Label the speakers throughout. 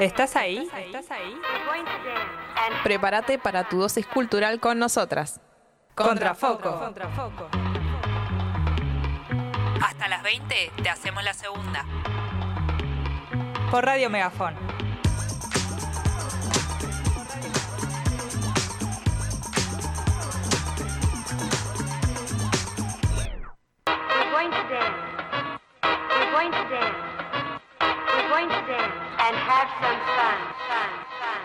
Speaker 1: ¿Estás ahí? ¿Estás ahí?
Speaker 2: Prepárate para tu dosis cultural con nosotras.
Speaker 1: Contrafoco.
Speaker 2: Contrafoco.
Speaker 3: Hasta las 20 te hacemos la segunda.
Speaker 1: Por Radio Megafón.
Speaker 4: And have some fun. Fun. Fun.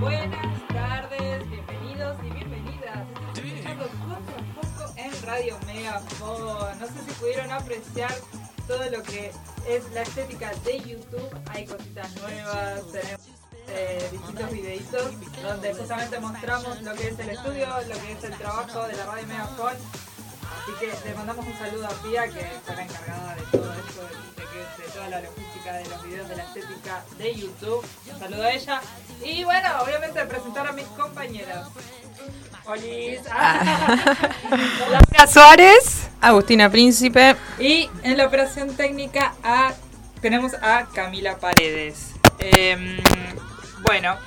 Speaker 5: Buenas tardes, bienvenidos y bienvenidas. Estás escuchando en Radio Megafon. No sé si pudieron apreciar todo lo que es la estética de YouTube. Hay cositas nuevas, tenemos eh, distintos videitos donde justamente mostramos lo que es el estudio, lo que es el trabajo de la Radio Megafon. Así que le mandamos un saludo a Pia, que está la encargada de todo esto, de, de toda la logística de los videos de la estética de YouTube. Un saludo a ella. Y bueno, obviamente presentar a mis compañeras. Olis. Laura Suárez.
Speaker 2: Agustina Príncipe.
Speaker 5: Y en la operación técnica a, tenemos a Camila Paredes. Em, bueno,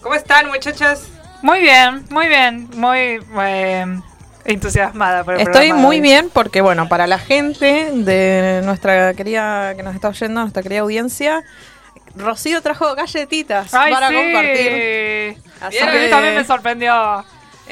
Speaker 5: ¿cómo están muchachas?
Speaker 1: Muy bien, muy bien, muy eh, entusiasmada por el
Speaker 2: Estoy
Speaker 1: programa
Speaker 2: muy bien porque, bueno, para la gente de nuestra querida, que nos está oyendo, nuestra querida audiencia, Rocío trajo galletitas
Speaker 1: Ay,
Speaker 2: para
Speaker 1: sí.
Speaker 2: compartir. Así
Speaker 5: Bien,
Speaker 1: A mí
Speaker 2: que,
Speaker 1: también me sorprendió.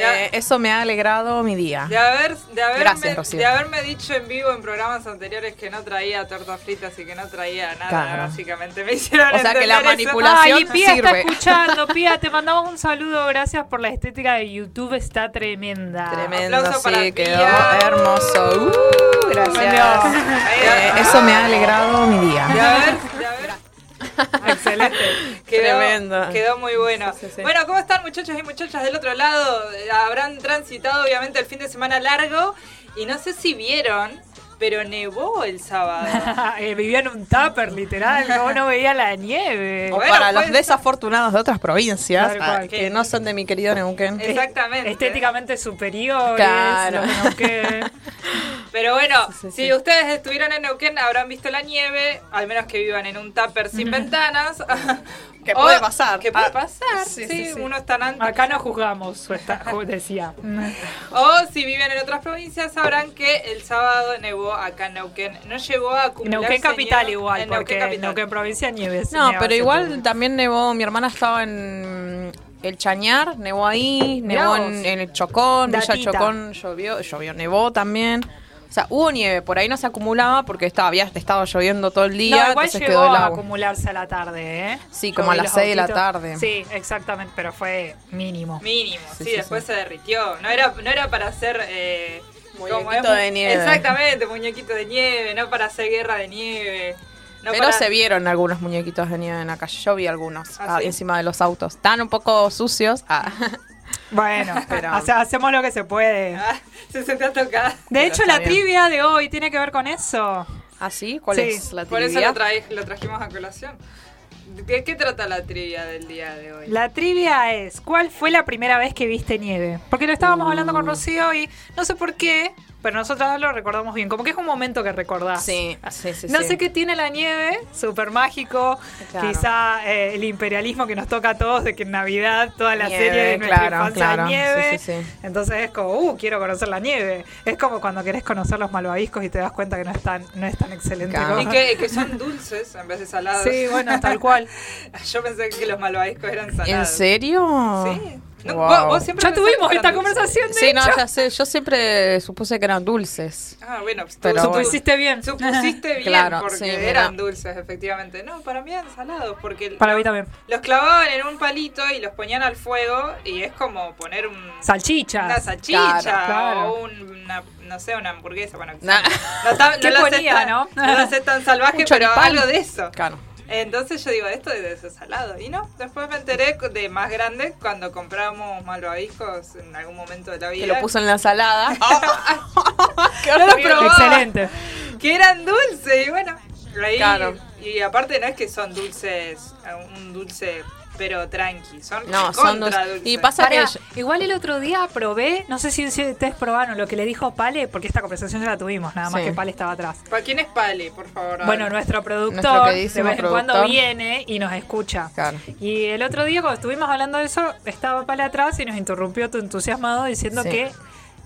Speaker 2: Eh, eso me ha alegrado mi día.
Speaker 5: De, haber, de, haberme,
Speaker 2: Gracias, Rocío.
Speaker 5: de haberme dicho en vivo en programas anteriores que no traía tortas fritas y que no traía nada,
Speaker 2: Claro.
Speaker 5: básicamente me hicieron
Speaker 2: O sea que la
Speaker 5: entender eso.
Speaker 2: manipulación-
Speaker 1: Ay, Pía está
Speaker 2: sirve.
Speaker 1: escuchando. Pía, te mandamos un saludo. Gracias por la estética de YouTube. Está tremenda.
Speaker 2: Tremendo,
Speaker 5: Aplauso para
Speaker 2: sí, quedó
Speaker 5: Pía.
Speaker 2: hermoso. Uh, gracias. Eh, eso me ha alegrado mi día.
Speaker 5: De haber, de haber
Speaker 1: Excelente.
Speaker 5: Quedó,
Speaker 2: Tremendo.
Speaker 5: quedó muy bueno.
Speaker 2: Sí, sí, sí.
Speaker 5: Bueno, ¿cómo están muchachos y muchachas del otro lado? Eh, Habrán transitado obviamente el fin de semana largo y no sé si vieron, pero nevó el sábado.
Speaker 1: Eh, Vivía en un tupper, literal. No veía la nieve.
Speaker 2: O
Speaker 5: Bueno,
Speaker 2: para los desafortunados de otras provincias, ah, que no son de mi querido Neuquén.
Speaker 5: Exactamente.
Speaker 1: Estéticamente superior.
Speaker 2: Claro.
Speaker 5: Pero bueno,
Speaker 2: Sí, sí,
Speaker 5: si
Speaker 2: sí.
Speaker 5: ustedes estuvieron en Neuquén habrán visto la nieve, al menos que vivan en un tupper sin ventanas.
Speaker 2: Que
Speaker 5: O-
Speaker 2: puede pasar.
Speaker 5: Que puede
Speaker 2: Ah,
Speaker 5: pasar,
Speaker 2: sí,
Speaker 5: sí,
Speaker 2: sí, sí.
Speaker 5: uno está antes.
Speaker 1: Acá no juzgamos, decía.
Speaker 5: O si viven en otras provincias sabrán que el sábado nevó acá en Neuquén. No llegó a acumularse
Speaker 1: Neuquén capital
Speaker 5: nieve
Speaker 1: igual,
Speaker 5: en
Speaker 1: porque
Speaker 5: Neuquén capital.
Speaker 1: Neuquén provincia nieves.
Speaker 2: No, pero igual también nevó, mi hermana estaba en el Chañar, nevó ahí, nevó en, en el Chocón, Villa. Chocón llovió, llovió, nevó también. O sea, hubo nieve, por ahí no se acumulaba porque estaba, había estado lloviendo todo el día,
Speaker 1: No, igual
Speaker 2: entonces
Speaker 1: llegó
Speaker 2: quedó el
Speaker 1: a
Speaker 2: agua.
Speaker 1: acumularse a la tarde, ¿eh?
Speaker 2: Sí,
Speaker 1: Yo
Speaker 2: como a las
Speaker 1: los
Speaker 2: seis de la tarde.
Speaker 1: Sí, exactamente, pero fue mínimo.
Speaker 5: Mínimo, sí,
Speaker 2: Sí, sí,
Speaker 5: después se derritió. No era, no era para hacer... Eh,
Speaker 2: Muñequito de nieve.
Speaker 5: Exactamente, muñequito de nieve, no para hacer guerra de nieve. No
Speaker 2: Pero
Speaker 5: para-
Speaker 2: se vieron algunos muñequitos de nieve en la calle. Yo vi algunos
Speaker 5: ¿Ah,
Speaker 2: ah,
Speaker 5: sí?
Speaker 2: encima de los autos. Están un poco sucios. Ah.
Speaker 1: Bueno,
Speaker 2: Pero-
Speaker 1: o sea, hacemos lo que se puede.
Speaker 5: Ah, se sentó a tocar.
Speaker 1: De
Speaker 2: pero
Speaker 1: hecho, la
Speaker 2: bien.
Speaker 1: trivia de hoy tiene que ver con eso.
Speaker 2: ¿Ah, sí? ¿Cuál
Speaker 1: Sí,
Speaker 2: es la
Speaker 5: Por eso
Speaker 2: trivia?
Speaker 5: lo, traje- lo trajimos a colación. ¿De qué trata la trivia del día de hoy?
Speaker 1: La trivia es, ¿cuál fue la primera vez que viste nieve? Porque lo estábamos hablando
Speaker 2: Uh.
Speaker 1: con Rocío y no sé por qué, pero nosotros lo recordamos bien. Como que es un momento que recordás.
Speaker 2: Sí, sí, sí.
Speaker 1: No
Speaker 2: sí.
Speaker 1: sé qué tiene la nieve, súper mágico.
Speaker 2: Claro.
Speaker 1: Quizá eh, el imperialismo que nos toca a todos de que en Navidad toda la
Speaker 2: Nieve,
Speaker 1: serie de nuestra
Speaker 2: claro,
Speaker 1: infancia
Speaker 2: claro.
Speaker 1: nieve.
Speaker 2: Sí, sí, sí.
Speaker 1: Entonces es como, uh, quiero conocer la nieve. Es como cuando querés conocer los malvaviscos y te das cuenta que no es tan, no es tan excelente.
Speaker 5: Y que, que son dulces en vez de salados.
Speaker 1: Sí, bueno, tal cual.
Speaker 5: Yo pensé que los malvaviscos eran salados.
Speaker 2: ¿En serio?
Speaker 5: Sí. No,
Speaker 2: Wow.
Speaker 5: vos, vos siempre
Speaker 1: Ya tuvimos esta
Speaker 5: dulces.
Speaker 1: conversación, de
Speaker 2: Sí, no,
Speaker 1: hecho.
Speaker 2: ya sé. Yo siempre supuse que eran dulces.
Speaker 5: Ah, bueno, pues,
Speaker 2: Pero bueno.
Speaker 1: Supusiste bien.
Speaker 5: Supusiste bien
Speaker 2: Claro,
Speaker 5: porque
Speaker 2: sí, mira.
Speaker 5: eran dulces, efectivamente. No, para mí eran salados porque
Speaker 1: Para mí también.
Speaker 5: los clavaban en un palito y los ponían al fuego y es como poner un,
Speaker 1: Salchichas.
Speaker 5: una salchicha
Speaker 1: Claro, claro.
Speaker 5: o un- una, no sé, una hamburguesa. Bueno,
Speaker 2: Nah.
Speaker 5: no, no
Speaker 1: ¿Qué
Speaker 5: la sé
Speaker 1: ponía,
Speaker 5: tan-
Speaker 1: no?
Speaker 5: No la sé tan salvaje,
Speaker 2: Un
Speaker 5: pero algo de eso.
Speaker 2: Claro.
Speaker 5: Entonces yo digo, esto debe ser salado. Y no, después me enteré de más grande cuando compramos malvaviscos en algún momento de la vida.
Speaker 2: Que lo puso en la ensalada.
Speaker 5: que no lo probaba,
Speaker 1: Excelente.
Speaker 5: Que eran dulces. Y bueno, ahí.
Speaker 2: Claro.
Speaker 5: Y aparte no es que son dulces, un dulce
Speaker 4: pero tranqui. Son
Speaker 2: No, son dulces.
Speaker 4: dulces.
Speaker 2: Y pasa que
Speaker 1: igual el otro día probé, no sé si si ustedes probaron lo que le dijo Pale, porque esta conversación ya la tuvimos, nada más
Speaker 2: Sí.
Speaker 1: que Pale estaba atrás.
Speaker 4: ¿Para quién es Pale, por favor?
Speaker 1: Bueno, nuestro productor
Speaker 2: Nuestro
Speaker 1: de vez en cuando viene y nos escucha.
Speaker 2: Claro.
Speaker 1: Y el otro día cuando estuvimos hablando de eso, estaba Pale atrás y nos interrumpió tu entusiasmado diciendo
Speaker 2: Sí.
Speaker 1: que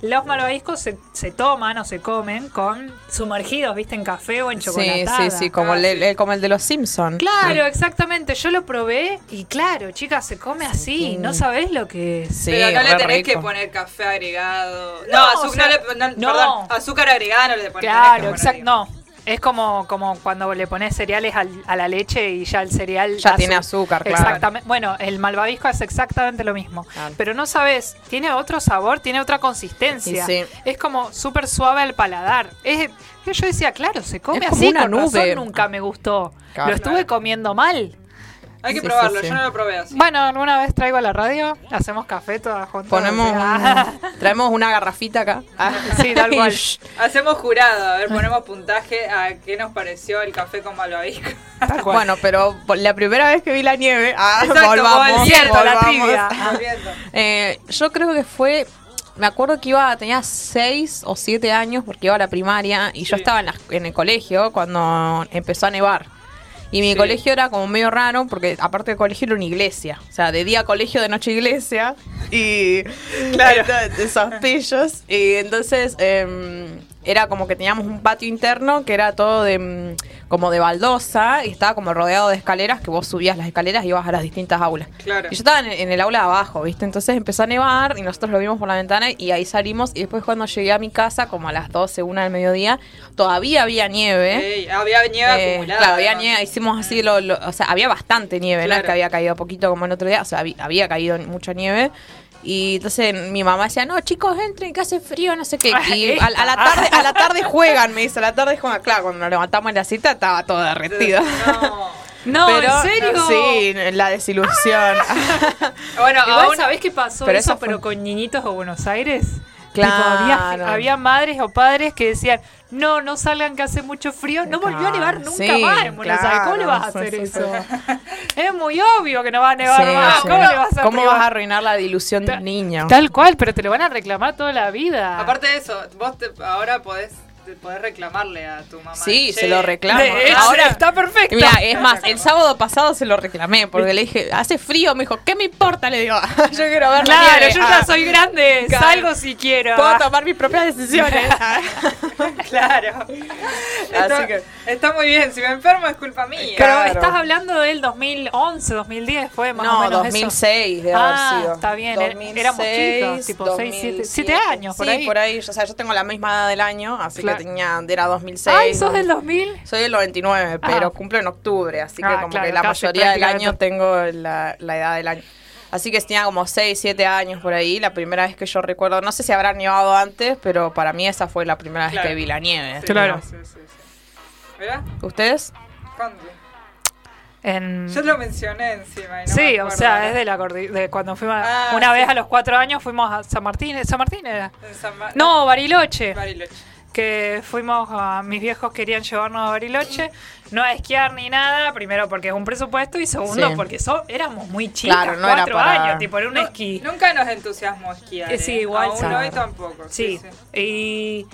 Speaker 1: los malvaviscos se, se toman o se comen con sumergidos, viste, en café o en
Speaker 2: Sí,
Speaker 1: chocolatada.
Speaker 2: sí, sí, como,
Speaker 4: Ah,
Speaker 2: el,
Speaker 4: sí.
Speaker 2: el- como el de los Simpsons.
Speaker 1: Claro, exactamente. Yo lo probé y claro, chicas, se come así. No sabés lo que es.
Speaker 2: Sí,
Speaker 4: pero no le tenés que poner café agregado. No,
Speaker 1: No,
Speaker 4: azúcar,
Speaker 1: o sea,
Speaker 4: no le, no,
Speaker 1: no.
Speaker 4: perdón, azúcar agregada no le pones.
Speaker 1: Claro, exacto. No. Es como, como cuando le pones cereales al- a la leche y ya el cereal
Speaker 2: Ya tiene azúcar, claro.
Speaker 1: Exactamente. Bueno, el malvavisco es exactamente lo mismo.
Speaker 2: Claro.
Speaker 1: Pero no sabes, tiene otro sabor, tiene otra consistencia.
Speaker 2: Sí.
Speaker 1: Es como súper suave al paladar. Es, yo decía, claro, se come
Speaker 2: Es como
Speaker 1: así,
Speaker 2: una
Speaker 1: con razón
Speaker 2: nube.
Speaker 1: nunca me gustó.
Speaker 2: Claro.
Speaker 1: Lo estuve comiendo mal.
Speaker 4: Hay que
Speaker 2: Sí,
Speaker 4: probarlo,
Speaker 2: sí, sí.
Speaker 4: yo no lo probé así.
Speaker 1: Bueno, alguna vez traigo a la radio, hacemos café todas juntas.
Speaker 2: Ponemos,
Speaker 1: Ah,
Speaker 2: un- traemos una garrafita acá.
Speaker 1: Sí, tal cual.
Speaker 4: Hacemos jurado, a ver, ponemos puntaje a qué nos pareció el café con malvavisco.
Speaker 2: Bueno, pero la primera vez que vi la nieve, ah,
Speaker 4: Exacto,
Speaker 2: volvamos,
Speaker 1: a la trivia.
Speaker 2: Eh, yo creo que fue, me acuerdo que iba, tenía seis o siete años porque iba a la primaria y yo
Speaker 4: Sí.
Speaker 2: estaba en, la- en el colegio cuando empezó a nevar. Y mi
Speaker 4: Sí.
Speaker 2: colegio era como medio raro porque aparte del colegio era una iglesia. O sea, de día colegio, de noche iglesia. Y
Speaker 4: Claro.
Speaker 2: esos pillos. Y entonces em, era como que teníamos un patio interno que era todo de mm, como de baldosa y estaba como rodeado de escaleras que vos subías las escaleras y ibas a las distintas aulas.
Speaker 4: Claro.
Speaker 2: Y yo estaba en, en el aula de abajo, ¿viste? Entonces empezó a nevar y nosotros lo vimos por la ventana y ahí salimos. Y después cuando llegué a mi casa, como a las 12, una del mediodía, todavía había nieve.
Speaker 4: Ey, había nieve
Speaker 2: Eh,
Speaker 4: acumulada.
Speaker 2: claro, había nieve, hicimos así, lo, lo- o sea, había bastante nieve, no es que había caído poquito como el otro día, o sea, había, había caído mucha nieve. Y entonces mi mamá decía, no, chicos, entren, que hace frío, no sé qué. Y a, a la tarde, a la tarde juegan, me dice, a la tarde juegan. Claro, cuando nos levantamos en la cita estaba todo derretido.
Speaker 4: No.
Speaker 1: No,
Speaker 2: Pero-
Speaker 1: ¿en serio?
Speaker 2: Sí, la desilusión.
Speaker 4: Bueno,
Speaker 1: Igual,
Speaker 4: aún
Speaker 1: ¿sabés qué pasó
Speaker 2: Pero
Speaker 1: eso,
Speaker 2: eso fue-
Speaker 1: pero con niñitos de Buenos Aires?
Speaker 2: Claro.
Speaker 1: Tipo, había, había madres o padres que decían, no, no salgan que hace mucho frío. No volvió a nevar nunca
Speaker 2: Sí,
Speaker 1: más en Buenos Aires. ¿Cómo le vas a hacer
Speaker 2: sí, sí,
Speaker 1: eso? Es muy obvio que no va a nevar
Speaker 2: Sí,
Speaker 1: más.
Speaker 2: sí.
Speaker 1: ¿Cómo le vas a
Speaker 2: ¿Cómo vas a arruinar la ilusión
Speaker 1: Ta-
Speaker 2: del niño?
Speaker 1: Tal cual, pero te lo van a reclamar toda la vida.
Speaker 4: Aparte de eso, vos te- ahora podés, podés reclamarle a tu mamá.
Speaker 2: Sí,
Speaker 4: Che,
Speaker 2: se lo reclamo. Ahora
Speaker 1: está perfecto.
Speaker 2: Mira, es más, el sábado pasado se lo reclamé porque le dije, hace frío, me dijo, ¿qué me importa? Le digo, yo quiero ver la
Speaker 1: Claro,
Speaker 2: nieve.
Speaker 1: yo ya
Speaker 2: Ah,
Speaker 1: soy grande,
Speaker 2: Claro.
Speaker 1: salgo si quiero.
Speaker 2: Puedo tomar mis propias decisiones.
Speaker 4: Claro. Está,
Speaker 2: que-
Speaker 4: está muy bien, si me enfermo es culpa mía.
Speaker 1: Pero
Speaker 2: Claro.
Speaker 1: estás hablando del 2011, 2010, fue más o
Speaker 2: no,
Speaker 1: menos
Speaker 2: 2006
Speaker 1: eso.
Speaker 2: debe haber
Speaker 1: Ah,
Speaker 2: sido.
Speaker 1: está bien, er- éramos chicos, tipo seis, siete- siete años, por
Speaker 2: sí,
Speaker 1: ahí.
Speaker 2: por ahí. O sea, yo tengo la misma edad del año, así
Speaker 1: Claro.
Speaker 2: que tenía, era 2006.
Speaker 1: Ay, ¿sos del 2000?
Speaker 2: Soy del 99, pero
Speaker 1: Ah.
Speaker 2: cumplo en octubre, así que
Speaker 1: Ah,
Speaker 2: como
Speaker 1: claro,
Speaker 2: que la mayoría del año tengo la, la edad del año. Así que tenía como 6, 7 años por ahí, la primera vez que yo recuerdo, no sé si habrá nevado antes, pero para mí esa fue la primera
Speaker 4: Claro.
Speaker 2: vez que vi la nieve.
Speaker 4: Sí,
Speaker 1: Claro.
Speaker 4: Sí, sí.
Speaker 2: ¿Ustedes?
Speaker 4: ¿Cuándo?
Speaker 1: En...
Speaker 4: Yo lo mencioné encima. y no
Speaker 1: sí,
Speaker 4: me
Speaker 1: o sea, es de la de cuando fuimos
Speaker 4: Ah,
Speaker 1: una vez a los cuatro años fuimos a San Martín, ¿San Martín era?
Speaker 4: En San Ma-
Speaker 1: No, Bariloche.
Speaker 4: Bariloche.
Speaker 1: Que fuimos a mis viejos querían llevarnos a Bariloche, no a esquiar ni nada, primero porque es un presupuesto y segundo
Speaker 2: Sí.
Speaker 1: porque so- éramos muy chicas,
Speaker 2: Claro, no era
Speaker 1: cuatro
Speaker 2: para-
Speaker 1: años, tipo era un esquí.
Speaker 4: Nunca nos entusiasmó esquiar.
Speaker 1: Eh, sí,
Speaker 4: ¿eh?
Speaker 1: igual
Speaker 4: Aún
Speaker 1: sí.
Speaker 4: hoy tampoco.
Speaker 1: Sí,
Speaker 4: sí.
Speaker 1: y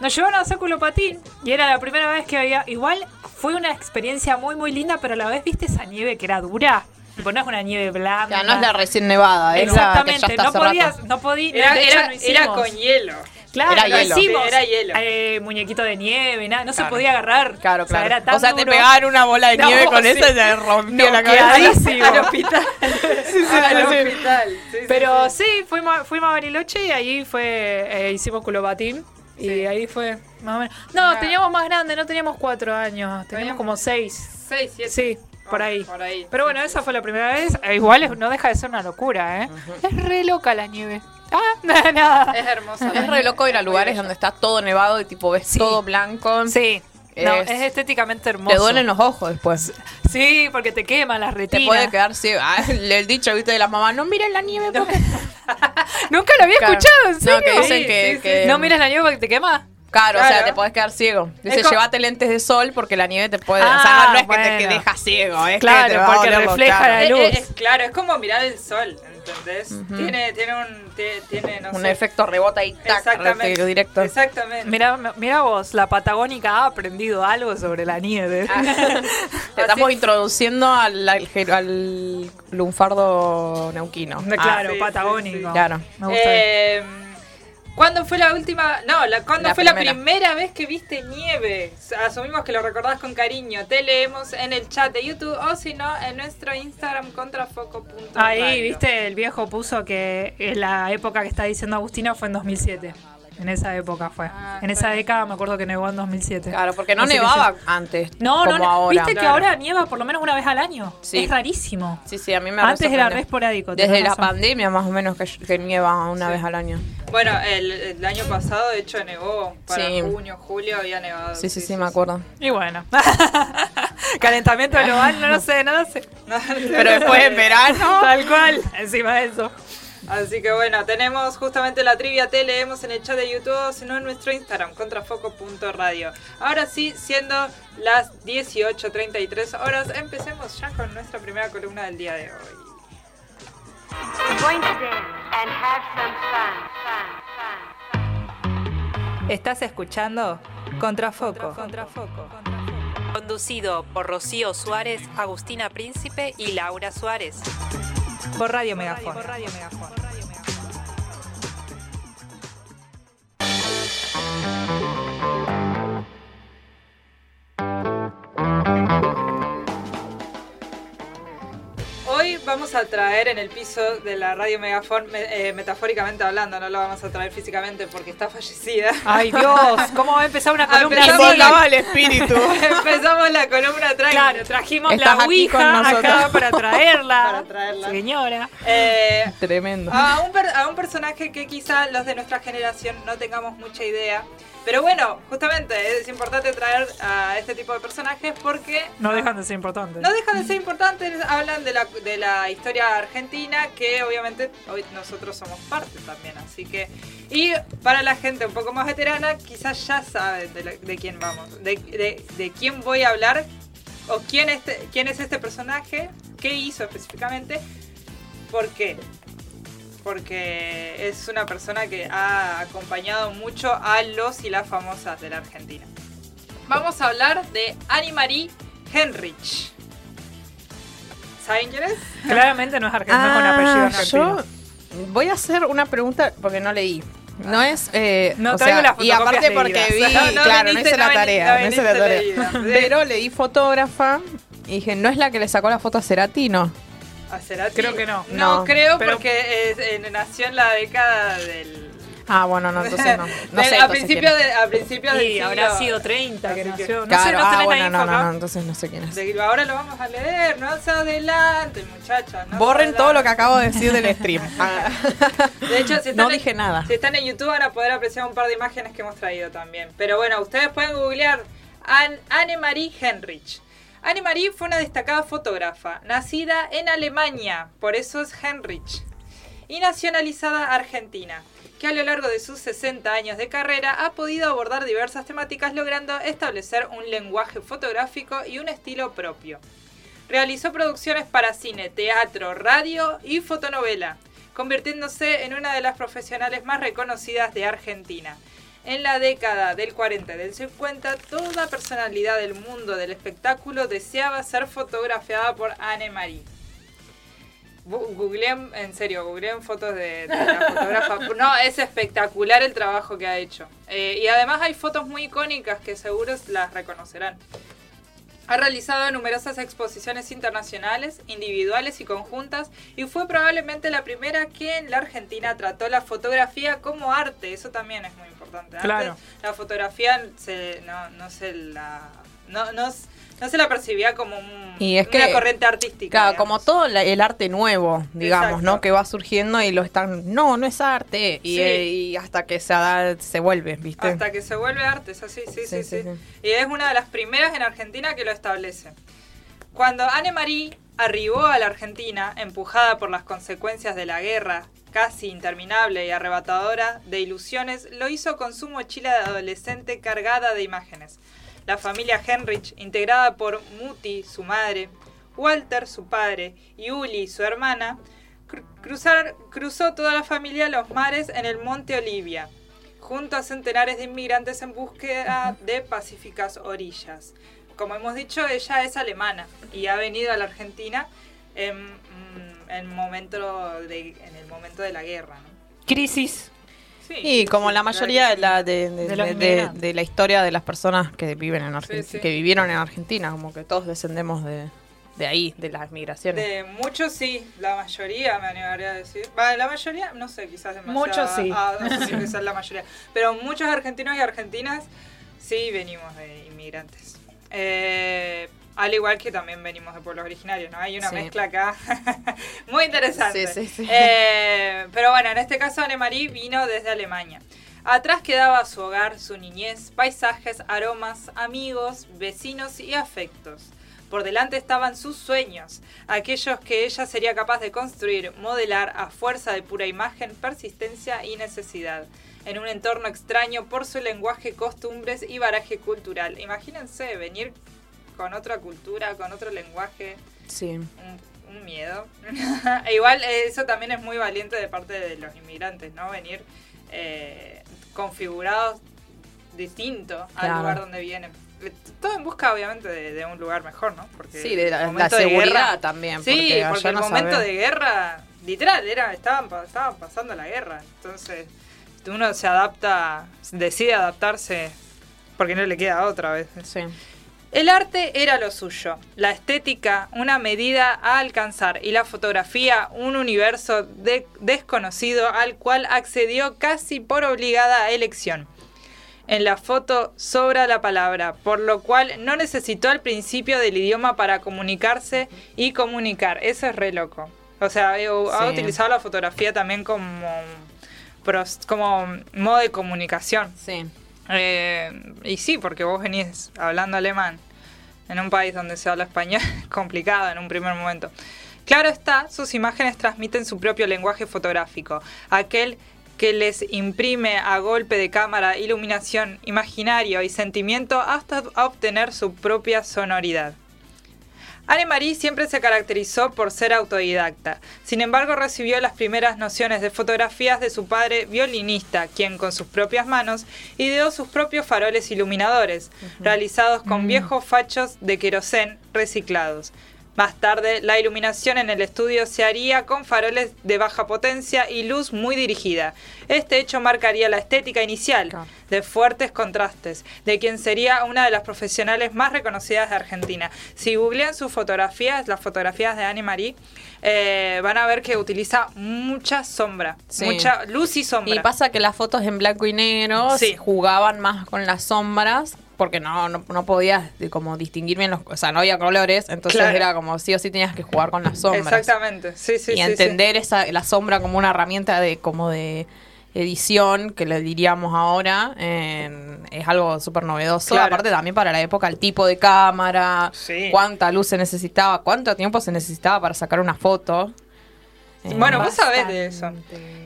Speaker 1: nos llevaron a hacer culopatín y era la primera vez que había, igual fue una experiencia muy muy linda, pero a la vez viste esa nieve que era dura, tipo no es una nieve
Speaker 2: O
Speaker 1: blanda.
Speaker 2: sea, no es la recién nevada, que ya
Speaker 1: Exactamente,
Speaker 2: está
Speaker 1: no podías,
Speaker 2: rato.
Speaker 1: no podías,
Speaker 4: Era, era,
Speaker 1: no
Speaker 4: era con hielo.
Speaker 1: Claro,
Speaker 2: Era
Speaker 1: lo
Speaker 2: hielo.
Speaker 1: hicimos.
Speaker 4: Era hielo.
Speaker 1: Eh, muñequito de nieve, nada, no se
Speaker 2: Claro.
Speaker 1: podía agarrar.
Speaker 2: Claro,
Speaker 1: O sea,
Speaker 2: claro.
Speaker 1: era tan
Speaker 2: O sea, te pegaban una bola de
Speaker 1: No,
Speaker 2: nieve con
Speaker 1: sí.
Speaker 2: eso y te rompió la
Speaker 1: Noqueadísimo.
Speaker 2: cabeza.
Speaker 4: Al hospital.
Speaker 2: sí,
Speaker 4: al
Speaker 2: sí.
Speaker 4: hospital. Sí, sí,
Speaker 1: Pero
Speaker 4: sí.
Speaker 1: sí, fuimos, fuimos a Bariloche y ahí fue, eh, hicimos culobatín. Y
Speaker 4: Sí.
Speaker 1: ahí fue más o menos. No,
Speaker 4: Ah.
Speaker 1: teníamos más grande, no teníamos cuatro años, teníamos
Speaker 4: Teníamos-
Speaker 1: como seis.
Speaker 4: Seis, siete.
Speaker 1: Sí, por ahí.
Speaker 4: Por ahí.
Speaker 1: Pero bueno,
Speaker 4: Sí,
Speaker 1: esa fue la primera vez. Eh, igual es- no deja de ser una locura, ¿eh? Es re loca la nieve. Ah, nada, nada.
Speaker 4: Es hermosa.
Speaker 2: Es re loco ir a lugares donde está todo nevado y tipo ves
Speaker 1: Sí.
Speaker 2: todo blanco.
Speaker 1: Sí. No,
Speaker 2: Es-
Speaker 1: es estéticamente hermoso.
Speaker 2: Te duelen los ojos después.
Speaker 1: Sí, porque te queman las
Speaker 2: Te
Speaker 1: retinas.
Speaker 2: puede quedar ciego. Ah, el dicho, viste, de las mamás, no miren la nieve porque...
Speaker 1: Nunca lo había
Speaker 2: Claro.
Speaker 1: escuchado, ¿en serio?
Speaker 2: No, que dicen
Speaker 4: Sí,
Speaker 2: que...
Speaker 4: sí, sí.
Speaker 2: que-
Speaker 1: ¿No miras la nieve porque te quema?
Speaker 2: Claro, o sea, te podés quedar ciego.
Speaker 5: Es
Speaker 2: Dice,
Speaker 5: co-
Speaker 2: llévate lentes de sol porque la nieve te puede. o sea, no es que te puede. o sea,
Speaker 1: Ah,
Speaker 2: no es que te que deja ciego, es
Speaker 1: Claro,
Speaker 2: que te va a
Speaker 1: porque
Speaker 2: los
Speaker 1: refleja la
Speaker 5: Eh,
Speaker 1: luz.
Speaker 5: eh, es claro, es como mirar el sol, ¿entendés? tiene, tiene un, tiene, tiene, no
Speaker 2: Un
Speaker 5: sé.
Speaker 2: efecto rebota y tac,
Speaker 5: Exactamente.
Speaker 2: directo.
Speaker 5: Exactamente.
Speaker 1: Mira, mira vos, la patagónica ha aprendido algo sobre la nieve.
Speaker 2: Te estamos introduciendo al, al, al lunfardo neuquino.
Speaker 1: claro,
Speaker 5: sí, sí,
Speaker 1: patagónico.
Speaker 5: sí.
Speaker 2: Claro.
Speaker 1: Me gusta.
Speaker 5: Eh, ¿Cuándo fue la última? No, la, ¿cuándo
Speaker 2: La
Speaker 5: fue la
Speaker 2: primera.
Speaker 5: vez que viste nieve? Asumimos que lo recordás con cariño. Te leemos en el chat de YouTube o si no, en nuestro Instagram contrafoco.radio.
Speaker 1: Ahí, viste, el viejo puso que en la época que está diciendo Agustina fue en 2007. En esa época fue.
Speaker 5: Ah,
Speaker 1: en esa década me acuerdo que nevó en 2007.
Speaker 2: Claro, porque no
Speaker 1: Así
Speaker 2: nevaba antes.
Speaker 1: No,
Speaker 2: como
Speaker 1: no,
Speaker 2: ahora.
Speaker 1: viste que ahora nieva por lo menos una vez al año.
Speaker 2: Sí.
Speaker 1: Es rarísimo.
Speaker 2: Sí, sí, a mí me
Speaker 1: Antes era re esporádico.
Speaker 2: Desde la
Speaker 1: razón.
Speaker 2: pandemia más o menos que, que nieva una
Speaker 5: Sí.
Speaker 2: vez al año.
Speaker 5: Bueno, el, el año pasado de hecho nevó. Para
Speaker 2: Sí.
Speaker 5: junio, julio había nevado.
Speaker 2: Sí, sí, sí, me acuerdo.
Speaker 1: Y bueno. Calentamiento global, no lo sé, no lo sé.
Speaker 2: Pero después en verano.
Speaker 1: Tal cual. Encima de eso.
Speaker 5: Así que bueno, tenemos justamente la trivia, te leemos en el chat de YouTube, o si no en nuestro Instagram, contrafoco.radio. Ahora sí, siendo las 18.33 horas, empecemos ya con nuestra primera columna del día de hoy.
Speaker 6: Estás escuchando Contrafoco. Conducido por Rocío Suárez, Agustina Príncipe y Laura Suárez. Por Radio Megafon.
Speaker 5: Hoy vamos a traer en el piso de la radio Megafon, me- eh, metafóricamente hablando, no lo vamos a traer físicamente porque está fallecida.
Speaker 1: Ay, Dios, ¿cómo va a empezar una columna
Speaker 5: Empezamos la-
Speaker 2: el espíritu.
Speaker 5: Empezamos la columna tranqui.
Speaker 1: Claro, trajimos
Speaker 2: Estás
Speaker 1: la Ouija acá para traerla.
Speaker 5: Para traerla.
Speaker 1: Señora.
Speaker 5: Eh,
Speaker 2: Tremendo.
Speaker 5: a, un per- a un personaje que quizá los de nuestra generación no tengamos mucha idea. Pero bueno, justamente es importante traer a este tipo de personajes porque
Speaker 1: No dejan de ser importantes.
Speaker 5: no dejan de ser importantes, hablan de la, de la historia argentina que obviamente hoy nosotros somos parte también, así que... Y para la gente un poco más veterana, quizás ya saben de, la- de quién vamos, de, de- de quién voy a hablar o quién, este, quién es este personaje, qué hizo específicamente, por qué. Porque es una persona que ha acompañado mucho a los y las famosas de la Argentina. Vamos a hablar de Annie-Marie Henrich. ¿Saben quién es?
Speaker 1: Claramente no es argentino con apellido argentino.
Speaker 2: Ah, yo voy a hacer una pregunta porque no leí. No es. Eh,
Speaker 1: No
Speaker 2: o
Speaker 1: traigo
Speaker 2: sea,
Speaker 1: las
Speaker 2: Y aparte porque vi.
Speaker 5: No, no
Speaker 2: claro, no hice la
Speaker 5: no
Speaker 2: tarea.
Speaker 5: viniste,
Speaker 2: No hice la
Speaker 5: no
Speaker 2: tarea. Pero leí fotógrafa y dije, ¿no es la que le sacó la foto a Ceratino?
Speaker 5: ¿A Cerati?
Speaker 1: Creo que no.
Speaker 5: No,
Speaker 2: No,
Speaker 5: creo
Speaker 1: pero-
Speaker 5: porque es- eh, nació en la década del...
Speaker 2: Ah, bueno, no, entonces no. Sé.
Speaker 5: a, principios de, a principios del
Speaker 1: Y habrá sido 30 que nació. No
Speaker 2: Claro,
Speaker 1: sé, no
Speaker 2: ah,
Speaker 1: tenés
Speaker 2: bueno,
Speaker 1: la
Speaker 2: no, no, entonces no sé quién es.
Speaker 5: de- ahora lo vamos a leer, no se adelante, no se
Speaker 2: Borren todo lo que acabo de decir del stream.
Speaker 5: De hecho, si están,
Speaker 2: No
Speaker 5: en-
Speaker 2: dije nada.
Speaker 5: si están en YouTube van a poder apreciar un par de imágenes que hemos traído también. Pero bueno, ustedes pueden googlear An- Anne-Marie Henrich. Anne-Marie fue una destacada fotógrafa, nacida en Alemania, por eso es Henrich, y nacionalizada argentina, que a lo largo de sus 60 años de carrera ha podido abordar diversas temáticas logrando establecer un lenguaje fotográfico y un estilo propio. Realizó producciones para cine, teatro, radio y fotonovela, convirtiéndose en una de las profesionales más reconocidas de Argentina. En la década del 40 y del 50, toda personalidad del mundo del espectáculo deseaba ser fotografiada por Anne-Marie. Bu- Googleen, en serio, googleen fotos de, de la fotógrafa. No, es espectacular el trabajo que ha hecho. Eh, y además hay fotos muy icónicas que seguro las reconocerán. Ha realizado numerosas exposiciones internacionales, individuales y conjuntas, y fue probablemente la primera que en la Argentina trató la fotografía como arte. Eso también es muy importante.
Speaker 1: Claro.
Speaker 5: la fotografía se, no, no se la no, no, no se la percibía como un-
Speaker 2: Y es
Speaker 5: una
Speaker 2: que,
Speaker 5: corriente artística.
Speaker 2: Claro,
Speaker 5: digamos.
Speaker 2: como todo la- el arte nuevo, digamos,
Speaker 5: Exacto.
Speaker 2: ¿no? Que va surgiendo y lo están, no, no es arte. Y,
Speaker 5: Sí.
Speaker 2: eh, y hasta que se, da- se vuelve, ¿viste?
Speaker 5: Hasta que se vuelve arte, es así, sí, sí,
Speaker 2: Sí,
Speaker 5: sí,
Speaker 2: sí, sí.
Speaker 5: Y es una de las primeras en Argentina que lo establece. Cuando Anne-Marie arribó a la Argentina, empujada por las consecuencias de la guerra casi interminable y arrebatadora de ilusiones, lo hizo con su mochila de adolescente cargada de imágenes. La familia Henrich, integrada por Muti, su madre, Walter, su padre, y Uli, su hermana, cru- cruzar- cruzó toda la familia los mares en el Monte Olivia, junto a centenares de inmigrantes en búsqueda de pacíficas orillas. Como hemos dicho, ella es alemana y ha venido a la Argentina en, mm, en momento de, momento de la guerra. ¿no?
Speaker 1: Crisis.
Speaker 5: Sí,
Speaker 2: Y como
Speaker 5: sí,
Speaker 2: la mayoría de la, de, de-
Speaker 1: De los
Speaker 2: de- de-
Speaker 1: inmigrantes.
Speaker 2: de la historia de las personas que viven en Argentina,
Speaker 5: Sí, sí.
Speaker 2: que vivieron en Argentina, como que todos descendemos de, de ahí, de las migraciones.
Speaker 5: De muchos sí, la mayoría me animaría a decir. Va, la mayoría, no sé, quizás demasiado.
Speaker 1: Muchos sí.
Speaker 5: Ah, no sé si quizás la mayoría. Pero muchos argentinos y argentinas sí venimos de inmigrantes. Eh, al igual que también venimos de pueblos originarios, ¿no? Hay una
Speaker 2: Sí.
Speaker 5: mezcla acá muy interesante.
Speaker 2: Sí, sí, sí.
Speaker 5: Eh, pero bueno, en este caso Annemarie vino desde Alemania. Atrás quedaba su hogar, su niñez, paisajes, aromas, amigos, vecinos y afectos. Por delante estaban sus sueños, aquellos que ella sería capaz de construir, modelar a fuerza de pura imagen, persistencia y necesidad, en un entorno extraño por su lenguaje, costumbres y baraje cultural. Imagínense venir con otra cultura, con otro lenguaje,
Speaker 2: Sí.
Speaker 5: un, un miedo. E Igual eh, eso también es muy valiente de parte de los inmigrantes, ¿no? Venir eh, configurados distinto al lugar donde vienen. Eh, Todo en busca, obviamente, de, de un lugar mejor, ¿no? Porque
Speaker 2: Sí, de la,
Speaker 5: de
Speaker 2: seguridad
Speaker 5: guerra-
Speaker 2: también.
Speaker 5: Sí,
Speaker 2: porque,
Speaker 5: porque, el
Speaker 2: no
Speaker 5: momento de guerra, literal, era estaban, estaban pasando la guerra. Entonces, uno se adapta, decide adaptarse porque no le queda otra vez.
Speaker 2: Sí.
Speaker 5: El arte era lo suyo, la estética una medida a alcanzar y la fotografía un universo de- desconocido al cual accedió casi por obligada elección. En la foto sobra la palabra, por lo cual no necesitó al principio del idioma para comunicarse y comunicar. Eso es re loco. O sea, eh, ha utilizado la fotografía también como, como modo de comunicación.
Speaker 2: Sí.
Speaker 5: Eh, y sí, porque vos venís hablando alemán en un país donde se habla español, complicado en un primer momento. Claro está, sus imágenes transmiten su propio lenguaje fotográfico, aquel que les imprime a golpe de cámara iluminación, imaginario y sentimiento hasta obtener su propia sonoridad. Annemarie siempre se caracterizó por ser autodidacta. Sin embargo, recibió las primeras nociones de fotografías de su padre violinista, quien con sus propias manos ideó sus propios faroles iluminadores, realizados con viejos fachos de querosén reciclados. Más tarde, la iluminación en el estudio se haría con faroles de baja potencia y luz muy dirigida. Este hecho marcaría la estética inicial, de fuertes contrastes, de quien sería una de las profesionales más reconocidas de Argentina. Si googlean sus fotografías, las fotografías de Anne Marie, eh, van a ver que utiliza mucha sombra,
Speaker 2: Sí.
Speaker 5: mucha luz y sombra.
Speaker 2: Y pasa que las fotos en blanco y negro
Speaker 5: Sí.
Speaker 2: jugaban más con las sombras porque no, no, no podías eh, como distinguir bien los, o sea, no había colores, entonces
Speaker 5: Claro.
Speaker 2: era como sí o sí tenías que jugar con las sombras.
Speaker 5: Exactamente, sí, sí,
Speaker 2: y
Speaker 5: sí,
Speaker 2: entender esa la sombra como una herramienta de como de edición que le diríamos ahora en- es algo súper novedoso
Speaker 5: Claro.
Speaker 2: aparte también para la época el tipo de cámara
Speaker 5: Sí.
Speaker 2: cuánta luz se necesitaba cuánto tiempo se necesitaba para sacar una foto. Eh,
Speaker 5: Bueno, vos sabés de eso.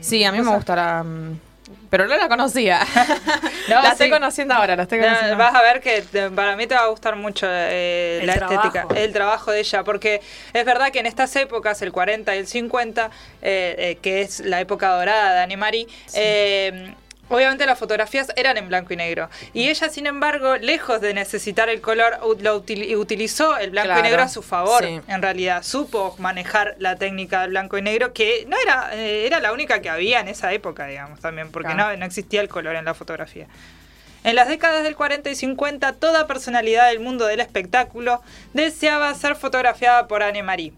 Speaker 2: sí a mí me gusta la mm, pero no la conocía
Speaker 5: No,
Speaker 2: la estoy
Speaker 5: sí.
Speaker 2: conociendo ahora la estoy
Speaker 5: No,
Speaker 2: conociendo
Speaker 5: vas a ver que te- para mí te va a gustar mucho eh, la
Speaker 1: trabajo.
Speaker 5: estética, el trabajo de ella, porque es verdad que en estas épocas, el 40 y el 50, eh, eh, que es la época dorada de Annemarie, eh, obviamente las fotografías eran en blanco y negro. Y ella, sin embargo, lejos de necesitar el color, lo util- utilizó el blanco
Speaker 2: Claro.
Speaker 5: y negro a su favor.
Speaker 2: Sí.
Speaker 5: En realidad, supo manejar la técnica del blanco y negro, que no era, eh, era la única que había en esa época, digamos, también, porque
Speaker 2: Claro.
Speaker 5: no, no existía el color en la fotografía. En las décadas del 40 y 50, toda personalidad del mundo del espectáculo deseaba ser fotografiada por Anne-Marie,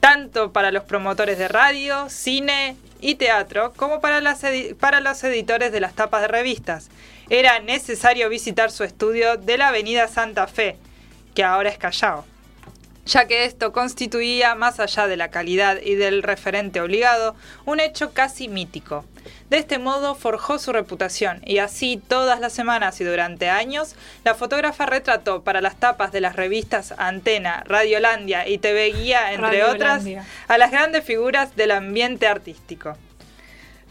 Speaker 5: tanto para los promotores de radio, cine y teatro, como para, los editores de las tapas de revistas. Era necesario visitar su estudio de la Avenida Santa Fe, que ahora es Callao ya que esto constituía, más allá de la calidad y del referente obligado, un hecho casi mítico. De este modo forjó su reputación y así todas las semanas y durante años, la fotógrafa retrató para las tapas de las revistas Antena, Radiolandia y TV Guía, entre otras, a las grandes figuras del ambiente artístico.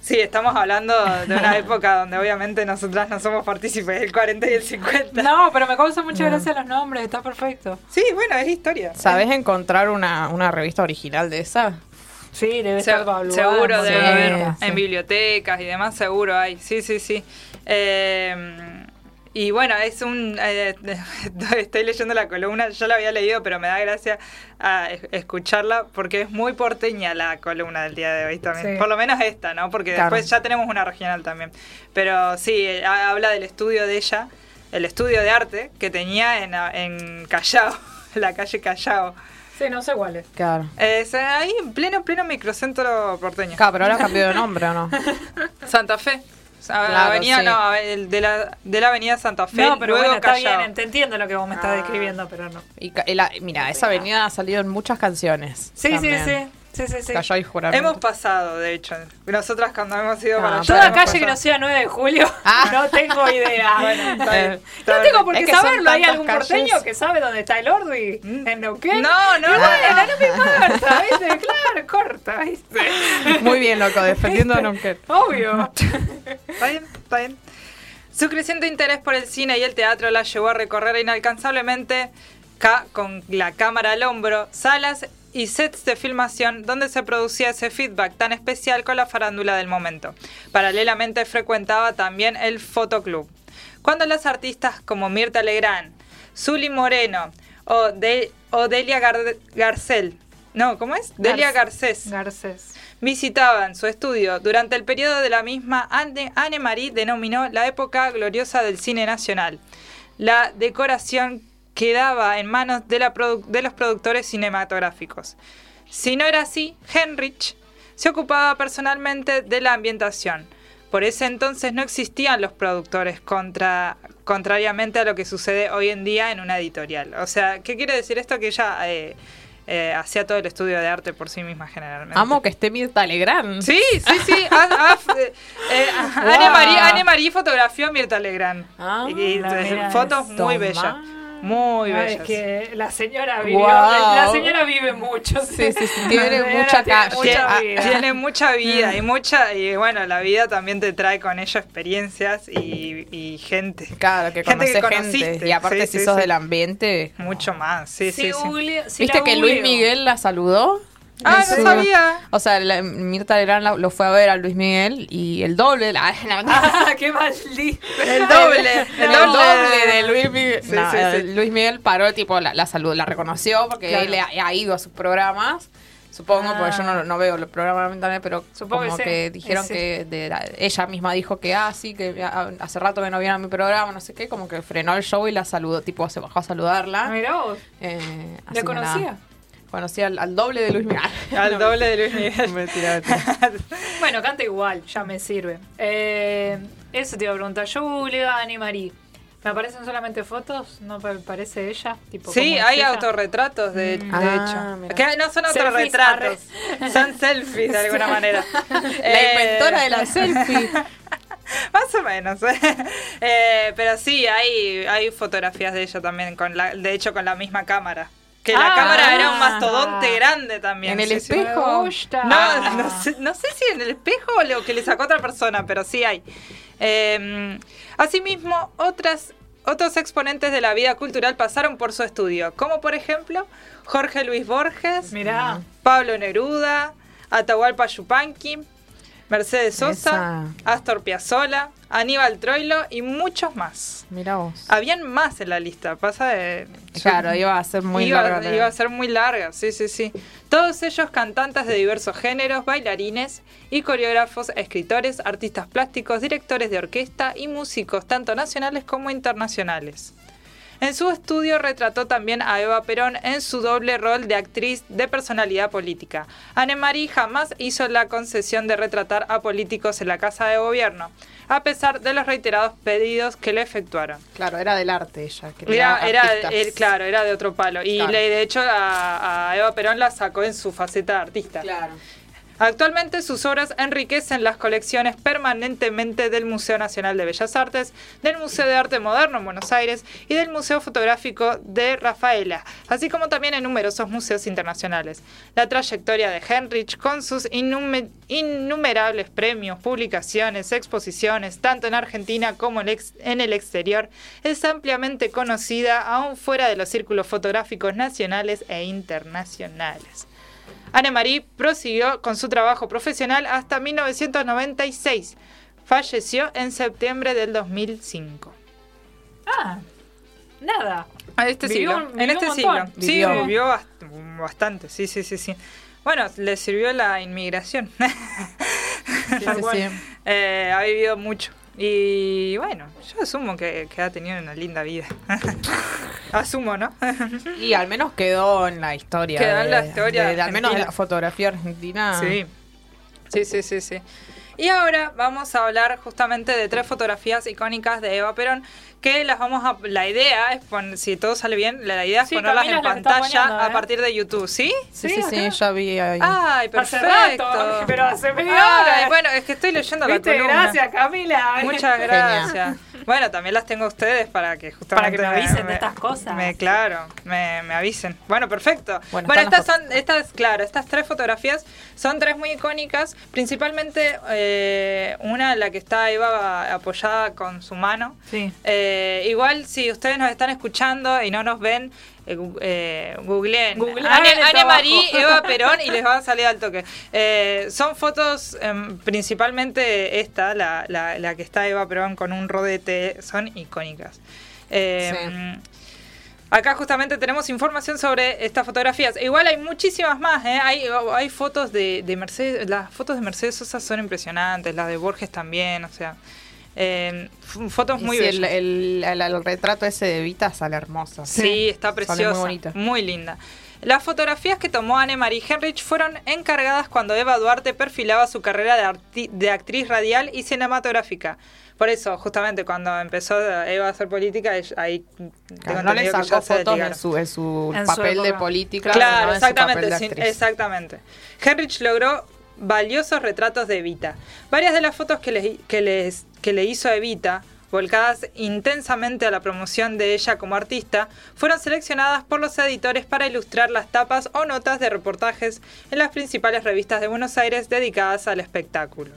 Speaker 5: Sí, estamos hablando de una época donde obviamente nosotras no somos partícipes del 40 y el 50.
Speaker 1: No, pero me causa mucha gracia los nombres, está perfecto.
Speaker 5: Sí, bueno, es historia.
Speaker 2: ¿Sabés encontrar una, una revista original de esa?
Speaker 1: Sí, debe
Speaker 5: Se-
Speaker 1: estar
Speaker 5: seguro debe haber
Speaker 2: sí.
Speaker 5: en bibliotecas y demás, seguro hay. Sí, sí, sí. Eh, y bueno, es un. eh, estoy leyendo la columna, yo la había leído, pero me da gracia a es- escucharla porque es muy porteña la columna del día de hoy también.
Speaker 1: Sí.
Speaker 5: Por lo menos esta, ¿no? Porque
Speaker 2: Claro.
Speaker 5: después ya tenemos una regional también. Pero sí, ha- habla del estudio de ella, el estudio de arte que tenía en, en Callao, la calle Callao.
Speaker 1: Sí, no sé cuál es.
Speaker 2: Claro.
Speaker 5: Es ahí en pleno, pleno microcentro porteño.
Speaker 2: Claro, pero ahora cambió de nombre, ¿o no?
Speaker 5: Santa Fe. A-
Speaker 2: Claro,
Speaker 5: avenida,
Speaker 2: sí.
Speaker 5: no, de la, de la avenida Santa Fe.
Speaker 1: No, pero
Speaker 5: luego
Speaker 1: bueno, está bien, te entiendo lo que vos me estás
Speaker 5: Ah.
Speaker 1: describiendo, pero no.
Speaker 2: Y la- mira, esa avenida ha salido en muchas canciones.
Speaker 1: Sí,
Speaker 2: también.
Speaker 1: sí, sí. Sí, sí, sí.
Speaker 2: Y juramento.
Speaker 5: Hemos pasado, de hecho. Nosotras cuando hemos ido
Speaker 2: Ah,
Speaker 5: para allá.
Speaker 1: Toda calle que no
Speaker 5: pasado.
Speaker 1: sea 9 de julio,
Speaker 2: Ah.
Speaker 1: no tengo idea.
Speaker 5: Bueno, está bien,
Speaker 2: Eh,
Speaker 5: está
Speaker 1: No tengo por
Speaker 2: Es
Speaker 1: qué saberlo. ¿Hay algún
Speaker 2: calles.
Speaker 1: porteño que sabe dónde está el Ordi?
Speaker 5: Mm.
Speaker 1: ¿En Neuquén?
Speaker 5: No, no,
Speaker 1: Y
Speaker 5: no,
Speaker 1: bueno,
Speaker 5: no.
Speaker 1: no me importa, ¿viste? Claro, corta, ¿viste?
Speaker 2: Muy bien, loco, defendiendo a Neuquén.
Speaker 1: Obvio.
Speaker 5: Está bien, está bien. Su creciente interés por el cine y el teatro la llevó a recorrer inalcanzablemente ca- con la cámara al hombro salas y sets de filmación donde se producía ese feedback tan especial con la farándula del momento. Paralelamente frecuentaba también el fotoclub. Cuando las artistas como Mirta Legrand, Zully Moreno o, de, o Delia Gar- Garcel, no, ¿cómo es? Delia Garcés
Speaker 1: Garcés.
Speaker 5: visitaban su estudio durante el periodo de la misma, Anne, Anne Marie denominó la época gloriosa del cine nacional. La decoración quedaba en manos de, la de los productores cinematográficos. Si no era así, Henrich se ocupaba personalmente de la ambientación. Por ese entonces no existían los productores, contra, contrariamente a lo que sucede hoy en día en una editorial. O sea, ¿qué quiere decir esto? Que ella eh, eh, hacía todo el estudio de arte por sí misma generalmente.
Speaker 2: Amo que esté Mirta Legrand.
Speaker 5: Sí, sí, sí. Ah, ah, eh, eh,
Speaker 2: Wow.
Speaker 5: Anne, Marie, Anne Marie fotografió a Mirta Legrand.
Speaker 2: Ah,
Speaker 5: y, fotos
Speaker 2: esto,
Speaker 5: muy bellas. Muy bellas.
Speaker 1: es que la señora vivió,
Speaker 2: Wow.
Speaker 1: la señora vive mucho.
Speaker 2: Sí, sí, sí, tiene mucha calle.
Speaker 1: mucha
Speaker 2: Ah,
Speaker 1: vida.
Speaker 5: Tiene mucha vida y mucha y bueno, la vida también te trae con ello experiencias y, y gente.
Speaker 2: Claro, que
Speaker 5: Gente que conociste.
Speaker 2: Y aparte,
Speaker 5: Sí,
Speaker 2: si
Speaker 5: sí,
Speaker 2: sos
Speaker 5: sí.
Speaker 2: del ambiente.
Speaker 5: Mucho más, sí, sí,
Speaker 1: Si
Speaker 5: sí.
Speaker 1: google- si
Speaker 2: ¿Viste que Luis Miguel la saludó?
Speaker 5: Ah, no sabía.
Speaker 2: O sea, la- Mirta Legrand la- lo fue a ver a Luis Miguel y el doble de la.
Speaker 1: Ah, qué maldito.
Speaker 5: El doble, el doble,
Speaker 2: de Luis Miguel.
Speaker 5: Sí,
Speaker 2: No,
Speaker 5: sí,
Speaker 2: eh,
Speaker 5: sí.
Speaker 2: Luis Miguel paró, tipo, la, la salud, la reconoció porque
Speaker 1: Claro.
Speaker 2: él ha, ha ido a sus programas. Supongo, porque yo no,
Speaker 1: Ah.
Speaker 2: no veo los programas pero
Speaker 1: Supongo
Speaker 2: como
Speaker 1: que
Speaker 2: dijeron que de la- ella misma dijo que, ah, sí, que ah, hace rato que no viene a mi programa, no sé qué, como que frenó el show y la saludó, tipo, se bajó a saludarla.
Speaker 1: Mirá vos.
Speaker 2: Eh,
Speaker 1: ¿La conocía?
Speaker 2: nada. Conocía al, al doble de Luis Miguel.
Speaker 5: Al doble de Luis Miguel.
Speaker 2: Mentira, mentira.
Speaker 1: Bueno, canta igual, ya me sirve. Eh, eso te iba a preguntar. Yo googleé a Annie Marie. ¿Me aparecen solamente fotos? ¿No me parece ella? Tipo,
Speaker 5: Sí,
Speaker 1: ¿cómo es
Speaker 5: hay
Speaker 1: ella?
Speaker 5: autorretratos, de, de
Speaker 2: Ah,
Speaker 5: hecho. Que no son
Speaker 1: Selfies,
Speaker 5: autorretratos, son selfies de alguna manera.
Speaker 2: La inventora de la selfie.
Speaker 5: Más o menos. Eh, pero sí, hay, hay fotografías de ella también, con la, de hecho con la misma cámara. Que la
Speaker 1: Ah.
Speaker 5: cámara era un mastodonte grande también.
Speaker 2: En el
Speaker 5: sí, sí.
Speaker 2: espejo.
Speaker 1: Me gusta.
Speaker 5: No, no, sé, no sé si en el espejo o lo que le sacó otra persona, pero sí hay. Eh, asimismo, otras, otros exponentes de la vida cultural pasaron por su estudio, como por ejemplo Jorge Luis Borges,
Speaker 1: Mirá.
Speaker 5: Pablo Neruda, Atahualpa Yupanqui, Mercedes Sosa, Astor Piazzolla, Aníbal Troilo y muchos más.
Speaker 2: Mira vos.
Speaker 5: Habían más en la lista, pasa de...
Speaker 2: Claro, iba a ser muy
Speaker 5: iba,
Speaker 2: larga.
Speaker 5: iba a ser muy larga, sí, sí, sí. Todos ellos cantantes de diversos géneros, bailarines y coreógrafos, escritores, artistas plásticos, directores de orquesta y músicos, tanto nacionales como internacionales. En su estudio retrató también a Eva Perón en su doble rol de actriz de personalidad política. Anne-Marie jamás hizo la concesión de retratar a políticos en la Casa de Gobierno, a pesar de los reiterados pedidos que le efectuaron.
Speaker 2: Claro, era del arte ella. quería
Speaker 5: Era, claro, era de otro palo. Y
Speaker 2: Claro.
Speaker 5: le, de hecho a, a Eva Perón la sacó en su faceta de artista.
Speaker 2: Claro.
Speaker 5: Actualmente sus obras enriquecen las colecciones permanentemente del Museo Nacional de Bellas Artes, del Museo de Arte Moderno en Buenos Aires y del Museo Fotográfico de Rafaela, así como también en numerosos museos internacionales. La trayectoria de Henrich con sus innume- innumerables premios, publicaciones, exposiciones, tanto en Argentina como en el exterior, es ampliamente conocida aún fuera de los círculos fotográficos nacionales e internacionales. Anne-Marie prosiguió con su trabajo profesional hasta 1996. Falleció en septiembre del 2005.
Speaker 1: Ah, nada.
Speaker 5: A este
Speaker 1: Vivió
Speaker 5: siglo. en este siglo.
Speaker 1: montón.
Speaker 5: Sí,
Speaker 2: Vivió.
Speaker 5: vivió bast- bastante. Sí, sí, sí, sí. Bueno, le sirvió la inmigración.
Speaker 2: Sí, sí, sí.
Speaker 5: Eh, ha vivido mucho. Y bueno, yo asumo que, que ha tenido una linda vida. asumo, ¿no?
Speaker 2: Y al menos quedó en la historia.
Speaker 5: Quedó en la historia
Speaker 2: de- de- al menos
Speaker 5: argentina.
Speaker 2: la fotografía argentina.
Speaker 5: Sí. Sí, sí, sí, sí. Y ahora vamos a hablar justamente de tres fotografías icónicas de Eva Perón que las vamos a la idea es pon- si todo sale bien, la idea es
Speaker 1: Sí,
Speaker 5: ponerlas
Speaker 1: Camila
Speaker 5: en
Speaker 1: la
Speaker 5: pantalla
Speaker 1: poniendo,
Speaker 5: a
Speaker 1: ¿eh?
Speaker 5: partir de YouTube, ¿sí?
Speaker 2: Sí,
Speaker 1: Sí,
Speaker 2: sí, ya vi ahí.
Speaker 5: Ay,
Speaker 1: Hace
Speaker 5: perfecto.
Speaker 1: rato, pero hace media hora.
Speaker 5: Ay, bueno, es que estoy leyendo la
Speaker 1: ¿Viste?
Speaker 5: columna.
Speaker 1: Gracias, Camila.
Speaker 5: Muchas gracias. Bueno, también las tengo a ustedes para que justamente
Speaker 1: Para que me avisen de estas cosas.
Speaker 5: me- claro, me, me avisen. Bueno, perfecto.
Speaker 2: Bueno,
Speaker 5: estas son, estas, claro, estas tres fotografías son tres muy icónicas. Principalmente eh, una, la que está Eva apoyada con su mano.
Speaker 1: Sí.
Speaker 5: Eh, igual, si ustedes nos están escuchando y no nos ven, eh, eh, googleen. Marie, Eva Perón y les van a salir al toque. Eh, son fotos, em, principalmente esta, la, la- la que está Eva Perón con un rodete, son icónicas. Eh, Acá justamente tenemos información sobre estas fotografías. Igual hay muchísimas más, ¿eh? hay, hay fotos de, de Mercedes, las fotos de Mercedes Sosa son impresionantes, las de Borges también, o sea, eh, f- fotos muy
Speaker 2: sí,
Speaker 5: bellas.
Speaker 2: el, el- el- el retrato ese de Vita sale hermoso.
Speaker 5: Sí, está preciosa.
Speaker 2: muy bonita.
Speaker 5: Muy linda. Las fotografías que tomó Anne-Marie Henrich fueron encargadas cuando Eva Duarte perfilaba su carrera de, arti- de actriz radial y cinematográfica. Por eso, justamente cuando empezó Eva a hacer política, ahí
Speaker 2: Claro, no le sacó fotos en su, en su
Speaker 1: En su
Speaker 2: papel de política.
Speaker 5: Claro,
Speaker 2: sino en su
Speaker 5: exactamente,
Speaker 2: papel de
Speaker 5: sí,
Speaker 2: actriz.
Speaker 5: exactamente. Henrich logró valiosos retratos de Evita. Varias de las fotos que le, que les, que le hizo Evita, volcadas intensamente a la promoción de ella como artista, fueron seleccionadas por los editores para ilustrar las tapas o notas de reportajes en las principales revistas de Buenos Aires dedicadas al espectáculo.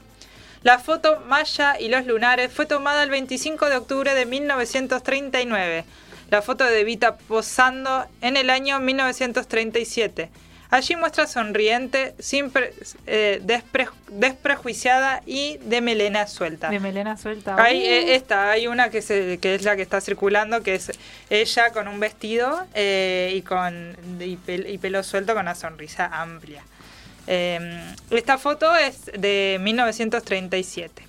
Speaker 5: La foto Maya y los lunares fue tomada el 25 de octubre de 1939. La foto de Evita posando en el año 1937. Allí muestra sonriente, sin pre- eh, despre- desprejuiciada y de melena suelta.
Speaker 1: De melena suelta.
Speaker 5: Hay
Speaker 1: Uh.
Speaker 5: eh, esta, hay una que, se, que es la que está circulando, que es ella con un vestido eh, y con y, pel- y pelo suelto con una sonrisa amplia. Eh, esta foto es de 1937.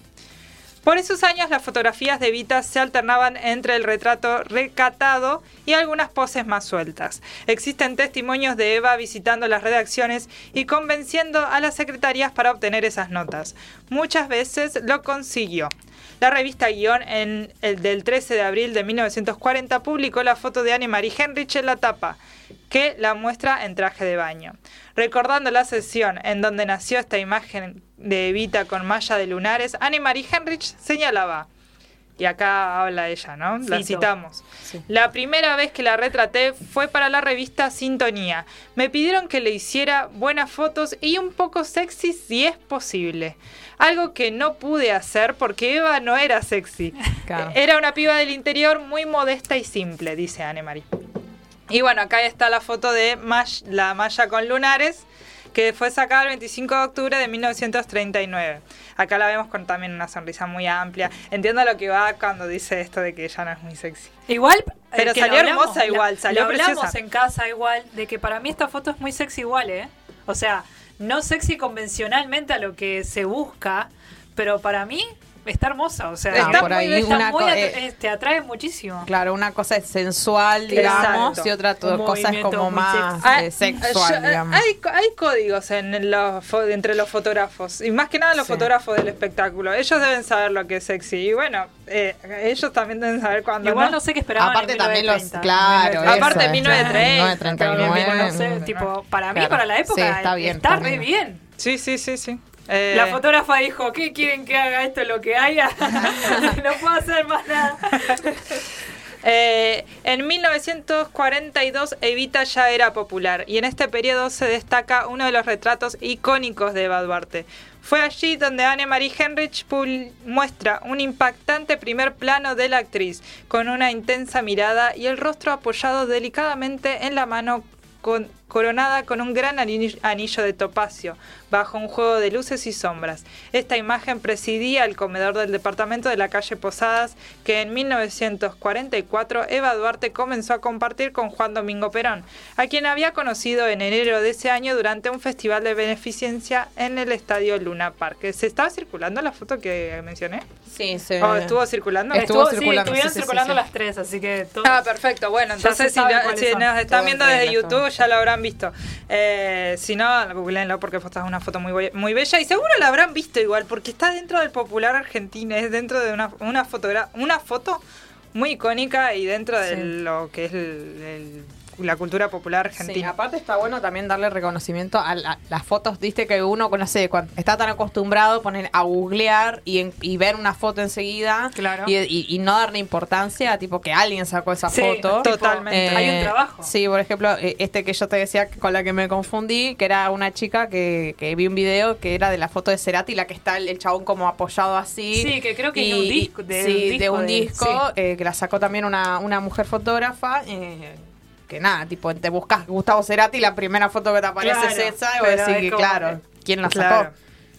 Speaker 5: Por esos años las fotografías de Vita se alternaban entre el retrato recatado y algunas poses más sueltas. Existen testimonios de Eva visitando las redacciones y convenciendo a las secretarias para obtener esas notas. Muchas veces lo consiguió. La revista Guión en el del 13 de abril de 1940 publicó la foto de Anne-Marie Henrich en la tapa, que la muestra en traje de baño. Recordando la sesión en donde nació esta imagen de Evita con malla de lunares, Anne-Marie Henrich señalaba, y acá habla ella, ¿no? La
Speaker 1: Cito.
Speaker 5: citamos.
Speaker 2: Sí.
Speaker 5: La primera vez que la retraté fue para la revista Sintonía. Me pidieron que le hiciera buenas fotos y un poco sexy si es posible. Algo que no pude hacer porque Eva no era sexy.
Speaker 2: Claro.
Speaker 5: Era una piba del interior muy modesta y simple, dice Anne-Marie. Y bueno, acá está la foto de Mash- la malla con lunares, que fue sacada el 25 de octubre de 1939. Acá la vemos con también una sonrisa muy amplia. Entiendo lo que va cuando dice esto de que ella no es muy sexy.
Speaker 1: Igual. eh,
Speaker 5: Pero salió
Speaker 1: hablamos,
Speaker 5: hermosa igual,
Speaker 1: la-
Speaker 5: salió
Speaker 1: lo hablamos
Speaker 5: preciosa.
Speaker 1: en casa igual, de que para mí esta foto es muy sexy igual, ¿eh? O sea, no sexy convencionalmente a lo que se busca, pero para mí está hermosa, o sea,
Speaker 5: Está
Speaker 2: por
Speaker 5: muy
Speaker 2: ahí
Speaker 1: está
Speaker 2: una
Speaker 1: muy
Speaker 2: eh,
Speaker 1: eh, te atrae muchísimo.
Speaker 2: Claro, una cosa es sensual, digamos,
Speaker 5: Exacto.
Speaker 2: y otra cosa es como más
Speaker 5: Ah,
Speaker 2: eh, sexual,
Speaker 5: yo-
Speaker 2: digamos.
Speaker 5: Hay, hay códigos en los, entre los fotógrafos, y más que nada los
Speaker 2: Sí.
Speaker 5: fotógrafos del espectáculo. Ellos deben saber lo que es sexy, y bueno, eh, ellos también deben saber cuándo
Speaker 1: Igual
Speaker 5: no.
Speaker 1: no sé qué esperaban
Speaker 2: Aparte
Speaker 1: en
Speaker 2: también los,
Speaker 1: 1930.
Speaker 2: claro, eso,
Speaker 5: Aparte
Speaker 2: es,
Speaker 5: 1930,
Speaker 2: claro, 1939,
Speaker 1: También, tipo, no sé, tipo, para mí,
Speaker 2: Claro.
Speaker 1: para la época,
Speaker 2: Sí, está bien,
Speaker 1: está
Speaker 2: está
Speaker 1: re
Speaker 2: bien.
Speaker 1: bien.
Speaker 5: Sí, sí, sí, sí. Eh,
Speaker 1: La fotógrafa dijo, ¿qué quieren que haga esto lo que haya? no puedo hacer más nada.
Speaker 5: Eh, en 1942 Evita ya era popular y en este periodo se destaca uno de los retratos icónicos de Eva Duarte. Fue allí donde Anne-Marie Henrich muestra un impactante primer plano de la actriz, con una intensa mirada y el rostro apoyado delicadamente en la mano con- coronada con un gran ani- anillo de topacio, bajo un juego de luces y sombras. Esta imagen presidía el comedor del departamento de la calle Posadas, que en 1944 Eva Duarte comenzó a compartir con Juan Domingo Perón, a quien había conocido en enero de ese año durante un festival de beneficencia en el estadio Luna Park. ¿Se estaba circulando la foto que mencioné?
Speaker 2: Sí, se
Speaker 5: ¿O estuvo circulando?
Speaker 2: Estuvo
Speaker 1: sí,
Speaker 2: circulando,
Speaker 1: estuvieron
Speaker 2: sí, sí,
Speaker 1: circulando
Speaker 2: sí, sí.
Speaker 1: las tres, así que todo.
Speaker 5: Ah, perfecto. Bueno, entonces si, si nos están
Speaker 2: Todo
Speaker 5: viendo desde YouTube
Speaker 2: todo.
Speaker 5: ya lo habrán visto. Eh, si no, googleenlo porque esta es una foto muy, muy bella y seguro la habrán visto igual porque está dentro del popular argentino, es dentro de una, una, fotogra- una foto muy icónica y dentro de
Speaker 2: Sí.
Speaker 5: lo que es el- el- la cultura popular
Speaker 2: Sí,
Speaker 5: argentina.
Speaker 2: aparte está bueno también darle reconocimiento a la- las fotos, viste que uno, no sé, cuando está tan acostumbrado a poner a googlear y, en- y ver una foto enseguida
Speaker 1: Claro.
Speaker 2: y, y- y no darle importancia, tipo que alguien sacó esa
Speaker 1: Sí,
Speaker 2: foto.
Speaker 5: Totalmente.
Speaker 1: Hay un trabajo.
Speaker 2: Sí, por ejemplo, eh, este que yo te decía con la que me confundí, que era una chica que, que vi un video que era de la foto de Cerati, la que está el, el chabón como apoyado así.
Speaker 1: Sí, que creo que es de un disco- de
Speaker 2: sí,
Speaker 1: un
Speaker 2: de un
Speaker 1: disco de-
Speaker 2: disco, eh, que la sacó también una, una mujer fotógrafa. eh, que nada, tipo, te buscas Gustavo Cerati, la primera foto que te aparece
Speaker 1: Claro,
Speaker 2: es esa, y vos decís que, claro, ¿quién la
Speaker 5: Claro.
Speaker 2: sacó?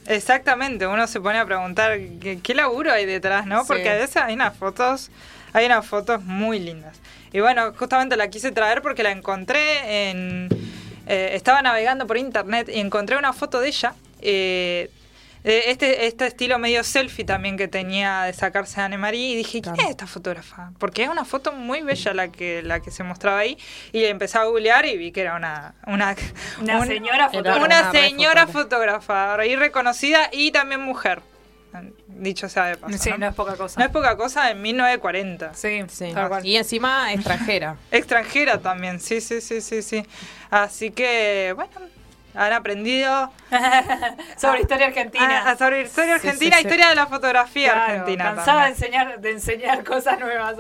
Speaker 5: Exactamente, uno se pone a preguntar qué, qué laburo hay detrás, ¿no?
Speaker 2: Sí.
Speaker 5: Porque a veces hay unas fotos, hay unas fotos muy lindas. Y bueno, justamente la quise traer porque la encontré en... eh, estaba navegando por internet y encontré una foto de ella. eh, de este, este estilo medio selfie también que tenía de sacarse a Anne Marie y dije, ¿quién
Speaker 2: Claro.
Speaker 5: es esta fotógrafa? Porque es una foto muy bella la que, la que se mostraba ahí y empecé a googlear y vi que era una... Una,
Speaker 1: Una
Speaker 5: un-
Speaker 1: señora fotógrafa.
Speaker 5: una señora
Speaker 2: fotógrafa.
Speaker 5: fotógrafa, y reconocida y también mujer. Dicho sea de paso.
Speaker 1: Sí,
Speaker 5: ¿no?
Speaker 1: no es poca cosa.
Speaker 5: No es poca cosa en 1940.
Speaker 1: Sí,
Speaker 2: Sí. Y encima extranjera.
Speaker 5: Extranjera también, sí, sí, sí, sí, sí. Así que, bueno, han aprendido
Speaker 1: Sobre historia argentina.
Speaker 5: a- a sobre historia argentina,
Speaker 2: sí, sí.
Speaker 5: historia de la fotografía
Speaker 1: Claro,
Speaker 5: argentina.
Speaker 1: Cansada de enseñar, de enseñar cosas nuevas.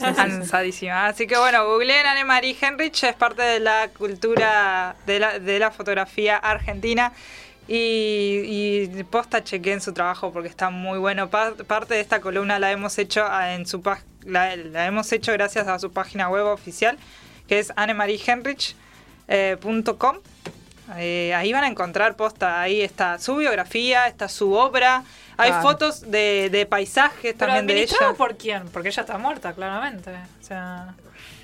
Speaker 5: Cansadísima. Así que bueno, googleen Anne-Marie Henrich, es parte de la cultura de la, de la fotografía argentina. Y, y posta chequeen su trabajo porque está muy bueno. Pa- parte de esta columna la hemos hecho ah, en su la, la hemos hecho gracias a su página web oficial, que es annemariehenrich.com. Eh, ahí van a encontrar posta, ahí está su biografía, está su obra, hay
Speaker 2: Claro.
Speaker 5: fotos de, de paisajes
Speaker 1: ¿Pero
Speaker 5: también de ella.
Speaker 1: por quién? Porque ella está muerta, claramente. O sea,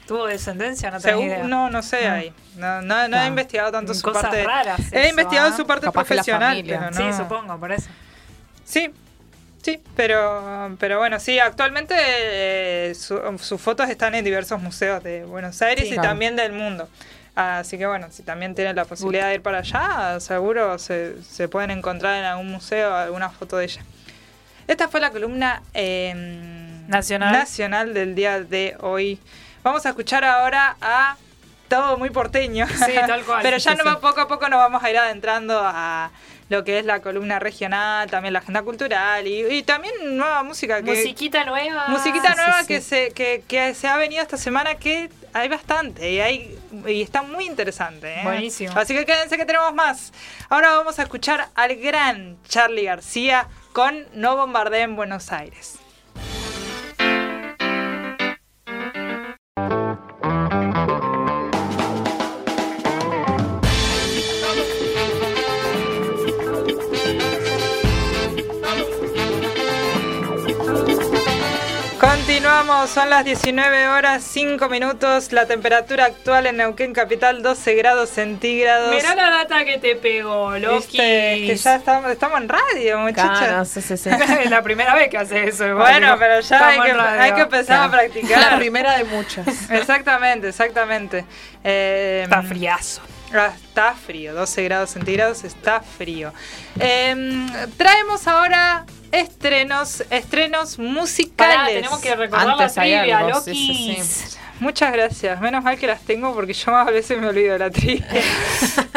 Speaker 1: tuvo descendencia, no tengo idea.
Speaker 5: no, no sé
Speaker 1: Ah.
Speaker 5: ahí. No, no, no he
Speaker 2: Ah.
Speaker 5: investigado tanto su
Speaker 1: Cosas
Speaker 5: parte.
Speaker 1: raras
Speaker 5: he
Speaker 1: eso,
Speaker 5: investigado
Speaker 1: ¿ah?
Speaker 5: su parte
Speaker 2: Capaz
Speaker 5: profesional, pero.
Speaker 1: Sí, supongo, por eso.
Speaker 5: Sí, sí, pero, pero bueno, sí, actualmente eh, su- sus fotos están en diversos museos de Buenos Aires
Speaker 2: Sí.
Speaker 5: y
Speaker 2: Claro.
Speaker 5: también del mundo. Así que bueno, si también tienen la posibilidad de ir para allá, seguro se, se pueden encontrar en algún museo alguna foto de ella. Esta fue la columna eh,
Speaker 1: Nacional.
Speaker 5: nacional del día de hoy. Vamos a escuchar ahora a todo muy porteño.
Speaker 1: Sí, tal cual.
Speaker 5: Pero ya no poco a poco nos vamos a ir adentrando a lo que es la columna regional, también la agenda cultural y, y también nueva música que
Speaker 1: Musiquita nueva.
Speaker 5: musiquita
Speaker 2: sí,
Speaker 5: nueva
Speaker 2: sí.
Speaker 5: que se que, que se ha venido esta semana que hay bastante y hay y está muy interesante. ¿eh?
Speaker 1: Buenísimo.
Speaker 5: Así que quédense que tenemos más. Ahora vamos a escuchar al gran Charlie García con No bombardeen Buenos Aires. Continuamos, son las 19 horas 5 minutos, la temperatura actual en Neuquén Capital 12 grados centígrados.
Speaker 1: Mirá la data que te pegó, Loki.
Speaker 5: Que ya estamos, estamos en radio, muchachos.
Speaker 2: Claro, sí, sí, sí.
Speaker 1: es la primera vez que hace eso. igual,
Speaker 5: Bueno,
Speaker 1: digo,
Speaker 5: pero ya hay que, hay que empezar a practicar.
Speaker 2: La primera de muchas.
Speaker 5: Exactamente, exactamente. Eh,
Speaker 1: Está friazo.
Speaker 5: ah, Está frío, 12 grados centígrados, está frío. Eh, traemos ahora estrenos, estrenos musicales.
Speaker 1: Pará, tenemos que recordar
Speaker 2: Antes
Speaker 1: la trivia,
Speaker 2: algo, sí,
Speaker 1: Loki.
Speaker 2: sí, sí.
Speaker 5: muchas gracias. Menos mal que las tengo porque yo a veces me olvido de la trivia.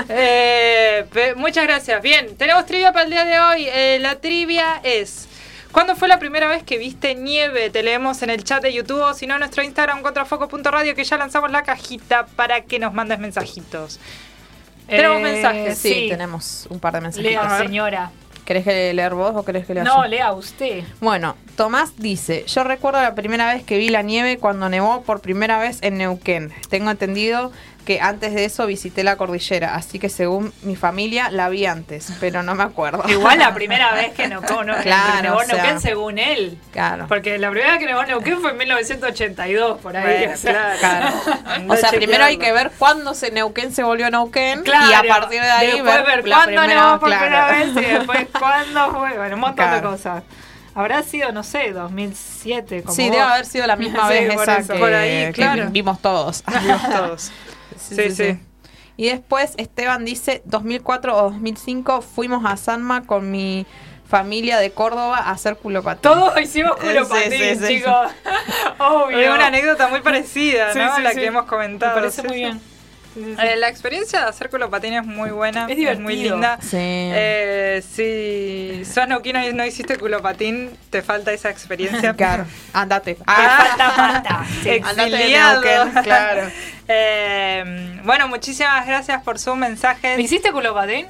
Speaker 5: Eh, muchas gracias. Bien, tenemos trivia para el día de hoy. Eh, la trivia es... ¿Cuándo fue la primera vez que viste nieve? Te leemos en el chat de YouTube o si no en nuestro Instagram contrafoco.radio que ya lanzamos la cajita para que nos mandes mensajitos. Tenemos mensajes,
Speaker 2: Sí,
Speaker 1: sí.
Speaker 2: tenemos un par de mensajes.
Speaker 1: Lea, señora.
Speaker 2: ¿Querés que leer vos o querés que lea
Speaker 1: No,
Speaker 2: yo?
Speaker 1: lea usted.
Speaker 2: Bueno, Tomás dice, yo recuerdo la primera vez que vi la nieve cuando nevó por primera vez en Neuquén. Tengo entendido que antes de eso visité la cordillera, así que según mi familia la vi antes, pero no me acuerdo.
Speaker 1: Igual la primera vez que no, no,
Speaker 2: Claro,
Speaker 1: nevó
Speaker 2: o sea.
Speaker 1: Neuquén según él.
Speaker 2: Claro.
Speaker 1: Porque la primera vez que nevó Neuquén fue en 1982, por ahí.
Speaker 5: Bueno,
Speaker 1: o sea.
Speaker 2: Claro. O sea, primero hay que ver cuándo se Neuquén se volvió Neuquén
Speaker 1: Claro,
Speaker 2: y a partir de ahí
Speaker 1: después ver,
Speaker 2: la
Speaker 1: cuándo
Speaker 2: primera-
Speaker 1: nevó por
Speaker 2: claro.
Speaker 1: primera vez y después cuándo fue. Bueno, un montón de cosas. Habrá sido, no sé, 2007. Como
Speaker 2: Sí,
Speaker 1: vos.
Speaker 2: debe haber sido la misma
Speaker 1: Sí,
Speaker 2: vez
Speaker 1: por
Speaker 2: esa
Speaker 1: eso.
Speaker 2: que,
Speaker 5: Por ahí,
Speaker 2: que
Speaker 5: claro.
Speaker 2: vimos todos.
Speaker 5: Vimos todos. Sí, sí.
Speaker 2: Y después Esteban dice, 2004 o 2005 fuimos a Sanma con mi familia de Córdoba a hacer culopatín.
Speaker 1: Todos hicimos culo
Speaker 2: Sí,
Speaker 1: patín,
Speaker 2: sí, sí.
Speaker 1: chicos. Obvio.
Speaker 5: Es una anécdota muy parecida,
Speaker 1: Sí,
Speaker 5: ¿no?
Speaker 1: sí,
Speaker 5: la
Speaker 1: sí.
Speaker 5: que hemos comentado.
Speaker 1: Me parece
Speaker 5: Sí,
Speaker 1: muy
Speaker 5: sí.
Speaker 1: bien. Sí, sí, sí.
Speaker 5: Eh, la experiencia de hacer culopatín es muy buena.
Speaker 1: Es
Speaker 5: muy
Speaker 1: divertido.
Speaker 5: linda.
Speaker 2: Sí.
Speaker 5: Eh, si sos neuquino y no hiciste culopatín, te falta esa experiencia.
Speaker 2: Claro, andate.
Speaker 5: Ah,
Speaker 1: falta, falta. Sí.
Speaker 2: Andate de. Neuquén, claro.
Speaker 5: Eh, bueno, muchísimas gracias por sus mensajes.
Speaker 1: ¿Me hiciste culo patín?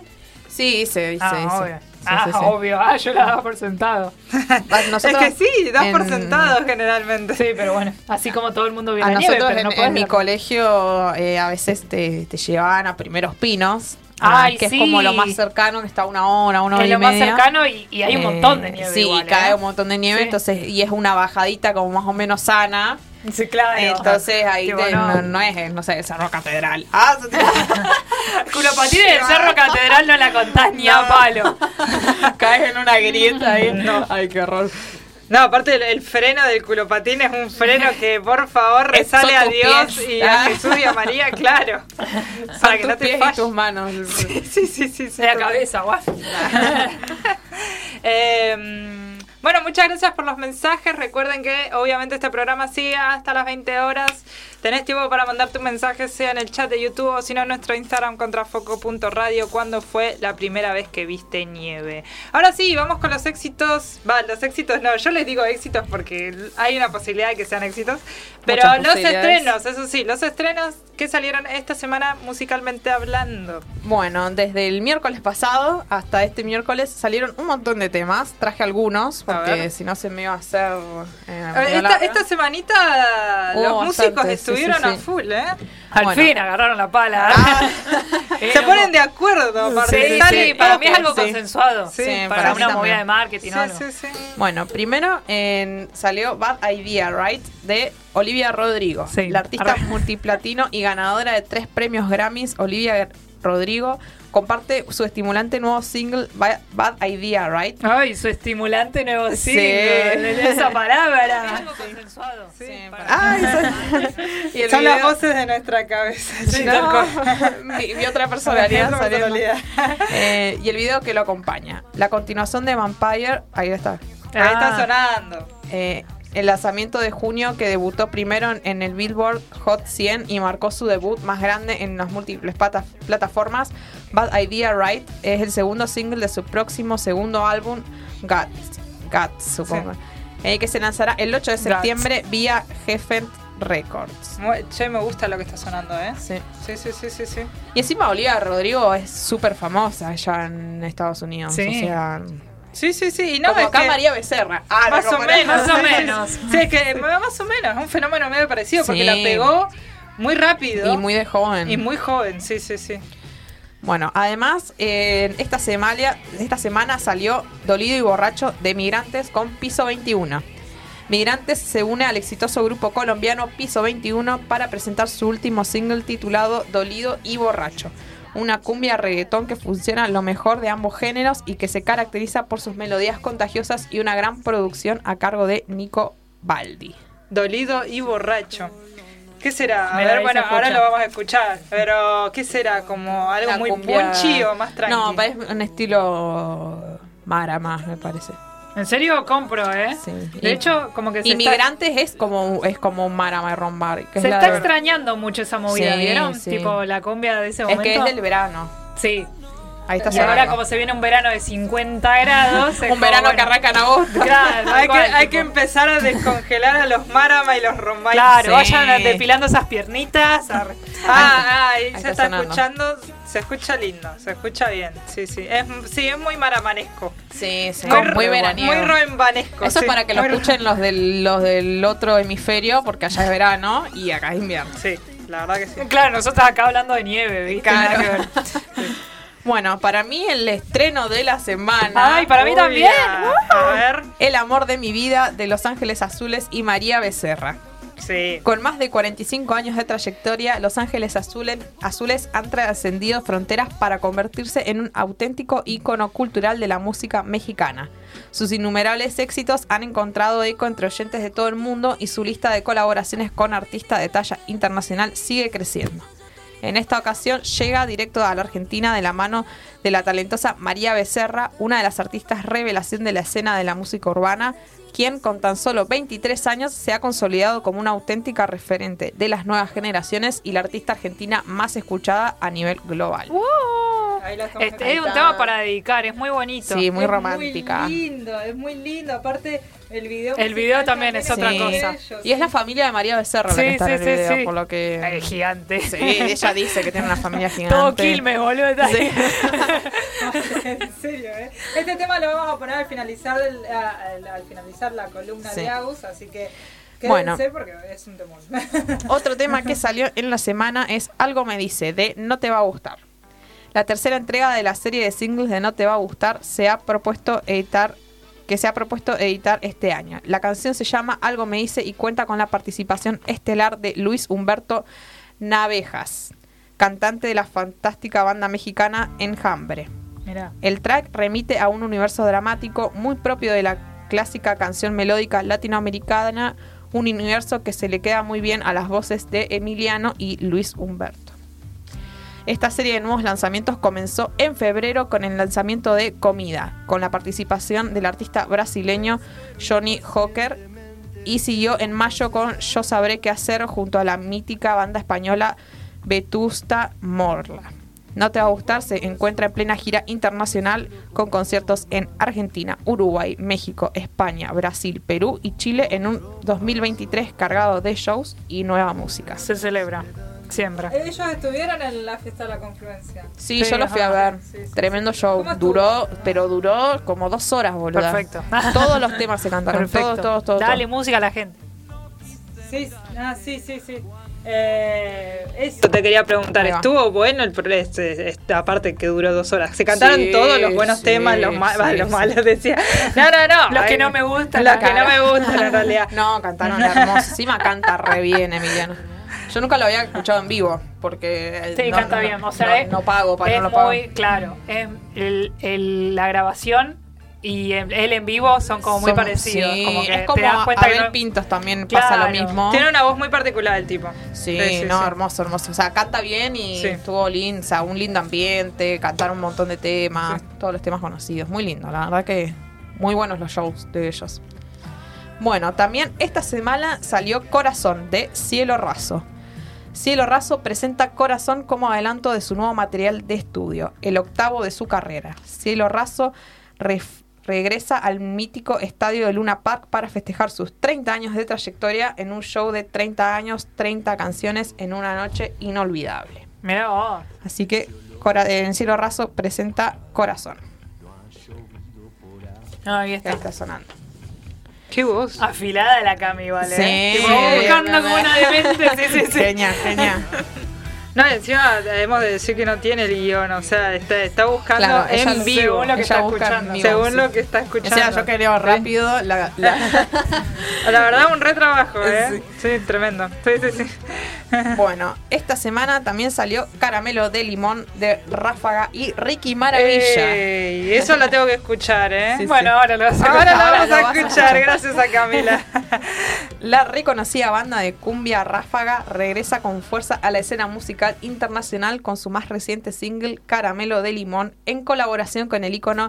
Speaker 2: Sí, hice, hice,
Speaker 1: Ah,
Speaker 2: hice.
Speaker 1: obvio.
Speaker 2: Sí,
Speaker 1: ah,
Speaker 2: sí, sí.
Speaker 1: obvio. Ah, yo la daba por sentado.
Speaker 2: Nosotros
Speaker 5: es que sí, das por
Speaker 2: en-
Speaker 5: sentado generalmente.
Speaker 1: Sí, pero bueno. Así como todo el mundo vio
Speaker 2: A
Speaker 1: la nieve,
Speaker 2: nosotros
Speaker 1: pero
Speaker 2: en,
Speaker 1: no
Speaker 2: en
Speaker 1: podés
Speaker 2: mi colegio eh, a veces te, te llevaban a primeros pinos. ah,
Speaker 1: Ay,
Speaker 2: que
Speaker 1: sí.
Speaker 2: es como lo más cercano, que está a una hora, una hora
Speaker 1: Es
Speaker 2: y
Speaker 1: lo más cercano y, y hay un
Speaker 2: Eh,
Speaker 1: montón de nieve.
Speaker 2: Sí,
Speaker 1: igual,
Speaker 2: cae
Speaker 1: ¿eh?
Speaker 2: un montón de nieve,
Speaker 1: Sí.
Speaker 2: entonces, y es una bajadita como más o menos sana.
Speaker 1: Sí, claro.
Speaker 2: Entonces ahí te-
Speaker 1: no.
Speaker 2: no, es, no sé, el Cerro Catedral. Ah,
Speaker 1: Culo patín en el Cerro Catedral no la contás ni a palo.
Speaker 2: caes en una grieta ahí. No, ay, qué horror.
Speaker 5: No, aparte el, el freno del culopatín es un freno que por favor resale a Dios
Speaker 2: pies.
Speaker 5: y a
Speaker 2: Ah.
Speaker 5: Jesús y a María, claro.
Speaker 2: Son
Speaker 5: Para que no te
Speaker 2: pies y
Speaker 5: falle.
Speaker 2: tus manos.
Speaker 5: Sí, sí, sí, sí. sí.
Speaker 1: De la cabeza, guau.
Speaker 5: Eh, bueno, muchas gracias por los mensajes. Recuerden que obviamente este programa sigue hasta las 20 horas. Tenés tiempo para mandar tu mensaje, sea en el chat de YouTube o si no en nuestro Instagram contrafoco.radio. ¿Cuándo fue la primera vez que viste nieve? Ahora sí, vamos con los éxitos. Va, los éxitos no, yo les digo éxitos porque hay una posibilidad de que sean éxitos. Pero
Speaker 2: Muchas
Speaker 5: los estrenos, eso sí, los estrenos que salieron esta semana musicalmente hablando.
Speaker 2: Bueno, desde el miércoles pasado hasta este miércoles salieron un montón de temas. Traje algunos, porque si no se me iba a hacer. eh,
Speaker 5: Eh, Esta, esta semanita
Speaker 2: Hubo
Speaker 5: los músicos
Speaker 2: bastante,
Speaker 5: estuvieron
Speaker 2: sí,
Speaker 5: a full, ¿eh?
Speaker 1: Al
Speaker 2: Bueno.
Speaker 1: fin agarraron la pala.
Speaker 2: Ah.
Speaker 5: Se ponen de acuerdo.
Speaker 1: Sí, sí, para mí es algo consensuado.
Speaker 5: Sí,
Speaker 1: para, una
Speaker 2: también.
Speaker 1: movida de marketing o algo.
Speaker 2: Bueno, primero en- salió Bad Idea, Right? De Olivia Rodrigo. La artista
Speaker 1: Arre.
Speaker 2: multiplatino y ganadora de tres premios Grammys, Olivia Rodrigo, comparte su estimulante nuevo single Ba- Bad Idea, Right?
Speaker 1: Ay, su estimulante nuevo
Speaker 2: Sí.
Speaker 1: single, esa palabra. Es algo consensuado.
Speaker 2: Sí,
Speaker 1: para-
Speaker 2: Ay, son- y
Speaker 5: Son las
Speaker 2: video-
Speaker 5: voces de nuestra cabeza.
Speaker 1: Sí,
Speaker 2: No, mi, mi otra personalidad
Speaker 5: personalidad.
Speaker 2: Eh, y el video que lo acompaña. La continuación de Vampire, ahí está.
Speaker 5: Ahí está
Speaker 1: Ah.
Speaker 5: sonando.
Speaker 2: Eh, el lanzamiento de junio que debutó primero en- el Billboard Hot 100 y marcó su debut más grande en las múltiples plataformas. Bad Idea Right es el segundo single de su próximo segundo álbum, Guts, Guts supongo, eh, que se lanzará el 8 de septiembre vía Geffen Records.
Speaker 5: Che, me gusta lo que está sonando, ¿eh?
Speaker 2: Sí.
Speaker 5: Sí, sí, sí, sí, sí.
Speaker 2: Y encima Olivia Rodrigo es súper famosa allá en Estados Unidos.
Speaker 1: Sí.
Speaker 2: O sea,
Speaker 5: Sí, sí, sí. Y no,
Speaker 2: como
Speaker 5: es
Speaker 2: acá
Speaker 5: que-
Speaker 2: María Becerra. Ah, no,
Speaker 5: más o menos.
Speaker 1: Más o menos.
Speaker 5: Sí, es que más o menos. Es un fenómeno medio parecido porque la pegó muy rápido.
Speaker 2: Y muy de joven.
Speaker 5: y muy joven, sí, sí, sí.
Speaker 2: Bueno, además, eh, esta, semana, esta semana salió Dolido y Borracho de Migrantes con Piso 21. Migrantes se une al exitoso grupo colombiano Piso 21 para presentar su último single titulado Dolido y Borracho. Una cumbia reggaetón que funciona lo mejor de ambos géneros y que se caracteriza por sus melodías contagiosas y una gran producción a cargo de Nico Baldi.
Speaker 5: Dolido y borracho. ¿Qué será? A ver, bueno, ahora lo vamos a escuchar. Pero, ¿qué será? ¿Como algo
Speaker 2: Una
Speaker 5: muy
Speaker 2: cumbia-
Speaker 5: punchy o más tranquilo?
Speaker 2: No, es un estilo Mara más, me parece.
Speaker 1: En serio, compro, ¿eh?
Speaker 2: Sí.
Speaker 1: De
Speaker 2: Y-
Speaker 1: hecho, como que se está,
Speaker 2: Inmigrantes es como es como y Rombar. que es
Speaker 1: se está
Speaker 2: de-
Speaker 1: extrañando mucho esa movida,
Speaker 2: Sí,
Speaker 1: ¿vieron?
Speaker 2: sí.
Speaker 1: Tipo la cumbia de ese
Speaker 2: Es
Speaker 1: momento.
Speaker 2: que es del verano.
Speaker 1: Sí.
Speaker 2: Ahí está
Speaker 1: Y ahora como se viene un verano de 50 grados...
Speaker 2: un
Speaker 1: como,
Speaker 2: verano
Speaker 1: bueno,
Speaker 2: que arranca en agosto.
Speaker 1: Claro,
Speaker 5: Hay que, hay empezar a descongelar a los Marama y los Rombay.
Speaker 1: Claro,
Speaker 2: Sí.
Speaker 1: vayan depilando esas piernitas.
Speaker 5: Ah, ah, ahí
Speaker 2: Ahí
Speaker 5: se
Speaker 2: está
Speaker 5: escuchando. Se escucha lindo, se escucha bien. Sí, sí. Es, sí, es muy maramanesco.
Speaker 2: Sí, sí.
Speaker 5: Muy,
Speaker 2: Muy, veraniego.
Speaker 5: Muy roembanesco.
Speaker 2: Eso
Speaker 5: sí,
Speaker 2: es para que lo escuchen los del, los del otro hemisferio, porque allá es verano y acá es invierno.
Speaker 5: Sí, la verdad que sí.
Speaker 1: Claro, nosotros acá hablando de nieve, ¿viste?
Speaker 2: Claro. Bueno, para mí el estreno de la semana.
Speaker 1: Ay, para mí también.
Speaker 5: A, a ver,
Speaker 2: El amor de mi vida de Los Ángeles Azules y María Becerra.
Speaker 5: sí.
Speaker 2: Con más de 45 años de trayectoria, Los Ángeles Azules, Azules han trascendido fronteras para convertirse en un auténtico ícono cultural de la música mexicana. Sus innumerables éxitos han encontrado eco entre oyentes de todo el mundo y su lista de colaboraciones con artistas de talla internacional sigue creciendo. En esta ocasión llega directo a la Argentina de la mano de la talentosa María Becerra, una de las artistas revelación de la escena de la música urbana, quien con tan solo 23 años se ha consolidado como una auténtica referente de las nuevas generaciones y la artista argentina más escuchada a nivel global.
Speaker 1: Este es un tema para dedicar, es muy bonito.
Speaker 2: Sí, muy
Speaker 5: Es
Speaker 2: romántica.
Speaker 5: Muy lindo, es muy lindo. Aparte, el video.
Speaker 1: El video también es otra
Speaker 2: Sí.
Speaker 1: cosa.
Speaker 2: Y es la familia de María Becerra la que está en el video,
Speaker 1: sí.
Speaker 2: por lo que...
Speaker 1: Eh, gigante.
Speaker 2: Sí, ella dice que tiene una familia gigante.
Speaker 1: Todo Quilmes, boludo.
Speaker 2: Sí.
Speaker 5: en serio, ¿eh? Este tema lo vamos a poner al finalizar, al, al finalizar la columna
Speaker 2: Sí.
Speaker 5: de Agus, así que
Speaker 2: Bueno.
Speaker 5: porque es un temor.
Speaker 2: Otro tema que salió en la semana es Algo me dice de No te va a gustar. La tercera entrega de la serie de singles de No te va a gustar se ha propuesto editar que se ha propuesto editar este año. La canción se llama Algo me dice y cuenta con la participación estelar de Luis Humberto Navejas, cantante de la fantástica banda mexicana Enjambre.
Speaker 1: Mirá.
Speaker 2: El track remite a un universo dramático muy propio de la clásica canción melódica latinoamericana, un universo que se le queda muy bien a las voces de Emiliano y Luis Humberto. Esta serie de nuevos lanzamientos comenzó en febrero con el lanzamiento de Comida, con la participación del artista brasileño Johnny Hawker, y siguió en mayo con Yo sabré qué hacer junto a la mítica banda española Vetusta Morla. No te va a gustar, se encuentra en plena gira internacional con conciertos en Argentina, Uruguay, México, España, Brasil, Perú y Chile en un 2023 cargado de shows y nueva música.
Speaker 1: Se celebra. Siempre.
Speaker 5: Ellos estuvieron en la fiesta de la confluencia.
Speaker 2: Sí,
Speaker 1: Sí,
Speaker 2: yo lo fui a ver.
Speaker 5: Sí, sí,
Speaker 2: Tremendo
Speaker 5: sí.
Speaker 2: show. Duró, pero duró como dos horas, boludo.
Speaker 1: Perfecto.
Speaker 2: Todos los temas se cantaron.
Speaker 1: Perfecto.
Speaker 2: Todos, todos, todos.
Speaker 1: Dale
Speaker 2: todos.
Speaker 1: música a la gente.
Speaker 5: Sí, ah, sí, sí, sí. Eh, eso te quería preguntar. ¿estuvo bueno el pro- este, esta parte que duró dos horas? ¿Se cantaron
Speaker 2: Sí,
Speaker 5: todos los buenos
Speaker 2: sí,
Speaker 5: temas, los, ma-
Speaker 2: sí,
Speaker 5: va, los
Speaker 2: sí.
Speaker 5: malos? Decía. No, no, no.
Speaker 1: Los que no me gustan,
Speaker 5: Los
Speaker 1: la
Speaker 5: que no me gustan en realidad.
Speaker 2: No, cantaron hermoso. Encima canta re bien, Emiliano. Yo nunca lo había escuchado en vivo, porque eh,
Speaker 1: Sí,
Speaker 2: no,
Speaker 1: canta
Speaker 2: no,
Speaker 1: bien. O
Speaker 2: no,
Speaker 1: sea, es-
Speaker 2: no pago para
Speaker 1: es
Speaker 2: no lo pago.
Speaker 1: muy claro. Es el- el- la grabación y el- él en vivo son como muy
Speaker 2: Son-
Speaker 1: parecidos.
Speaker 2: sí,
Speaker 1: como que
Speaker 2: es
Speaker 1: te
Speaker 2: como
Speaker 1: das cuenta que
Speaker 2: Abel
Speaker 1: no-
Speaker 2: Pintos también pasa lo mismo.
Speaker 5: Tiene una voz muy particular el tipo.
Speaker 2: Sí, no, hermoso, hermoso. O sea, canta bien y
Speaker 5: Sí.
Speaker 2: estuvo lindo, o sea, un lindo ambiente, cantaron un montón de temas, todos los temas conocidos. Muy lindo, la verdad que muy buenos los shows de ellos. Bueno, también esta semana salió Corazón de Cielo Raso. Cielo Raso presenta Corazón como adelanto de su nuevo material de estudio, el octavo de su carrera. Cielo Raso regresa al mítico estadio de Luna Park para festejar sus 30 años de trayectoria en un show de 30 años, 30 canciones en una noche inolvidable.
Speaker 1: Mirá vos.
Speaker 2: Así que en Cielo Raso presenta Corazón.
Speaker 1: No, ahí está.
Speaker 2: ahí está sonando.
Speaker 5: ¿Qué voz?
Speaker 1: Afilada la Cami, ¿vale?
Speaker 2: Sí.
Speaker 1: Tipo, buscando como una demente. Sí, sí, sí.
Speaker 2: Genial, genial.
Speaker 5: No, encima debemos de decir que no tiene el guion, o sea, está, está buscando
Speaker 2: Claro,
Speaker 5: en vivo.
Speaker 1: según lo que está escuchando.
Speaker 2: vivo,
Speaker 5: Según
Speaker 2: sí.
Speaker 5: lo que está
Speaker 2: O
Speaker 5: escuchando.
Speaker 2: sea, yo quería rápido la, la-
Speaker 5: La verdad, un retrabajo, ¿eh? Sí, tremendo. Sí, sí, sí.
Speaker 2: Bueno, esta semana también salió Caramelo de Limón de Ráfaga y Ricky Maravilla.
Speaker 5: Ey, eso lo tengo que escuchar, ¿eh?
Speaker 2: Sí,
Speaker 1: Bueno, ahora lo vas a
Speaker 5: Ahora lo
Speaker 2: ahora
Speaker 5: vamos
Speaker 2: lo
Speaker 5: a
Speaker 2: vas a
Speaker 5: escuchar,
Speaker 2: escuchar.
Speaker 5: gracias a Camila.
Speaker 2: La reconocida banda de cumbia Ráfaga regresa con fuerza a la escena musical internacional con su más reciente single Caramelo de Limón en colaboración con el ícono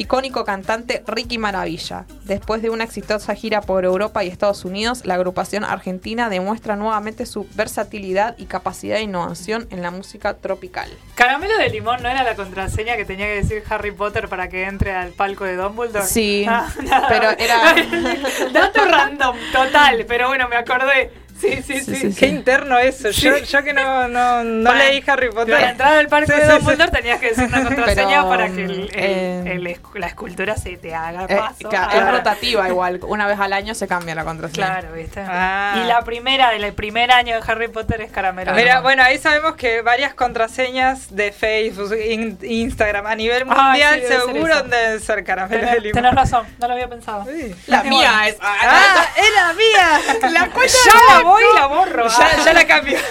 Speaker 2: icónico cantante Ricky Maravilla. Después de una exitosa gira por Europa y Estados Unidos, la agrupación argentina demuestra nuevamente su versatilidad y capacidad de innovación en la música tropical.
Speaker 1: Caramelo de limón no era la contraseña que tenía que decir Harry Potter para que entre al palco de Dumbledore.
Speaker 2: Sí,
Speaker 1: Ah,
Speaker 2: pero era-
Speaker 1: Dato random, total, pero bueno, me acordé. Sí, sí,
Speaker 2: Sí,
Speaker 1: sí.
Speaker 5: Qué interno eso. Yo, yo que no, no, no
Speaker 1: Para-
Speaker 5: leí Harry Potter.
Speaker 1: Para entrar al parque de. Dumbledore tenías que decir una contraseña
Speaker 2: Pero,
Speaker 1: para que el-
Speaker 2: eh,
Speaker 1: el la escultura se te haga
Speaker 2: Eh,
Speaker 1: paso. Ah,
Speaker 2: es rotativa igual. Una vez al año se cambia la contraseña.
Speaker 1: Claro, ¿viste?
Speaker 5: Ah.
Speaker 1: Y la primera del primer año de Harry Potter es Caramelo.
Speaker 5: Mira, bueno, ahí sabemos que varias contraseñas de Facebook, in- Instagram a nivel
Speaker 1: Ah,
Speaker 5: mundial
Speaker 1: sí, ser
Speaker 5: seguro
Speaker 1: eso.
Speaker 5: deben ser caramelos de
Speaker 1: Tenés,
Speaker 5: limón.
Speaker 1: tenés razón, no lo había pensado.
Speaker 5: Sí.
Speaker 2: La mía
Speaker 1: bueno.
Speaker 2: es.
Speaker 5: ¡Ah! ¡Era mía!
Speaker 2: La cuenta
Speaker 1: Ya la voy y la borro.
Speaker 5: Ya, ya la cambio.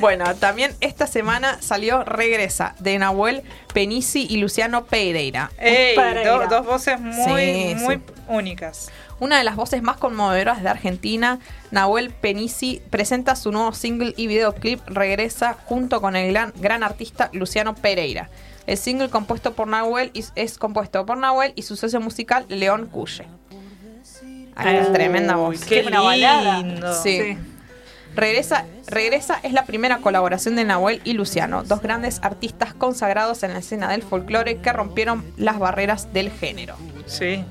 Speaker 2: Bueno, también esta semana salió Regresa de Nahuel Penisi y Luciano Pereira.
Speaker 5: Ey,
Speaker 1: Pereira.
Speaker 5: do- dos voces muy,
Speaker 2: Sí,
Speaker 5: muy
Speaker 2: sí.
Speaker 5: únicas.
Speaker 2: Una de las voces más conmovedoras de Argentina, Nahuel Penisi presenta su nuevo single y videoclip Regresa junto con el gran, gran artista Luciano Pereira. El single compuesto por Nahuel es compuesto por Nahuel y su socio musical León Cuye. Ay, es tremenda voz.
Speaker 5: Qué
Speaker 1: una balada.
Speaker 5: lindo.
Speaker 2: Sí. Regresa, Regresa es la primera colaboración de Nahuel y Luciano, dos grandes artistas consagrados en la escena del folclore que rompieron las barreras del género.
Speaker 5: Sí.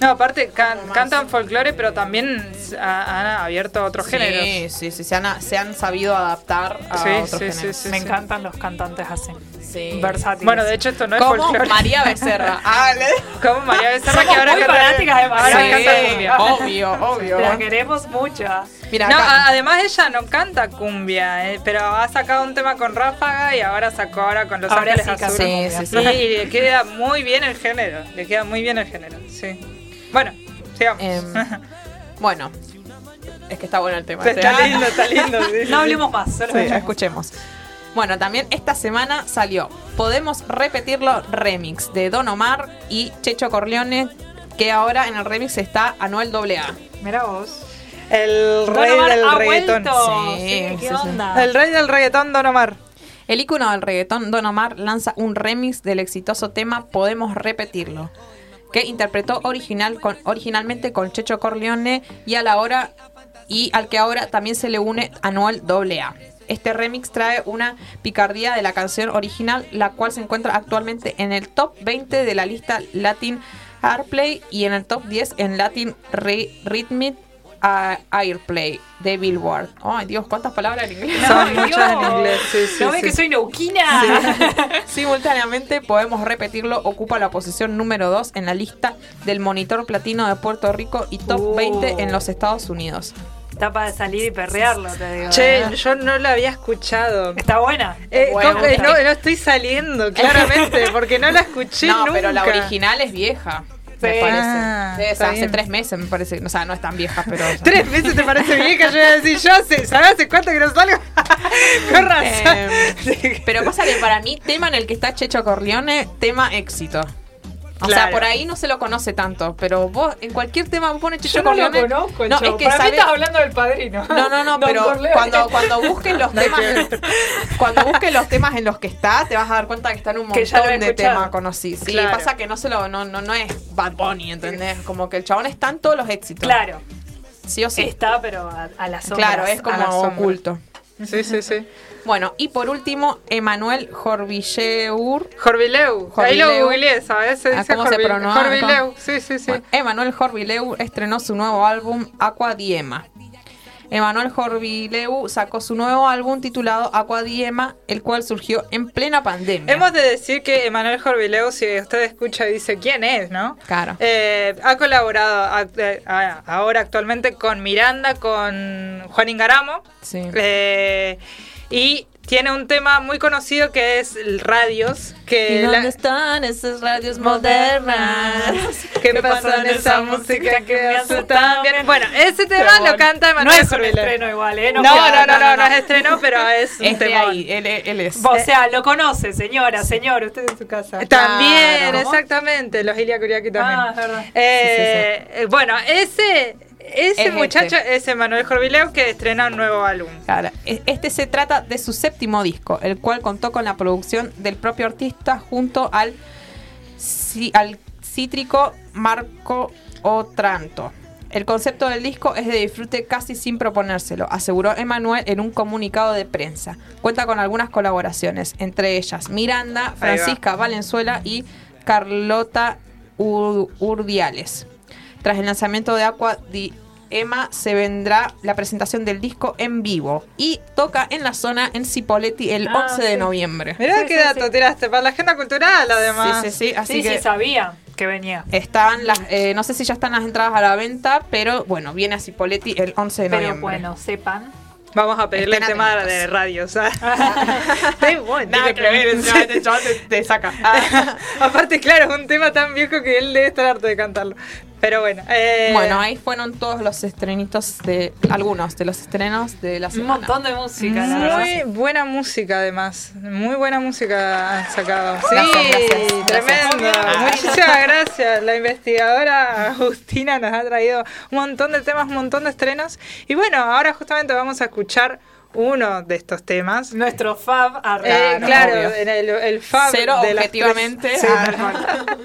Speaker 5: No, aparte can- cantan folclore, pero también ha- han abierto otros géneros.
Speaker 2: Sí, sí, sí, se han, se han sabido adaptar a
Speaker 5: Sí,
Speaker 2: otros
Speaker 5: sí,
Speaker 2: géneros.
Speaker 5: sí, sí.
Speaker 1: Me encantan los cantantes así.
Speaker 2: Sí.
Speaker 1: Versátiles.
Speaker 5: Bueno, de hecho esto no es
Speaker 2: Como
Speaker 5: folclore.
Speaker 2: María Becerra. Ah,
Speaker 5: Como María Becerra
Speaker 1: Somos
Speaker 5: que ahora
Speaker 1: muy
Speaker 5: canta,
Speaker 1: fanáticas de María
Speaker 5: ahora
Speaker 2: Sí,
Speaker 5: canta cumbia.
Speaker 2: obvio, obvio.
Speaker 1: La queremos mucho.
Speaker 2: Mira,
Speaker 5: No, además ella no canta cumbia, eh, pero ha sacado un tema con Ráfaga y ahora sacó ahora con Los
Speaker 1: Ahora
Speaker 5: Ángeles
Speaker 1: sí
Speaker 5: Azules.
Speaker 2: Sí, sí,
Speaker 5: Sí,
Speaker 2: sí.
Speaker 5: y le queda muy bien el género, le queda muy bien el género, sí. Bueno, sigamos.
Speaker 2: Em, bueno, es que está bueno el tema.
Speaker 5: está
Speaker 2: ¿sí?
Speaker 5: lindo, está lindo. sí,
Speaker 1: No
Speaker 5: sí.
Speaker 1: hablemos más, solo
Speaker 2: Sí,
Speaker 1: escuchemos.
Speaker 2: Bueno, también esta semana salió Podemos Repetirlo Remix de Don Omar y Checho Corleone, que ahora en el remix está Anuel AA.
Speaker 1: Mira vos.
Speaker 5: El
Speaker 1: Don
Speaker 5: rey
Speaker 1: Omar
Speaker 5: del
Speaker 1: ha
Speaker 5: reggaetón.
Speaker 2: Sí,
Speaker 1: Sí,
Speaker 2: sí,
Speaker 1: ¿qué
Speaker 2: sí.
Speaker 1: onda?
Speaker 5: El rey del reggaetón, Don Omar.
Speaker 2: El ícono del reggaetón Don Omar lanza un remix del exitoso tema Podemos Repetirlo, que interpretó original con, originalmente con Checho Corleone y a la hora y al que ahora también se le une Anuel AA. Este remix trae una picardía de la canción original, la cual se encuentra actualmente en el top 20 de la lista Latin Airplay y en el top 10 en Latin Re- Rhythmic Airplay de Billboard. Ay, Dios, cuántas palabras en inglés.
Speaker 5: Son
Speaker 1: Ay,
Speaker 5: muchas en inglés, sí, sí,
Speaker 1: ¿No ves
Speaker 5: sí.
Speaker 1: que soy neuquina?
Speaker 2: Simultáneamente, podemos repetirlo, ocupa la posición número 2 en la lista del monitor platino de Puerto Rico y top
Speaker 1: Uh.
Speaker 2: 20 en los Estados Unidos.
Speaker 1: Está para salir y perrearlo, te digo.
Speaker 5: Che,
Speaker 1: ¿eh?
Speaker 5: yo no la había escuchado.
Speaker 1: Está buena.
Speaker 5: Eh,
Speaker 2: Bueno,
Speaker 5: ¿cómo que
Speaker 2: está
Speaker 5: no, estoy saliendo, claramente, porque no la escuché
Speaker 2: no,
Speaker 5: nunca.
Speaker 2: pero la original es vieja. Me
Speaker 1: Sí.
Speaker 2: parece.
Speaker 5: Ah,
Speaker 2: hace tres meses, me parece. O sea, no es tan vieja, pero.
Speaker 5: Tres meses te parece vieja, yo iba a decir, yo hace, ¿sabes hace cuánto que no salgo? Con razón.
Speaker 2: Eh, pero pasa que para mí, tema en el que está Checho Corleone, tema éxito. O sea, por ahí no se lo conoce tanto, pero vos en cualquier tema vos pones Checho
Speaker 1: Yo no lo
Speaker 2: Corleone.
Speaker 1: conozco,
Speaker 2: no, es que
Speaker 1: Para mí estás hablando del padrino.
Speaker 2: No, no, no,
Speaker 1: Don
Speaker 2: pero
Speaker 1: Corleone.
Speaker 2: cuando, cuando busques los temas cuando busques los temas en los que está, te vas a dar cuenta que un
Speaker 1: ya lo he
Speaker 2: montón de temas conocidos. Sí,
Speaker 5: Claro.
Speaker 2: pasa que no se lo, no, no, no es Bad Bunny, ¿entendés? Como que el chabón está en todos los éxitos.
Speaker 1: Claro,
Speaker 2: Sí o sí.
Speaker 1: está, pero a, a la sombra.
Speaker 2: claro, es como oculto.
Speaker 5: Sí, sí, sí.
Speaker 2: Bueno, y por último, Emanuel Jorvilleur.
Speaker 5: Jorvileu. Ahí lo googleé, ¿sabes? Se
Speaker 2: Ah,
Speaker 5: dice
Speaker 2: ¿cómo se pronuncia?
Speaker 5: Jorvileu. Sí, sí, sí.
Speaker 2: Bueno, Emanuel Jorvileu estrenó su nuevo álbum Aqua Diema. Emanuel Jorvileu sacó su nuevo álbum titulado Aqua Diema, el cual surgió en plena pandemia.
Speaker 5: Hemos de decir que Emanuel Jorvileu, si usted escucha y dice quién es, ¿no?
Speaker 2: Claro.
Speaker 5: Eh, ha colaborado act- eh, ahora actualmente con Miranda, con Juan Ingaramo.
Speaker 2: Sí.
Speaker 5: eh, y tiene un tema muy conocido que es Radios. Que
Speaker 2: ¿Y
Speaker 5: la-
Speaker 2: dónde están esas radios modernas?
Speaker 5: ¿Qué pasó en esa música que me hace tan bien? Bueno, ese tema lo canta
Speaker 1: No
Speaker 5: Emanuel
Speaker 1: es un estreno igual, ¿eh?
Speaker 5: No, no, no, no, no es estreno, pero es un temón.
Speaker 2: ahí, él, es.
Speaker 1: O sea, lo conoce, señora, señor, usted en su casa.
Speaker 5: También, exactamente, los Ilia Kuriaki también.
Speaker 1: Ah, es verdad.
Speaker 5: Eh, Bueno, ese, ese
Speaker 2: Es
Speaker 5: muchacho
Speaker 2: este.
Speaker 5: es Emanuel Jorvileo que estrena un nuevo álbum.
Speaker 2: Claro, e- Este se trata de su séptimo disco, el cual contó con la producción del propio artista junto al al cítrico Marco Otranto. El concepto del disco es de disfrute casi sin proponérselo, aseguró Emanuel en un comunicado de prensa. Cuenta con algunas colaboraciones, entre ellas Miranda. Francisca Valenzuela y Carlota Ur- Urdiales. Tras el lanzamiento de Aqua di Emma se vendrá la presentación del disco en vivo y toca en la zona en Cipoletti el
Speaker 1: Ah,
Speaker 2: 11 de
Speaker 1: sí.
Speaker 2: noviembre.
Speaker 5: Mirá
Speaker 1: Sí,
Speaker 5: qué
Speaker 1: sí,
Speaker 5: dato
Speaker 1: sí.
Speaker 5: tiraste para la agenda cultural, además.
Speaker 2: Sí, sí, sí. Así
Speaker 1: sí,
Speaker 2: que
Speaker 1: sí, sabía que venía.
Speaker 2: están las, eh, no sé si ya están las entradas a la venta, pero bueno, viene a Cipoletti el 11 de
Speaker 1: Pero
Speaker 2: noviembre.
Speaker 1: bueno, sepan.
Speaker 5: Vamos a pedirle
Speaker 2: Estén
Speaker 5: el tema de radio. Está bueno,
Speaker 2: Nada que ver, encima este chaval te, te saca. Ah.
Speaker 5: Aparte, claro, es un tema tan viejo que él debe estar harto de cantarlo. Pero bueno. eh,
Speaker 2: Bueno, ahí fueron todos los estrenitos de algunos de los estrenos de la
Speaker 1: Un
Speaker 2: semana.
Speaker 1: montón de música, la verdad.
Speaker 5: Muy buena música, además. Muy buena música han sacado. Sí,
Speaker 2: Gracias, gracias.
Speaker 5: tremendo.
Speaker 2: Gracias.
Speaker 5: Muchísimas gracias. La investigadora Agustina nos ha traído un montón de temas, un montón de estrenos. Y bueno, ahora justamente vamos a escuchar uno de estos temas.
Speaker 1: Nuestro fab
Speaker 5: Eh, claro, en el, el fab
Speaker 2: Cero
Speaker 5: de las
Speaker 2: objetivamente.
Speaker 5: tres- Sí,
Speaker 2: Ah.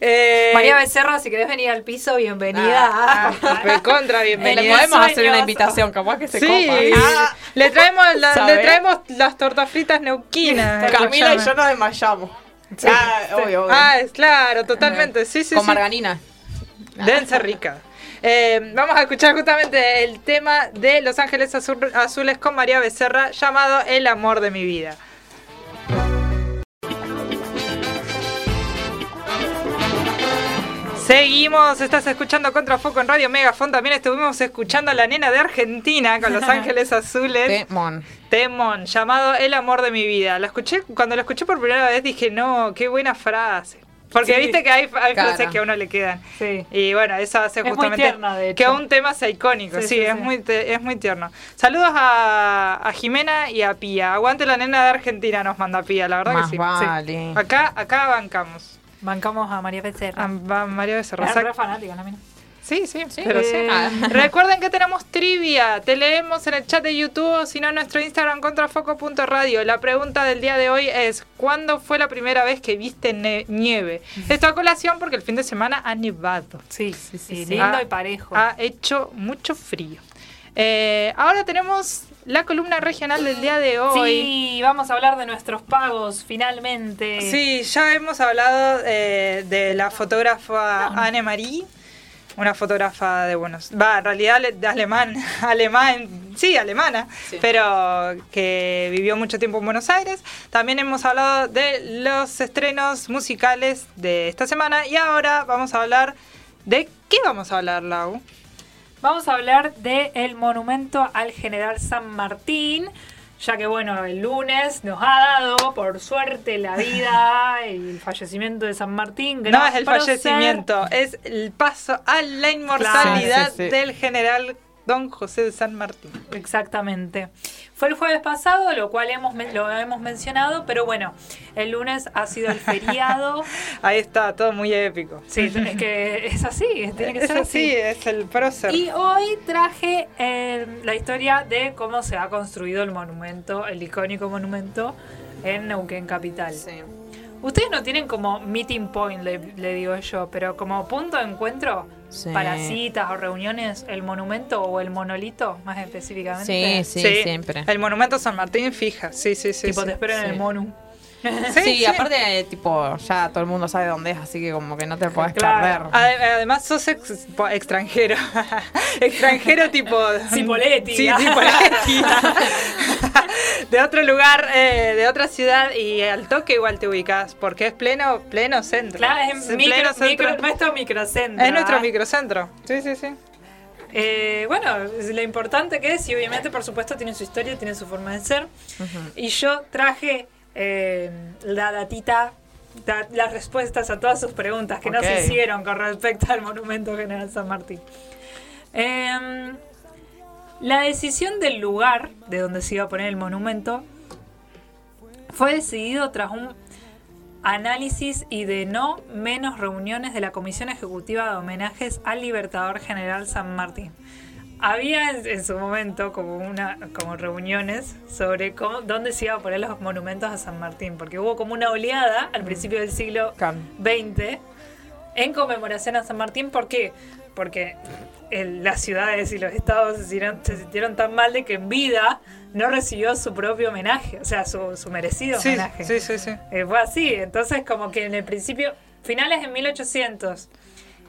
Speaker 5: Eh,
Speaker 1: María Becerra, si querés venir al piso, bienvenida.
Speaker 2: Ah,
Speaker 1: Ah,
Speaker 5: recontra
Speaker 2: Le
Speaker 5: bienvenida.
Speaker 1: En
Speaker 2: podemos hacer una invitación, capaz que se
Speaker 5: Sí,
Speaker 2: copa. Ah,
Speaker 5: le traemos la- le
Speaker 2: ¿Sabe?
Speaker 5: traemos las tortas fritas neuquinas.
Speaker 2: Camila y yo nos desmayamos. ah, obvio, obvio.
Speaker 5: Ah, es claro, totalmente. Sí, sí,
Speaker 2: Con
Speaker 5: sí.
Speaker 2: margarina.
Speaker 5: Deben ser ricas. Eh, vamos a escuchar justamente el tema de Los Ángeles Azul- Azules con María Becerra llamado El amor de mi vida. Seguimos, estás escuchando Contrafoco en Radio Megafon. También estuvimos escuchando a la nena de Argentina con Los Ángeles Azules.
Speaker 2: Temón.
Speaker 5: Temón, llamado El amor de mi vida. La escuché, cuando lo escuché por primera vez dije, no, qué buena frase. Porque
Speaker 1: Sí.
Speaker 5: viste que hay, hay frases que a uno le quedan.
Speaker 1: Sí.
Speaker 5: Y bueno, eso hace
Speaker 1: Es muy
Speaker 5: justamente
Speaker 1: tierna, de
Speaker 5: que un tema sea icónico. Sí,
Speaker 1: Sí, sí,
Speaker 5: es,
Speaker 1: sí.
Speaker 5: Muy te- es muy tierno. Saludos a, a Jimena y a Pía. Aguante la nena de Argentina, nos manda Pía, la verdad
Speaker 2: Más
Speaker 5: que sí.
Speaker 2: vale.
Speaker 5: Sí. Acá, acá bancamos.
Speaker 1: Bancamos a María Becerra.
Speaker 5: A, a María Becerra.
Speaker 1: Es
Speaker 5: Sac-
Speaker 1: re fanática la mina.
Speaker 5: Sí, sí,
Speaker 2: Sí.
Speaker 5: pero sí.
Speaker 1: Eh,
Speaker 2: Ah.
Speaker 5: Recuerden que tenemos trivia. Te leemos en el chat de YouTube o si no en nuestro Instagram contrafoco.radio. La pregunta del día de hoy es: ¿Cuándo fue la primera vez que viste ne- nieve? Esto a colación porque el fin de semana ha nevado.
Speaker 1: Sí,
Speaker 2: sí,
Speaker 1: sí,
Speaker 2: sí.
Speaker 1: lindo y parejo.
Speaker 5: Ha hecho mucho frío. Eh, ahora tenemos la columna regional del día de hoy.
Speaker 1: Sí, vamos a hablar de nuestros pagos finalmente.
Speaker 5: Sí, ya hemos hablado eh, de la fotógrafa Anne Marie, una fotógrafa de Buenos va, en realidad de alemán, alemán, sí, alemana,
Speaker 2: Sí.
Speaker 5: pero que vivió mucho tiempo en Buenos Aires. También hemos hablado de los estrenos musicales de esta semana y ahora vamos a hablar de qué vamos a hablar, Lau.
Speaker 1: Vamos a hablar del monumento al general San Martín, ya que bueno, el lunes nos ha dado, por suerte, la vida y el fallecimiento de San Martín.
Speaker 5: No es el fallecimiento, es el paso a la inmortalidad
Speaker 2: Sí, sí, sí.
Speaker 5: del general Don José de San Martín.
Speaker 1: Exactamente. Fue el jueves pasado, lo cual hemos, lo hemos mencionado, pero bueno, el lunes ha sido el feriado.
Speaker 5: Ahí está, todo muy épico.
Speaker 1: Sí, es que es así, tiene que
Speaker 5: Es
Speaker 1: ser
Speaker 5: así,
Speaker 1: así.
Speaker 5: es el prócer.
Speaker 1: Y hoy traje eh, la historia de cómo se ha construido el monumento, el icónico monumento en Neuquén Capital.
Speaker 2: Sí.
Speaker 1: Ustedes no tienen como meeting point, le, le digo yo, pero como punto de encuentro
Speaker 2: Sí.
Speaker 1: para citas o reuniones, el monumento o el monolito, más específicamente.
Speaker 2: Sí, sí, siempre.
Speaker 5: El monumento San Martín fija, sí, sí, sí.
Speaker 1: tipo,
Speaker 5: sí.
Speaker 1: te espero en el monu.
Speaker 5: Sí,
Speaker 2: Sí,
Speaker 5: sí.
Speaker 2: aparte, tipo, ya todo el mundo sabe dónde es, así que como que no te podés
Speaker 1: Claro.
Speaker 2: perder.
Speaker 5: Ade- Además sos ex- extranjero. extranjero tipo...
Speaker 1: Cipoletti.
Speaker 5: Sí, Cipoletti. de otro lugar, eh, de otra ciudad y al toque igual te ubicas porque es pleno, pleno centro.
Speaker 1: Claro, es
Speaker 5: en
Speaker 1: micro-
Speaker 5: pleno centro.
Speaker 1: micro- nuestro microcentro.
Speaker 5: es nuestro
Speaker 1: ¿ah?
Speaker 5: microcentro. Sí, sí, sí.
Speaker 1: Eh, bueno, lo importante que es, y obviamente, por supuesto, tiene su historia, tiene su forma de ser. Y yo traje eh, la datita, da- las respuestas a todas sus preguntas que
Speaker 2: Ok.
Speaker 1: nos hicieron con respecto al Monumento General San Martín. Em, la decisión del lugar de donde se iba a poner el monumento fue decidido tras un análisis y de no menos reuniones de la Comisión Ejecutiva de Homenajes al Libertador General San Martín. Había en, en su momento como una como reuniones sobre cómo, dónde se iba a poner los monumentos a San Martín, porque hubo como una oleada al principio del siglo. XX en conmemoración a San Martín. ¿Por qué? Porque el- las ciudades y los estados se sintieron, se sintieron tan mal de que en vida no recibió su propio homenaje, o sea, su, su merecido
Speaker 5: Sí,
Speaker 1: homenaje.
Speaker 5: sí, sí, sí.
Speaker 1: Eh, fue así, entonces como que en el principio, finales de 1800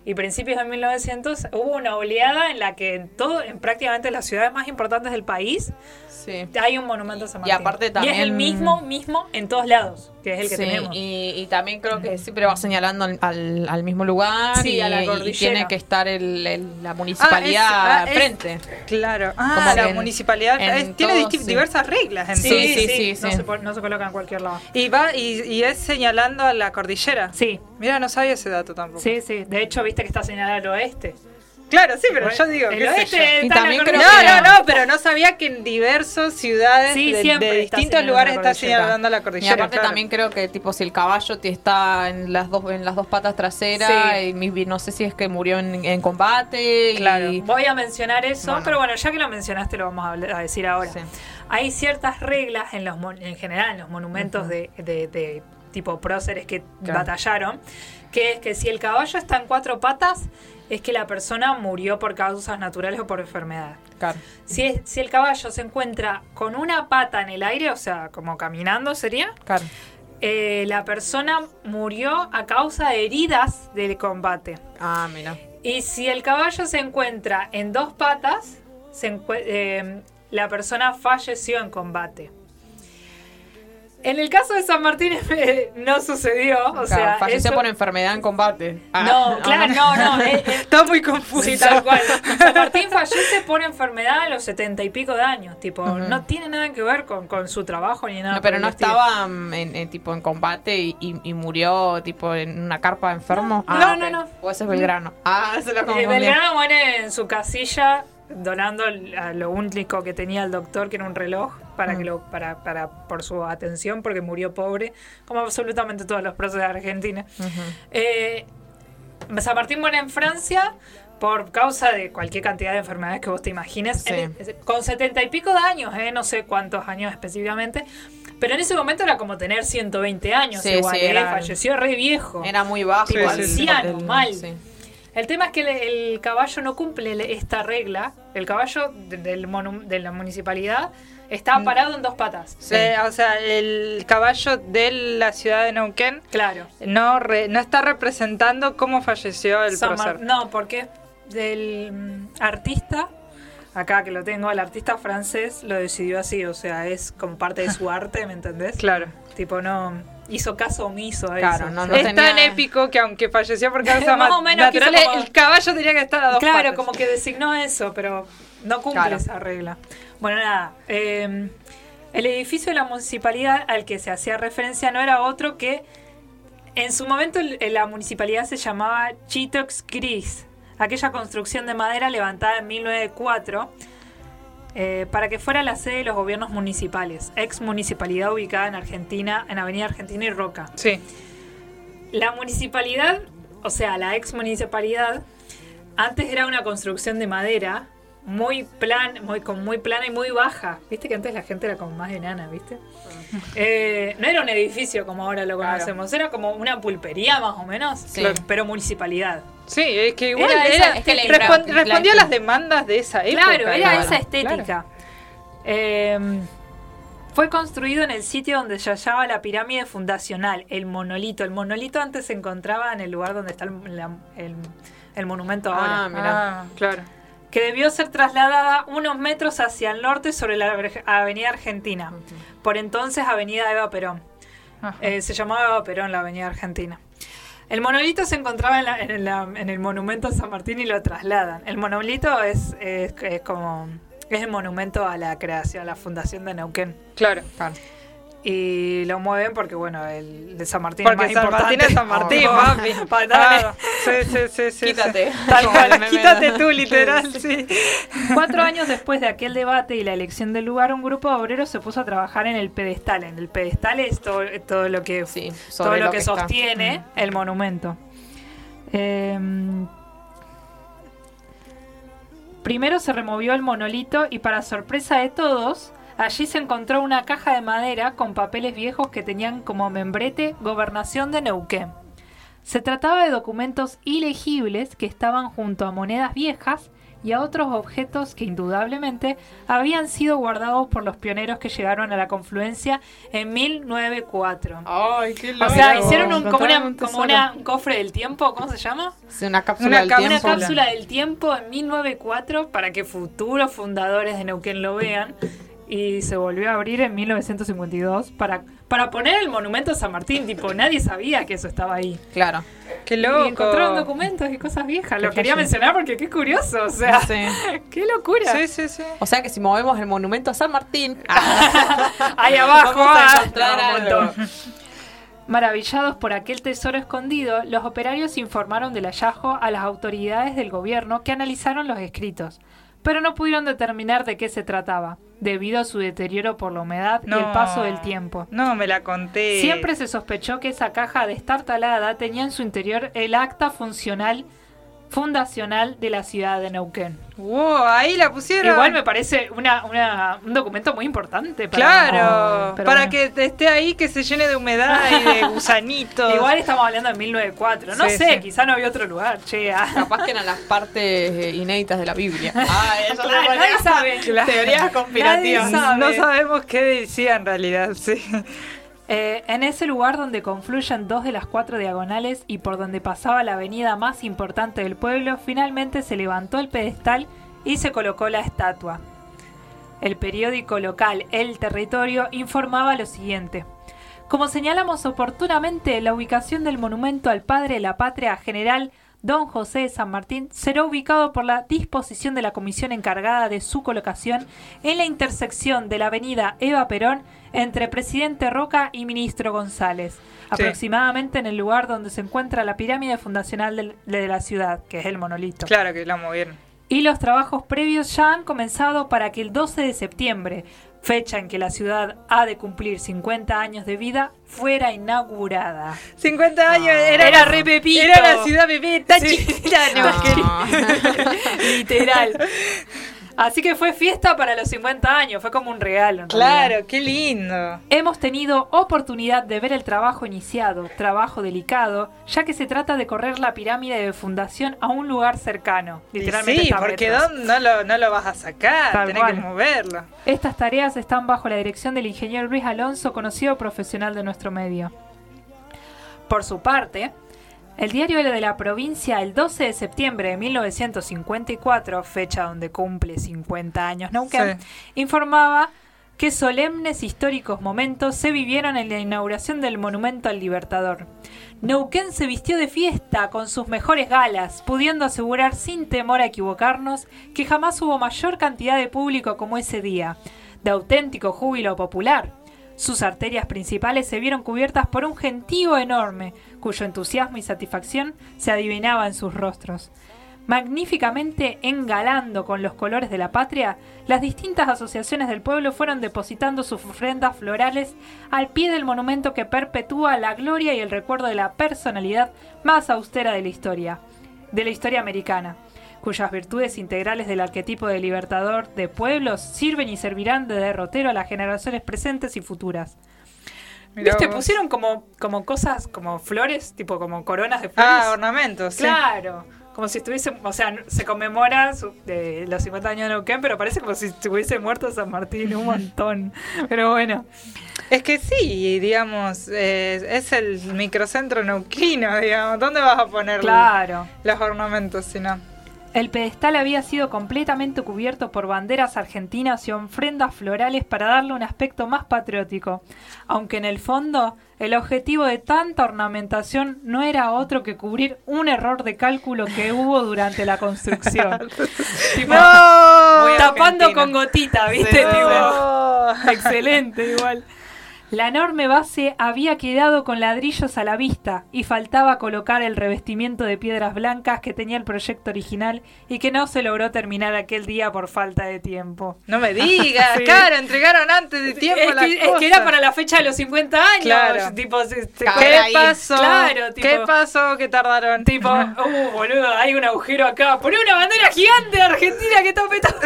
Speaker 1: y principios de 1900 hubo una oleada en la que en todo, en prácticamente las ciudades más importantes del país
Speaker 2: Sí.
Speaker 1: hay un monumento a San
Speaker 2: Y
Speaker 1: Martín.
Speaker 2: aparte
Speaker 1: Y es el mismo, mismo en todos lados, que es el que
Speaker 2: Sí,
Speaker 1: tenemos.
Speaker 2: Y, y también creo que siempre va señalando al, al- mismo lugar
Speaker 1: Sí,
Speaker 2: y,
Speaker 1: a la
Speaker 2: y tiene que estar el, el- la municipalidad
Speaker 5: Ah, es- ah, es-
Speaker 2: frente.
Speaker 5: Claro. Ah,
Speaker 2: Como
Speaker 5: la
Speaker 2: en-
Speaker 5: municipalidad
Speaker 2: en
Speaker 5: es- tiene
Speaker 2: todo,
Speaker 5: disti-
Speaker 2: sí.
Speaker 5: diversas reglas. Entonces.
Speaker 2: Sí,
Speaker 1: sí,
Speaker 2: sí.
Speaker 1: Se, no se coloca en cualquier lado.
Speaker 5: Y va y, y es señalando a la cordillera.
Speaker 1: Sí,
Speaker 5: Mira, no sabía ese dato tampoco.
Speaker 1: sí, sí. De hecho, viste que está señalada al oeste.
Speaker 5: Claro, sí, pero yo digo,
Speaker 1: el
Speaker 5: qué sé yo.
Speaker 2: Y también creo.
Speaker 5: No,
Speaker 2: que-
Speaker 5: no, no, pero no sabía que en diversas ciudades
Speaker 1: Sí,
Speaker 5: de,
Speaker 1: siempre
Speaker 5: de
Speaker 1: está
Speaker 5: distintos lugares
Speaker 1: la
Speaker 5: está
Speaker 1: cordillera.
Speaker 5: señalando la
Speaker 2: Y
Speaker 5: cordillera.
Speaker 2: aparte
Speaker 5: claro.
Speaker 2: también creo que tipo si el caballo te está en las dos en las dos patas traseras
Speaker 1: Sí.
Speaker 2: y no sé si es que murió en, en combate
Speaker 5: Claro.
Speaker 2: y
Speaker 1: Voy a mencionar eso,
Speaker 2: Bueno.
Speaker 1: pero bueno, ya que lo mencionaste lo vamos a, hablar- a decir ahora.
Speaker 2: Sí.
Speaker 1: Hay ciertas reglas en los mon- en general en los monumentos de, de- de tipo próceres que
Speaker 2: Claro.
Speaker 1: batallaron, que es que si el caballo está en cuatro patas, es que la persona murió por causas naturales o por enfermedad.
Speaker 2: claro.
Speaker 1: Si, es- si el caballo se encuentra con una pata en el aire, o sea, como caminando sería,
Speaker 2: claro.
Speaker 1: eh, la persona murió a causa de heridas del combate.
Speaker 2: Ah, mira.
Speaker 1: Y si el caballo se encuentra en dos patas, se eh, la persona falleció en combate. En el caso de San Martín eh, no sucedió, o
Speaker 2: Claro,
Speaker 1: sea,
Speaker 2: falleció
Speaker 1: eso-
Speaker 2: por enfermedad en combate. Ah,
Speaker 1: no, claro, no, no, eh, eh,
Speaker 5: Está muy confuso.
Speaker 1: sí, tal cual. San Martín fallece por enfermedad a los setenta y pico de años, tipo, no tiene nada que ver con, con su trabajo ni nada.
Speaker 2: No, pero no
Speaker 1: estilo.
Speaker 2: estaba mm, en, en, tipo en combate y, y- y murió tipo en una carpa enfermo.
Speaker 1: No,
Speaker 2: Ah,
Speaker 1: no,
Speaker 2: ok.
Speaker 1: no.
Speaker 2: O ese es Belgrano. Ah, se lo confundí.
Speaker 1: Belgrano muere en su casilla donando a lo único que tenía el doctor, que era un reloj, para que lo, para, para, por su atención, porque murió pobre, como absolutamente todos los próceres de Argentina.
Speaker 2: Ujú.
Speaker 1: Eh, San Martín muere en Francia por causa de cualquier cantidad de enfermedades que vos te imagines.
Speaker 2: Sí.
Speaker 1: En- con setenta y pico de años, eh, no sé cuántos años específicamente. Pero en ese momento era como tener 120 años
Speaker 2: Sí,
Speaker 1: igual,
Speaker 2: sí, era-
Speaker 1: falleció re viejo.
Speaker 2: Era muy bajo.
Speaker 1: Tipo anciano, mal. El tema es que el, el caballo no cumple le- esta regla. El caballo de, del monu- de la municipalidad
Speaker 2: Mm.
Speaker 1: está parado en dos patas.
Speaker 2: Sí.
Speaker 5: Eh, o sea, el caballo de la ciudad de Neuquén
Speaker 1: Claro.
Speaker 5: no, re- no está representando cómo falleció el prócer.
Speaker 1: no, porque del mm, artista, acá que lo tengo, el artista francés lo decidió así. O sea, es como parte de su arte, ¿me entendés?
Speaker 5: Claro.
Speaker 1: Tipo, no hizo caso omiso a
Speaker 2: Claro,
Speaker 1: eso.
Speaker 2: no, no
Speaker 5: es
Speaker 2: tenía-
Speaker 5: tan épico que aunque falleció por causas
Speaker 1: Más o menos
Speaker 5: naturales,
Speaker 1: como-
Speaker 5: el caballo tenía que estar a dos
Speaker 1: Claro,
Speaker 5: patas.
Speaker 1: como que designó eso, pero no cumple
Speaker 2: Claro.
Speaker 1: esa regla. Bueno, nada. eh, el edificio de la municipalidad al que se hacía referencia no era otro que. En su momento la municipalidad se llamaba Chitox Gris, aquella construcción de madera levantada en 1904 eh, para que fuera la sede de los gobiernos municipales, ex municipalidad ubicada en Argentina, en Avenida Argentina y Roca.
Speaker 5: Sí.
Speaker 1: La municipalidad, o sea, la ex municipalidad, antes era una construcción de madera muy plan, muy, con muy plana y muy baja. Viste que antes la gente era como más enana, ¿viste? Eh, no era un edificio como ahora lo
Speaker 2: Claro.
Speaker 1: conocemos, era como una pulpería más o menos,
Speaker 2: Sí.
Speaker 1: pero- pero municipalidad.
Speaker 5: Sí, es que igual
Speaker 2: Era
Speaker 5: era,
Speaker 2: esa- es que la
Speaker 5: respon-
Speaker 2: infra-
Speaker 5: respondía a
Speaker 2: la-
Speaker 5: las demandas de esa época.
Speaker 1: Claro, era esa estética. Eh, fue construido en el sitio donde se hallaba la pirámide fundacional, el monolito. El monolito antes se encontraba en el lugar donde está el, la- el- el monumento ahora.
Speaker 2: Ah, mira.
Speaker 5: Ah, claro.
Speaker 1: Que debió ser trasladada unos metros hacia el norte sobre la Avenida Argentina. Por entonces Avenida Eva Perón. Eh, se llamaba Eva Perón la Avenida Argentina. El monolito se encontraba en, la- en la- en el monumento a San Martín y lo trasladan. El monolito es, es- es como es el monumento a la creación, a la fundación de Neuquén.
Speaker 5: Claro.
Speaker 2: Claro.
Speaker 1: Y lo mueven porque, bueno, el de San Martín
Speaker 5: Porque
Speaker 1: es más
Speaker 5: San
Speaker 1: importante.
Speaker 5: Martín es San Martín,
Speaker 1: Oh.
Speaker 5: papi.
Speaker 1: Pantalones.
Speaker 5: Claro. Sí, sí, sí, sí.
Speaker 2: Quítate.
Speaker 5: sí. Tal cual. Quítate tú, literal, sí.
Speaker 1: Cuatro años después de aquel debate y la elección del lugar, un grupo de obreros se puso a trabajar en el pedestal. En el pedestal es todo, todo lo que,
Speaker 2: Sí,
Speaker 1: todo lo,
Speaker 2: lo
Speaker 1: que,
Speaker 2: que está.
Speaker 1: sostiene el monumento. Eh, Primero se removió el monolito y para sorpresa de todos, allí se encontró una caja de madera con papeles viejos que tenían como membrete Gobernación de Neuquén. Se trataba de documentos ilegibles que estaban junto a monedas viejas y a otros objetos que indudablemente habían sido guardados por los pioneros que llegaron a la confluencia en 1904.
Speaker 2: Ay, qué
Speaker 1: O sea, hicieron un, como, una- como una- un cofre del tiempo, ¿cómo se llama?
Speaker 2: Sí, una cápsula
Speaker 5: Una
Speaker 2: del tiempo.
Speaker 1: Una cápsula del tiempo en 1904 para que futuros fundadores de Neuquén lo vean. Y se volvió a abrir en 1952 para, para poner el monumento a San Martín. Tipo, nadie sabía que eso estaba ahí.
Speaker 2: Claro.
Speaker 5: Qué
Speaker 1: Y
Speaker 5: loco.
Speaker 1: encontraron documentos y cosas viejas. Lo
Speaker 2: Qué
Speaker 1: quería
Speaker 2: flash.
Speaker 1: mencionar porque qué curioso. O sea,
Speaker 2: Sí.
Speaker 1: qué locura.
Speaker 5: Sí, sí, sí.
Speaker 2: O sea que si movemos el monumento a San Martín,
Speaker 1: Ahí abajo
Speaker 2: Vamos a
Speaker 1: ah,
Speaker 2: encontrar algo.
Speaker 1: Maravillados por aquel tesoro escondido, los operarios informaron del hallazgo a las autoridades del gobierno que analizaron los escritos, pero no pudieron determinar de qué se trataba, debido a su deterioro por la humedad y el paso del tiempo.
Speaker 5: No, me la conté.
Speaker 1: Siempre se sospechó que esa caja destartalada tenía en su interior el acta funcional fundacional de la ciudad de Neuquén.
Speaker 5: Wow, ahí la pusieron.
Speaker 1: Igual me parece una, una- un documento muy importante para,
Speaker 5: Claro, para
Speaker 1: bueno.
Speaker 5: que te esté ahí, que se llene de humedad y de gusanitos.
Speaker 1: Igual estamos hablando de 1904. No
Speaker 5: Sí,
Speaker 1: sé,
Speaker 5: sí.
Speaker 1: quizá no había otro lugar. Che, ah.
Speaker 2: capaz que eran las partes eh, inéditas de la Biblia. Ah, eso
Speaker 1: Claro, nadie sabe.
Speaker 2: Teorías conspirativas.
Speaker 1: Nadie sabe.
Speaker 5: no sabemos qué decía en realidad, sí.
Speaker 1: Eh, en ese lugar donde confluyen dos de las cuatro diagonales y por donde pasaba la avenida más importante del pueblo, finalmente se levantó el pedestal y se colocó la estatua. El periódico local El Territorio informaba lo siguiente. Como señalamos oportunamente, la ubicación del monumento al padre de la patria general Don José de San Martín será ubicado por la disposición de la comisión encargada de su colocación en la intersección de la avenida Eva Perón entre Presidente Roca y Ministro González, aproximadamente en el lugar donde se encuentra la pirámide fundacional de la ciudad, que es el monolito.
Speaker 5: Claro que la movieron.
Speaker 1: Y los trabajos previos ya han comenzado para que el 12 de septiembre, fecha en que la ciudad ha de cumplir 50 años de vida, fuera inaugurada.
Speaker 5: 50 años, era,
Speaker 1: Era re Pepito.
Speaker 5: Era la ciudad bebé, está
Speaker 1: Sí.
Speaker 5: chiquita, no,
Speaker 1: Literal. Así que fue fiesta para los 50 años, fue como un regalo. realidad.
Speaker 5: Claro, qué lindo.
Speaker 1: Hemos tenido oportunidad de ver el trabajo iniciado, trabajo delicado, ya que se trata de correr la pirámide de fundación a un lugar cercano.
Speaker 5: Y
Speaker 1: Literalmente
Speaker 5: sí, porque
Speaker 1: metros.
Speaker 5: ¿dónde no lo, no lo vas a sacar,
Speaker 1: Tal
Speaker 5: tenés
Speaker 1: cual.
Speaker 5: que moverlo.
Speaker 1: Estas tareas están bajo la dirección del ingeniero Luis Alonso, conocido profesional de nuestro medio. Por su parte, el diario de la provincia, el 12 de septiembre de 1954, fecha donde cumple 50 años Neuquén,
Speaker 5: Sí.
Speaker 1: informaba que solemnes históricos momentos se vivieron en la inauguración del Monumento al Libertador. Neuquén se vistió de fiesta con sus mejores galas, pudiendo asegurar sin temor a equivocarnos que jamás hubo mayor cantidad de público como ese día, de auténtico júbilo popular. Sus arterias principales se vieron cubiertas por un gentío enorme, cuyo entusiasmo y satisfacción se adivinaba en sus rostros. Magníficamente engalando con los colores de la patria, las distintas asociaciones del pueblo fueron depositando sus ofrendas florales al pie del monumento que perpetúa la gloria y el recuerdo de la personalidad más austera de la historia, de la historia americana, cuyas virtudes integrales del arquetipo de libertador de pueblos sirven y servirán de derrotero a las generaciones presentes y futuras.
Speaker 5: Mirá
Speaker 1: ¿Viste?
Speaker 5: vos.
Speaker 1: Pusieron como, como cosas, como flores, tipo como coronas de flores.
Speaker 5: Ah, ornamentos, sí.
Speaker 1: Claro. Como si estuviese, o sea, se conmemora su- de los 50 años de Neuquén, pero parece como si estuviese muerto San Martín un montón. Pero bueno,
Speaker 5: Es que sí, digamos, eh, es el microcentro neuquino, digamos. ¿Dónde vas a poner
Speaker 1: claro.
Speaker 5: los ornamentos si no?
Speaker 1: El pedestal había sido completamente cubierto por banderas argentinas y ofrendas florales para darle un aspecto más patriótico, aunque en el fondo el objetivo de tanta ornamentación no era otro que cubrir un error de cálculo que hubo durante la construcción. Tipo,
Speaker 5: ¡No!
Speaker 1: tapando
Speaker 5: Argentina.
Speaker 1: con gotita, ¿viste?
Speaker 5: No.
Speaker 1: Tipo, excelente igual. La enorme base había quedado con ladrillos a la vista y faltaba colocar el revestimiento de piedras blancas que tenía el proyecto original y que no se logró terminar aquel día por falta de tiempo.
Speaker 5: No me digas,
Speaker 1: Sí.
Speaker 5: claro, entregaron antes de tiempo
Speaker 1: es,
Speaker 5: la
Speaker 1: que, es
Speaker 5: cosa.
Speaker 1: que era para la fecha de los 50 años.
Speaker 5: Claro.
Speaker 1: Tipo, se- se-
Speaker 5: ¿Qué pasó?
Speaker 1: Claro, tipo-
Speaker 5: ¿Qué pasó que tardaron?
Speaker 1: Tipo, uh, boludo, hay un agujero acá. Poné una bandera gigante de Argentina que tape todo.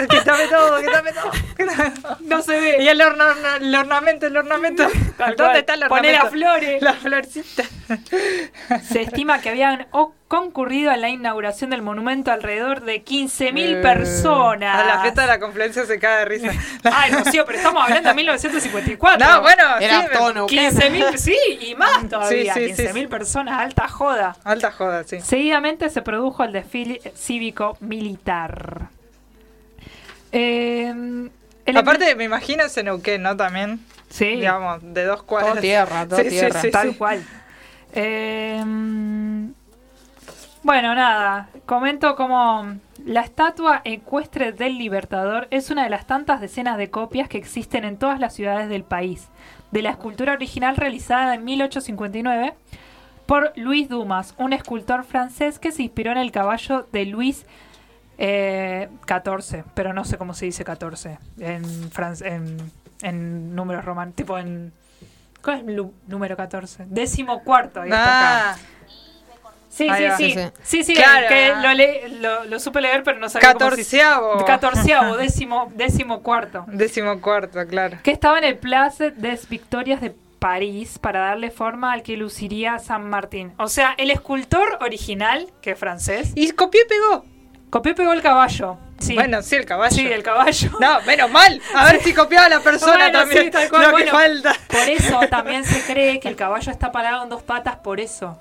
Speaker 5: Todo, quítame todo. quítame-
Speaker 1: No se ve.
Speaker 5: Y el, orna- el ornamento, el ornamento.
Speaker 1: Tal
Speaker 5: ¿Dónde
Speaker 1: cual.
Speaker 5: está el
Speaker 1: las flores.
Speaker 5: Las florcitas.
Speaker 1: Se estima que habían o- concurrido a la inauguración del monumento alrededor de 15.000
Speaker 2: Eh,
Speaker 1: personas.
Speaker 5: A la fiesta de la confluencia se cae de risa.
Speaker 1: Ay, Rocío, pero estamos hablando de 1954.
Speaker 5: No, bueno,
Speaker 2: Era
Speaker 5: sí,
Speaker 2: todo Neuquén.
Speaker 1: 15.000, sí, y más todavía.
Speaker 5: Sí, sí, sí,
Speaker 1: 15.000
Speaker 5: sí.
Speaker 1: personas, alta joda.
Speaker 5: Alta joda, sí.
Speaker 1: Seguidamente se produjo el desfile cívico-militar. Eh,
Speaker 5: Aparte, me imagino ese Neuquén, ¿no? También,
Speaker 1: sí,
Speaker 5: digamos, de dos cuadras.
Speaker 2: Todo tierra, todo
Speaker 5: Sí, sí,
Speaker 2: tierra.
Speaker 5: sí,
Speaker 1: tal
Speaker 5: sí.
Speaker 1: cual. Eh, bueno, nada, comento como la estatua ecuestre del Libertador es una de las tantas decenas de copias que existen en todas las ciudades del país, de la escultura original realizada en 1859 por Luis Dumas, un escultor francés que se inspiró en el caballo de Luis eh, XIV, pero no sé cómo se dice 14 en, fran- en, en números romanos, tipo en... ¿Cuál es el número 14? Décimo cuarto. ahí está acá.
Speaker 5: Ah,
Speaker 1: Sí,
Speaker 5: Ahí
Speaker 1: sí, sí,
Speaker 2: Sí,
Speaker 1: sí. Sí,
Speaker 5: Claro.
Speaker 1: que lo, le- lo, lo supe leer, pero no sabía
Speaker 5: catorceavo.
Speaker 1: Catorceavo, décimo, décimo cuarto.
Speaker 5: Décimo cuarto, claro.
Speaker 1: Que estaba en el Place des Victorias de París para darle forma al que luciría San Martín. O sea, el escultor original, que es francés,
Speaker 5: Y copió y pegó.
Speaker 1: copió y pegó el caballo. Sí.
Speaker 5: Bueno, sí, el caballo.
Speaker 1: sí, el caballo.
Speaker 5: No, menos mal. A ver si copiaba a la persona
Speaker 1: Bueno,
Speaker 5: también.
Speaker 1: sí, tal cual,
Speaker 5: Lo que
Speaker 1: bueno.
Speaker 5: falta.
Speaker 1: Por eso también se cree que el caballo está parado en dos patas, por eso.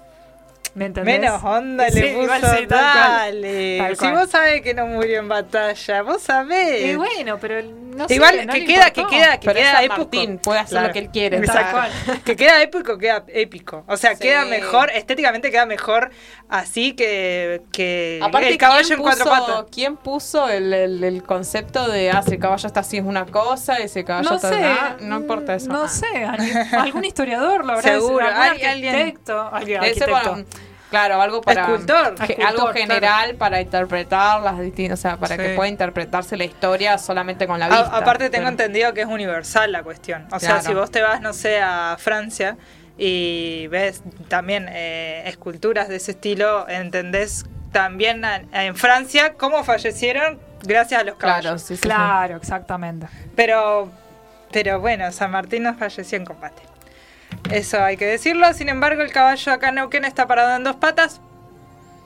Speaker 1: ¿Me entendés?
Speaker 5: Menos onda
Speaker 1: Sí,
Speaker 5: le puso.
Speaker 1: igual sí, tal cual.
Speaker 5: dale.
Speaker 1: Tal
Speaker 5: si vos sabés que no murió en batalla, vos sabés.
Speaker 1: Y bueno, pero no sé,
Speaker 5: Igual
Speaker 1: no
Speaker 5: que queda, que queda, que
Speaker 2: Pero
Speaker 5: queda épico.
Speaker 2: Martín, puede hacer
Speaker 5: Claro.
Speaker 2: lo que él quiere.
Speaker 5: Exacto.
Speaker 1: Tal
Speaker 5: que queda épico, queda épico. O sea,
Speaker 2: Sí.
Speaker 5: queda mejor, estéticamente queda mejor así que, que
Speaker 2: Aparte,
Speaker 5: el caballo
Speaker 2: ¿quién
Speaker 5: en cuatro
Speaker 2: puso-
Speaker 5: patas.
Speaker 2: ¿Quién puso el, el- el concepto de, ah, si el caballo está así es una cosa, ese caballo
Speaker 1: No
Speaker 2: está
Speaker 1: sé,
Speaker 2: ah, no importa eso.
Speaker 1: No
Speaker 2: Ah.
Speaker 1: sé, al- algún historiador lo habrá
Speaker 5: Seguro,
Speaker 1: algún
Speaker 5: hay alguien-
Speaker 1: arquitecto.
Speaker 2: Claro, algo para.
Speaker 5: Escultor.
Speaker 2: ge-
Speaker 1: Escultor,
Speaker 2: algo
Speaker 1: claro.
Speaker 2: general para interpretar las distintas. O sea, para
Speaker 5: Sí.
Speaker 2: que pueda interpretarse la historia solamente con la
Speaker 5: A-
Speaker 2: vista.
Speaker 5: aparte tengo
Speaker 2: Pero-
Speaker 5: entendido que es universal la cuestión. O sea,
Speaker 2: Claro.
Speaker 5: si vos te vas, no sé, a Francia y ves también eh, esculturas de ese estilo, entendés también a- en Francia cómo fallecieron gracias a los caballos.
Speaker 2: Claro, sí, sí, sí.
Speaker 1: Claro, exactamente.
Speaker 5: Pero, pero bueno, San Martín no falleció en combate. Eso hay que decirlo. Sin embargo, el caballo acá en Neuquén está parado en dos patas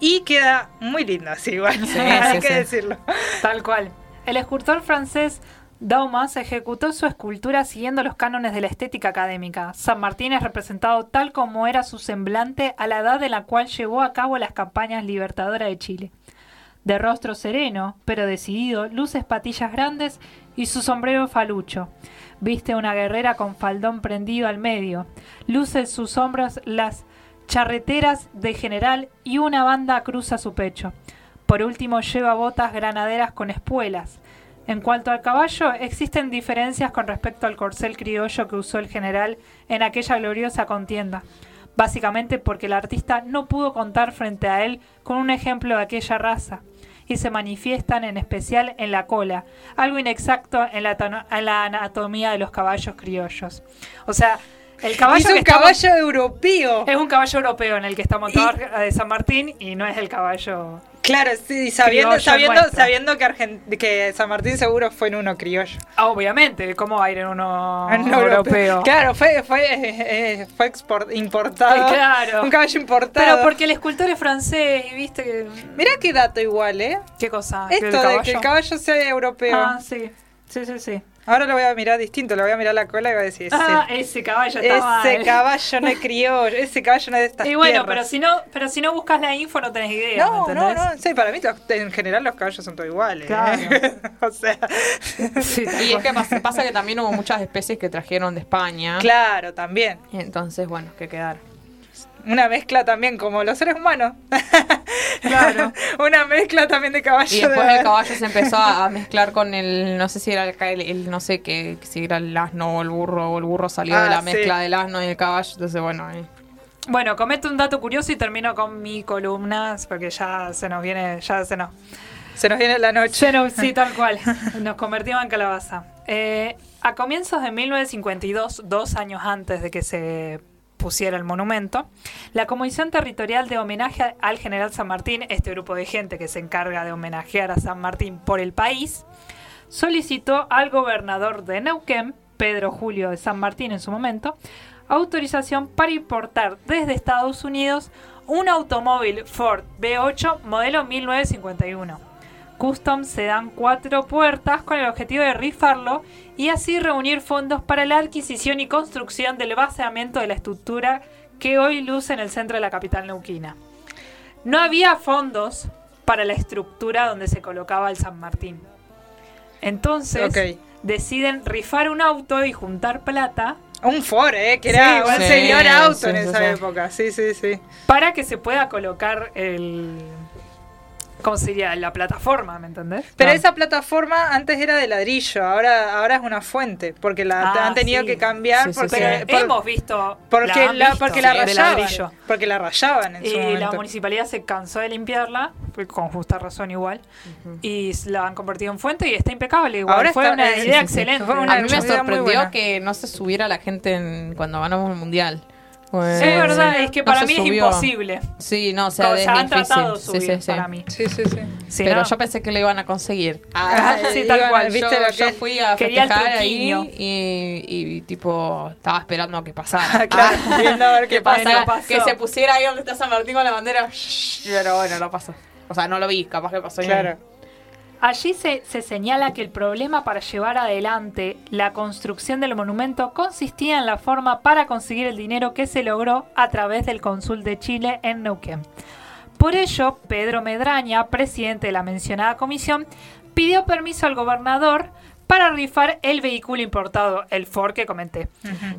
Speaker 5: y queda muy lindo así igual.
Speaker 2: Sí,
Speaker 5: hay
Speaker 2: sí,
Speaker 5: que
Speaker 2: sí.
Speaker 5: decirlo.
Speaker 1: Tal cual. El escultor francés Daumas ejecutó su escultura siguiendo los cánones de la estética académica. San Martín es representado tal como era su semblante a la edad en la cual llevó a cabo las campañas libertadoras de Chile. De rostro sereno, pero decidido, luces patillas grandes y su sombrero falucho. Viste una guerrera con faldón prendido al medio. Luce en sus hombros las charreteras de general y una banda cruza su pecho. Por último lleva botas granaderas con espuelas. En cuanto al caballo, existen diferencias con respecto al corcel criollo que usó el general en aquella gloriosa contienda, básicamente porque el artista no pudo contar frente a él con un ejemplo de aquella raza, y se manifiestan en especial en la cola, algo inexacto en la, en la anatomía de los caballos criollos. O sea, el caballo
Speaker 5: es
Speaker 1: que
Speaker 5: un
Speaker 1: está
Speaker 5: caballo europeo.
Speaker 1: es un caballo europeo en el que está montado de San Martín y no es el caballo
Speaker 5: Claro, sí, sabiendo,
Speaker 1: Criollo
Speaker 5: sabiendo,
Speaker 1: nuestro.
Speaker 5: sabiendo que, San Martín seguro fue en uno criollo.
Speaker 1: Ah, Obviamente, ¿cómo va a ir en uno
Speaker 5: En
Speaker 1: europeo?
Speaker 5: Claro, fue, fue, eh, fue export- importado.
Speaker 1: Eh, claro.
Speaker 5: Un caballo importado.
Speaker 1: Pero porque el escultor es francés y viste que...
Speaker 5: Mirá qué dato igual, ¿eh?
Speaker 1: ¿Qué cosa? ¿Que el
Speaker 5: Esto de que el caballo sea europeo.
Speaker 1: Ah, sí. Sí, sí, sí.
Speaker 5: Ahora lo voy a mirar distinto, lo voy a mirar la cola y voy a decir, ese,
Speaker 1: Ah, ese caballo está
Speaker 5: ese
Speaker 1: mal.
Speaker 5: caballo no es criollo, ese caballo no es de estas
Speaker 1: Y bueno,
Speaker 5: tierras.
Speaker 1: pero si no, pero si no buscas la info no tenés idea,
Speaker 5: No,
Speaker 1: ¿me
Speaker 5: no, no, sí, para mí los- en general los caballos son todos iguales. ¿eh?
Speaker 1: Claro.
Speaker 5: o sea,
Speaker 1: Sí,
Speaker 2: Y es que pasa, pasa que también hubo muchas especies que trajeron de España.
Speaker 5: claro, también.
Speaker 2: Y entonces, bueno, que quedaron.
Speaker 5: Una mezcla también como los seres humanos.
Speaker 1: Claro.
Speaker 5: una mezcla también de caballo.
Speaker 2: Y
Speaker 5: de
Speaker 2: después el caballo se empezó a mezclar con el, no sé si era el, el- el- no sé qué, si era el asno o el burro, o el burro salió
Speaker 5: Ah,
Speaker 2: de la
Speaker 5: sí.
Speaker 2: mezcla del asno y el caballo, entonces bueno, ahí.
Speaker 1: Bueno, comento un dato curioso y termino con mi columna, porque ya se nos viene, ya se nos...
Speaker 5: Se nos viene la noche.
Speaker 1: Se nos- sí, tal cual. Nos convertimos en calabaza. Eh, a comienzos de 1952, dos años antes de que se pusiera el monumento, la Comisión Territorial de Homenaje al General San Martín, este grupo de gente que se encarga de homenajear a San Martín por el país, solicitó al gobernador de Neuquén, Pedro Julio de San Martín en su momento, autorización para importar desde Estados Unidos un automóvil Ford B8 modelo 1951. Custom Sedan cuatro puertas con el objetivo de rifarlo y así reunir fondos para la adquisición y construcción del baseamiento de la estructura que hoy luce en el centro de la capital neuquina. No había fondos para la estructura donde se colocaba el San Martín. Entonces deciden rifar un auto y juntar plata
Speaker 5: Un Ford, ¿eh? Que
Speaker 1: Sí,
Speaker 5: era un
Speaker 2: sí,
Speaker 5: señor auto
Speaker 2: sí,
Speaker 5: en esa época. Sí, sí, sí.
Speaker 1: para que se pueda colocar el... ¿Cómo sería? La plataforma, ¿me entendés?
Speaker 5: Pero
Speaker 2: Ah.
Speaker 5: esa plataforma antes era de ladrillo, ahora, ahora es una fuente, porque la
Speaker 1: Ah,
Speaker 5: han tenido
Speaker 1: sí.
Speaker 5: que cambiar
Speaker 2: Sí, sí,
Speaker 5: porque,
Speaker 2: sí.
Speaker 5: por-
Speaker 1: Hemos visto...
Speaker 5: porque,
Speaker 1: han
Speaker 5: la,
Speaker 1: visto,
Speaker 5: porque la
Speaker 1: de
Speaker 5: rayaban.
Speaker 1: ladrillo.
Speaker 5: Porque la rayaban en su
Speaker 1: Y la municipalidad se cansó de limpiarla, pues, con justa razón igual, y la han convertido en fuente y está impecable igual.
Speaker 5: Ahora
Speaker 1: Fue
Speaker 5: está-
Speaker 1: una idea
Speaker 5: sí, sí, sí.
Speaker 1: excelente.
Speaker 5: Fue una
Speaker 2: a mí me sorprendió que no se subiera la gente en- cuando ganamos el mundial. Pues,
Speaker 1: Es verdad,
Speaker 5: sí.
Speaker 1: es que
Speaker 2: no
Speaker 1: para
Speaker 2: se
Speaker 1: mí es imposible.
Speaker 2: Sí, no, o sea,
Speaker 1: O
Speaker 2: es
Speaker 1: sea, han
Speaker 2: difícil.
Speaker 1: tratado de
Speaker 2: Sí,
Speaker 1: subir
Speaker 2: sí, sí.
Speaker 1: para mí.
Speaker 5: Sí, sí, sí.
Speaker 2: Pero
Speaker 1: no-
Speaker 2: yo pensé que lo iban a conseguir.
Speaker 1: Ah, sí, tal
Speaker 5: iban-
Speaker 1: cual.
Speaker 5: ¿viste
Speaker 2: yo, yo fui a festejar ahí y, y, tipo estaba esperando a que pasara.
Speaker 5: Claro, viendo a ver qué
Speaker 2: que
Speaker 5: pasa.
Speaker 1: Bueno,
Speaker 2: pasara,
Speaker 1: pasó.
Speaker 2: que se pusiera ahí donde está San Martín con la bandera. Pero bueno, no pasó. O sea, no lo vi, capaz que pasó. y-
Speaker 5: Claro.
Speaker 1: Allí se, se señala que el problema para llevar adelante la construcción del monumento consistía en la forma para conseguir el dinero que se logró a través del cónsul de Chile en Neuquén. Por ello, Pedro Medraña, presidente de la mencionada comisión, pidió permiso al gobernador para rifar el vehículo importado, el Ford que comenté.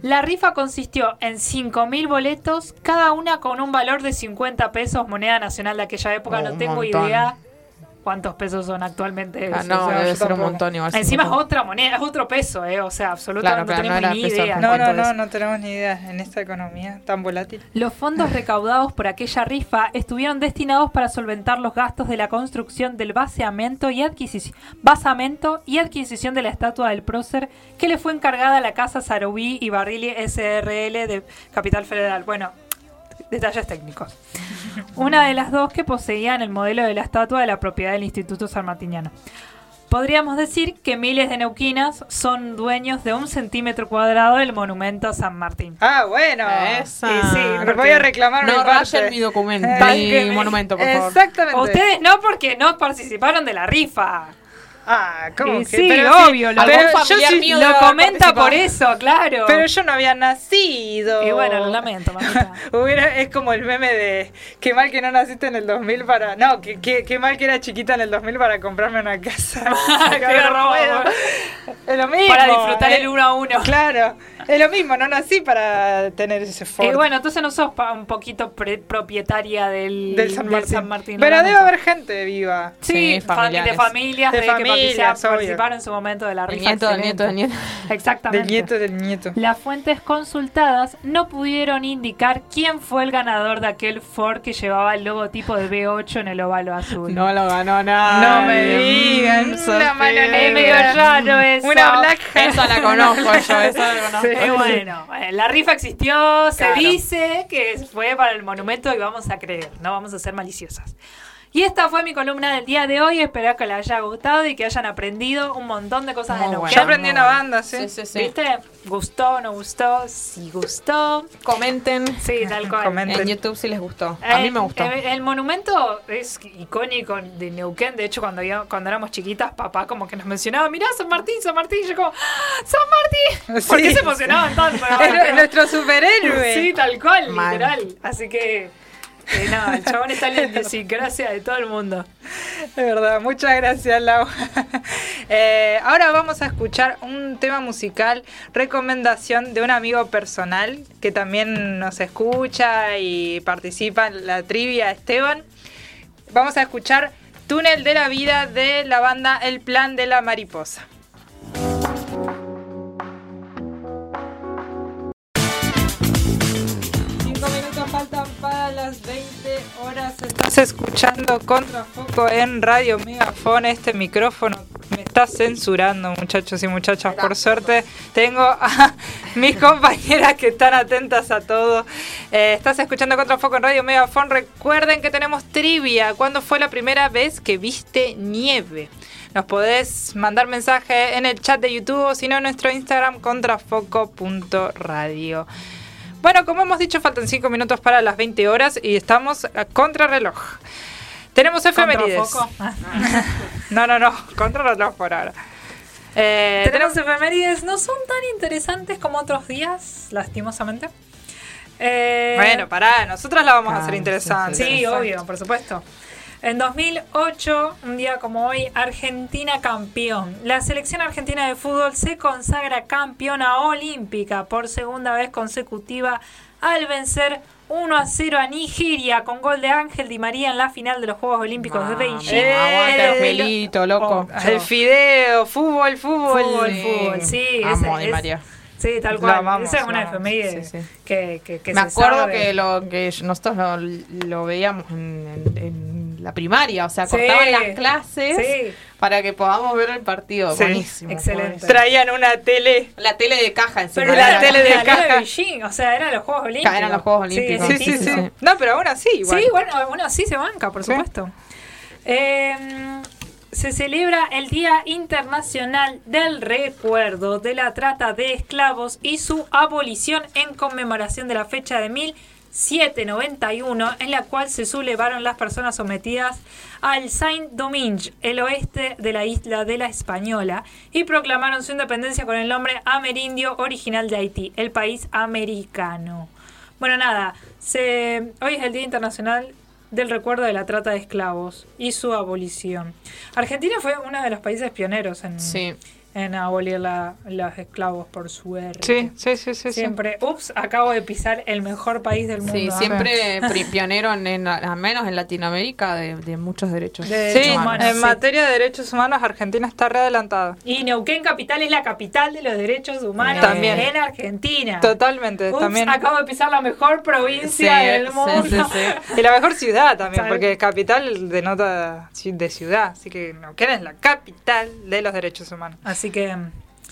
Speaker 1: La rifa consistió en 5.000 boletos, cada una con un valor de 50 pesos, moneda nacional de aquella época.
Speaker 2: Oh,
Speaker 1: no tengo
Speaker 2: montón.
Speaker 1: idea cuántos pesos son actualmente.
Speaker 2: Ah, no,
Speaker 1: o sea,
Speaker 2: debe ser un montón igual.
Speaker 1: Encima es otra moneda, es otro peso, ¿eh? O sea, absolutamente
Speaker 2: Claro,
Speaker 1: no
Speaker 2: no
Speaker 1: tenemos
Speaker 2: era
Speaker 1: ni idea.
Speaker 5: No, no, no, no tenemos ni idea en esta economía tan volátil.
Speaker 1: Los fondos recaudados por aquella rifa estuvieron destinados para solventar los gastos de la construcción del baseamiento y adquisición, basamento y adquisición de la estatua del prócer que le fue encargada a la casa Sarubí y Barrilli SRL de Capital Federal. Bueno, detalles técnicos. Una de las dos que poseían el modelo de la estatua de la propiedad del Instituto Sanmartiniano. Podríamos decir que miles de neuquinas son dueños de un centímetro cuadrado del monumento a San Martín.
Speaker 5: Ah, bueno.
Speaker 2: Esa.
Speaker 1: Y sí,
Speaker 5: Me voy a reclamar mi
Speaker 2: No
Speaker 5: parte.
Speaker 2: rayen mi documento,
Speaker 5: Eh,
Speaker 2: mi monumento, por favor.
Speaker 5: Exactamente.
Speaker 1: Ustedes no, porque no participaron de la rifa.
Speaker 5: Ah, ¿cómo
Speaker 1: Y
Speaker 5: que?
Speaker 1: sí,
Speaker 5: Pero
Speaker 1: obvio, lo-
Speaker 5: pero yo sí-
Speaker 2: mío
Speaker 1: Lo comenta por eso, claro.
Speaker 5: Pero yo no había nacido.
Speaker 1: Y bueno, lo lamento, mamita.
Speaker 5: Hubiera, es como el meme de qué mal que no naciste en el 2000 para... No, qué, qué, qué mal que era chiquita en el 2000 para comprarme una casa.
Speaker 1: Qué
Speaker 5: puedo. Es lo mismo.
Speaker 1: Para disfrutar
Speaker 5: eh.
Speaker 1: el uno a uno.
Speaker 5: Claro, es lo mismo, no nací para tener ese Ford
Speaker 1: Y bueno, entonces no sos pa- un poquito pre- propietaria del,
Speaker 5: del San Martín.
Speaker 1: San Martín,
Speaker 5: Pero debe haber gente viva.
Speaker 1: Sí,
Speaker 2: Sí, familiares.
Speaker 1: de familias
Speaker 5: De
Speaker 1: de, que
Speaker 5: familias, obvio.
Speaker 1: participaron en su momento de la
Speaker 2: El
Speaker 1: rifa.
Speaker 2: nieto del nieto del nieto.
Speaker 1: Exactamente.
Speaker 5: Del nieto del nieto.
Speaker 1: Las fuentes consultadas no pudieron indicar quién fue el ganador de aquel Ford que llevaba el logotipo de B8 en el óvalo azul.
Speaker 2: No lo ganó nada.
Speaker 5: No me digan, una mano
Speaker 1: es medio
Speaker 5: negra.
Speaker 1: raro eso.
Speaker 5: Una black hat.
Speaker 2: Esa la conozco yo, esa la conozco.
Speaker 5: Sí.
Speaker 1: Eh, bueno, la rifa existió, se
Speaker 2: Claro.
Speaker 1: dice que fue para el monumento y vamos a creer, no vamos a ser maliciosas. Y esta fue mi columna del día de hoy, espero que les haya gustado y que hayan aprendido un montón de cosas
Speaker 2: Muy
Speaker 1: de Neuquén.
Speaker 5: Yo aprendí una banda, sí.
Speaker 2: Sí, sí, sí.
Speaker 1: ¿Viste? ¿Gustó, no gustó? Sí gustó.
Speaker 2: Comenten
Speaker 1: Sí, tal cual.
Speaker 5: Comenten.
Speaker 2: en YouTube si les gustó. A mí
Speaker 1: Eh,
Speaker 2: me gustó.
Speaker 1: eh, El, monumento es icónico de Neuquén. De hecho, cuando, yo- cuando éramos chiquitas, papá como que nos mencionaba, mirá, San Martín, San Martín. Y yo como, ¡Ah, ¡San Martín! ¿Por qué se emocionaban tanto?
Speaker 5: Es nu- nuestro superhéroe.
Speaker 1: Sí, tal cual, literal. Así que Eh, no, el chabón está en la idiosincrasia de todo el mundo.
Speaker 5: De verdad, muchas gracias, Lau. Eh, ahora vamos a escuchar un tema musical, recomendación de un amigo personal que también nos escucha y participa en la trivia, Esteban. Vamos a escuchar Túnel de la Vida de la banda El Plan de la Mariposa. Estás escuchando Contrafoco en Radio Megafon. Este micrófono me está censurando, muchachos y muchachas. Por suerte, tengo a mis compañeras que están atentas a todo. Eh, estás escuchando Contrafoco en Radio Megafon. Recuerden que tenemos trivia. ¿Cuándo fue la primera vez que viste nieve? Nos podés mandar mensaje en el chat de YouTube o si no en nuestro Instagram contrafoco.radio. Bueno, como hemos dicho, faltan 5 minutos para las 20 horas y estamos a contrarreloj. Tenemos efemérides.
Speaker 1: Ah.
Speaker 5: No, no, no, contrarreloj por ahora. Eh,
Speaker 1: Tenemos efemérides, no son tan interesantes como otros días, lastimosamente. Eh,
Speaker 5: Bueno, pará, nosotros la vamos a
Speaker 2: Ah,
Speaker 5: hacer
Speaker 2: sí,
Speaker 5: interesante.
Speaker 1: Sí, obvio, por supuesto. En 2008, un día como hoy, Argentina campeón. La selección argentina de fútbol se consagra campeona olímpica por segunda vez consecutiva al vencer 1 a 0 a Nigeria con gol de Ángel Di María en la final de los Juegos Olímpicos de Beijing.
Speaker 5: Eh,
Speaker 1: El-
Speaker 2: Angelito, loco.
Speaker 1: Oh,
Speaker 5: El fideo, fútbol, fútbol.
Speaker 1: Fútbol,
Speaker 2: Sí.
Speaker 1: fútbol, sí.
Speaker 2: Amo a
Speaker 1: ese
Speaker 2: Di
Speaker 1: es-
Speaker 2: María.
Speaker 1: Sí, tal cual.
Speaker 5: amamos,
Speaker 1: Esa es una efeméride
Speaker 2: Sí, sí.
Speaker 1: que, que, que
Speaker 2: Me
Speaker 1: se
Speaker 2: acuerdo
Speaker 1: sabe.
Speaker 2: que lo que nosotros lo, lo veíamos en, en- en la primaria, o sea,
Speaker 1: Sí.
Speaker 2: cortaban las clases
Speaker 1: Sí.
Speaker 2: para que podamos ver el partido.
Speaker 5: Sí.
Speaker 2: Buenísimo.
Speaker 1: Excelente.
Speaker 2: buenísimo.
Speaker 5: Traían una tele.
Speaker 2: La tele de caja encima.
Speaker 1: Pero
Speaker 5: la
Speaker 1: era
Speaker 5: tele de
Speaker 1: la
Speaker 5: caja.
Speaker 1: Beijing, o sea, eran los Juegos Olímpicos.
Speaker 2: Eran los Juegos Olímpicos.
Speaker 5: Sí, sí, sí. No, pero aún así, igual.
Speaker 1: Sí, bueno, bueno, sí se banca, por
Speaker 5: Sí.
Speaker 1: supuesto. Eh, se celebra el Día Internacional del Recuerdo de la Trata de Esclavos y su abolición en conmemoración de la fecha de 1791, en la cual se sublevaron las personas sometidas al Saint-Domingue, el oeste de la isla de la Española, y proclamaron su independencia con el nombre amerindio original de Haití, el país americano. Bueno, nada, hoy es el Día Internacional del Recuerdo de la Trata de Esclavos y su abolición. Argentina fue uno de los países pioneros en,
Speaker 2: Sí.
Speaker 1: En abolir la- los esclavos, por suerte.
Speaker 5: Sí, sí, sí, sí. sí.
Speaker 1: Siempre, ups, acabo de pisar el mejor país del mundo.
Speaker 2: Sí,
Speaker 1: ¿ah?
Speaker 2: siempre pri- pionero, en, en- al menos en Latinoamérica, de, de muchos derechos.
Speaker 1: De
Speaker 5: Sí,
Speaker 1: humanos,
Speaker 5: en
Speaker 1: sí.
Speaker 5: materia de derechos humanos, Argentina está re adelantada.
Speaker 1: Y Neuquén Capital es la capital de los derechos humanos
Speaker 5: También.
Speaker 1: en Argentina.
Speaker 5: Totalmente,
Speaker 1: Ups,
Speaker 5: también.
Speaker 1: acabo de pisar la mejor provincia
Speaker 2: Sí,
Speaker 1: del mundo.
Speaker 2: sí, sí.
Speaker 5: Y la mejor ciudad también, porque capital denota de ciudad. Así que Neuquén es la capital de los derechos humanos.
Speaker 1: Así que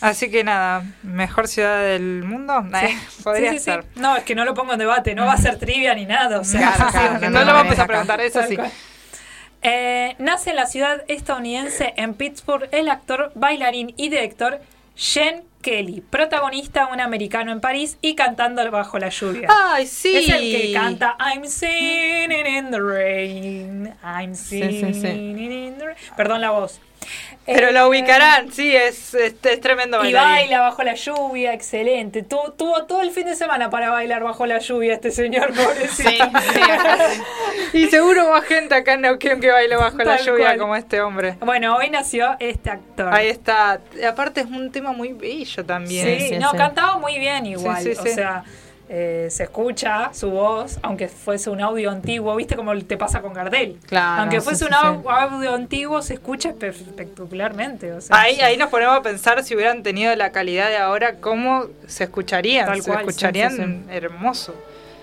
Speaker 5: Así que nada, mejor ciudad del mundo. Eh, podría
Speaker 1: Sí, sí, sí.
Speaker 5: ser.
Speaker 1: No, es que no lo pongo en debate, no va a ser trivia ni nada. O sea,
Speaker 2: Claro,
Speaker 1: sí,
Speaker 2: claro,
Speaker 1: sí,
Speaker 2: que
Speaker 5: no
Speaker 2: no
Speaker 5: lo vamos a
Speaker 2: acá.
Speaker 5: preguntar, eso sí.
Speaker 1: Eh, nace en la ciudad estadounidense, en Pittsburgh, el actor, bailarín y director Jen Kelly, protagonista un americano en París y cantando bajo la lluvia.
Speaker 5: Ay, sí.
Speaker 1: Es el que canta I'm singing in the rain. I'm singing in the rain. Perdón la voz.
Speaker 5: Pero
Speaker 1: Eh,
Speaker 5: lo ubicarán, sí, es, es, es tremendo
Speaker 1: Y baila bajo la lluvia, excelente. Tu- tuvo todo el fin de semana para bailar bajo la lluvia este señor, pobrecito.
Speaker 2: Sí, sí.
Speaker 5: Y seguro más gente acá en Neuquén que baile bajo la lluvia
Speaker 1: cual.
Speaker 5: como este hombre.
Speaker 1: Bueno, hoy nació este actor.
Speaker 5: Ahí está. Aparte es un tema muy bello también.
Speaker 1: Sí,
Speaker 2: Sí,
Speaker 1: no,
Speaker 2: sí.
Speaker 1: cantaba muy bien igual.
Speaker 5: Sí, sí,
Speaker 1: O
Speaker 5: sí.
Speaker 1: sea, eh, se escucha su voz, aunque fuese un audio antiguo, ¿viste como te pasa con Gardel?
Speaker 2: Claro,
Speaker 1: aunque fuese
Speaker 2: sí,
Speaker 1: un
Speaker 2: sí.
Speaker 1: audio antiguo, se escucha espe- espectacularmente. O sea,
Speaker 5: Ahí,
Speaker 1: sí.
Speaker 5: ahí nos ponemos a pensar si hubieran tenido la calidad de ahora, cómo se escucharían.
Speaker 1: Tal
Speaker 5: se
Speaker 1: cual,
Speaker 5: escucharían
Speaker 1: sí, sí.
Speaker 5: hermoso.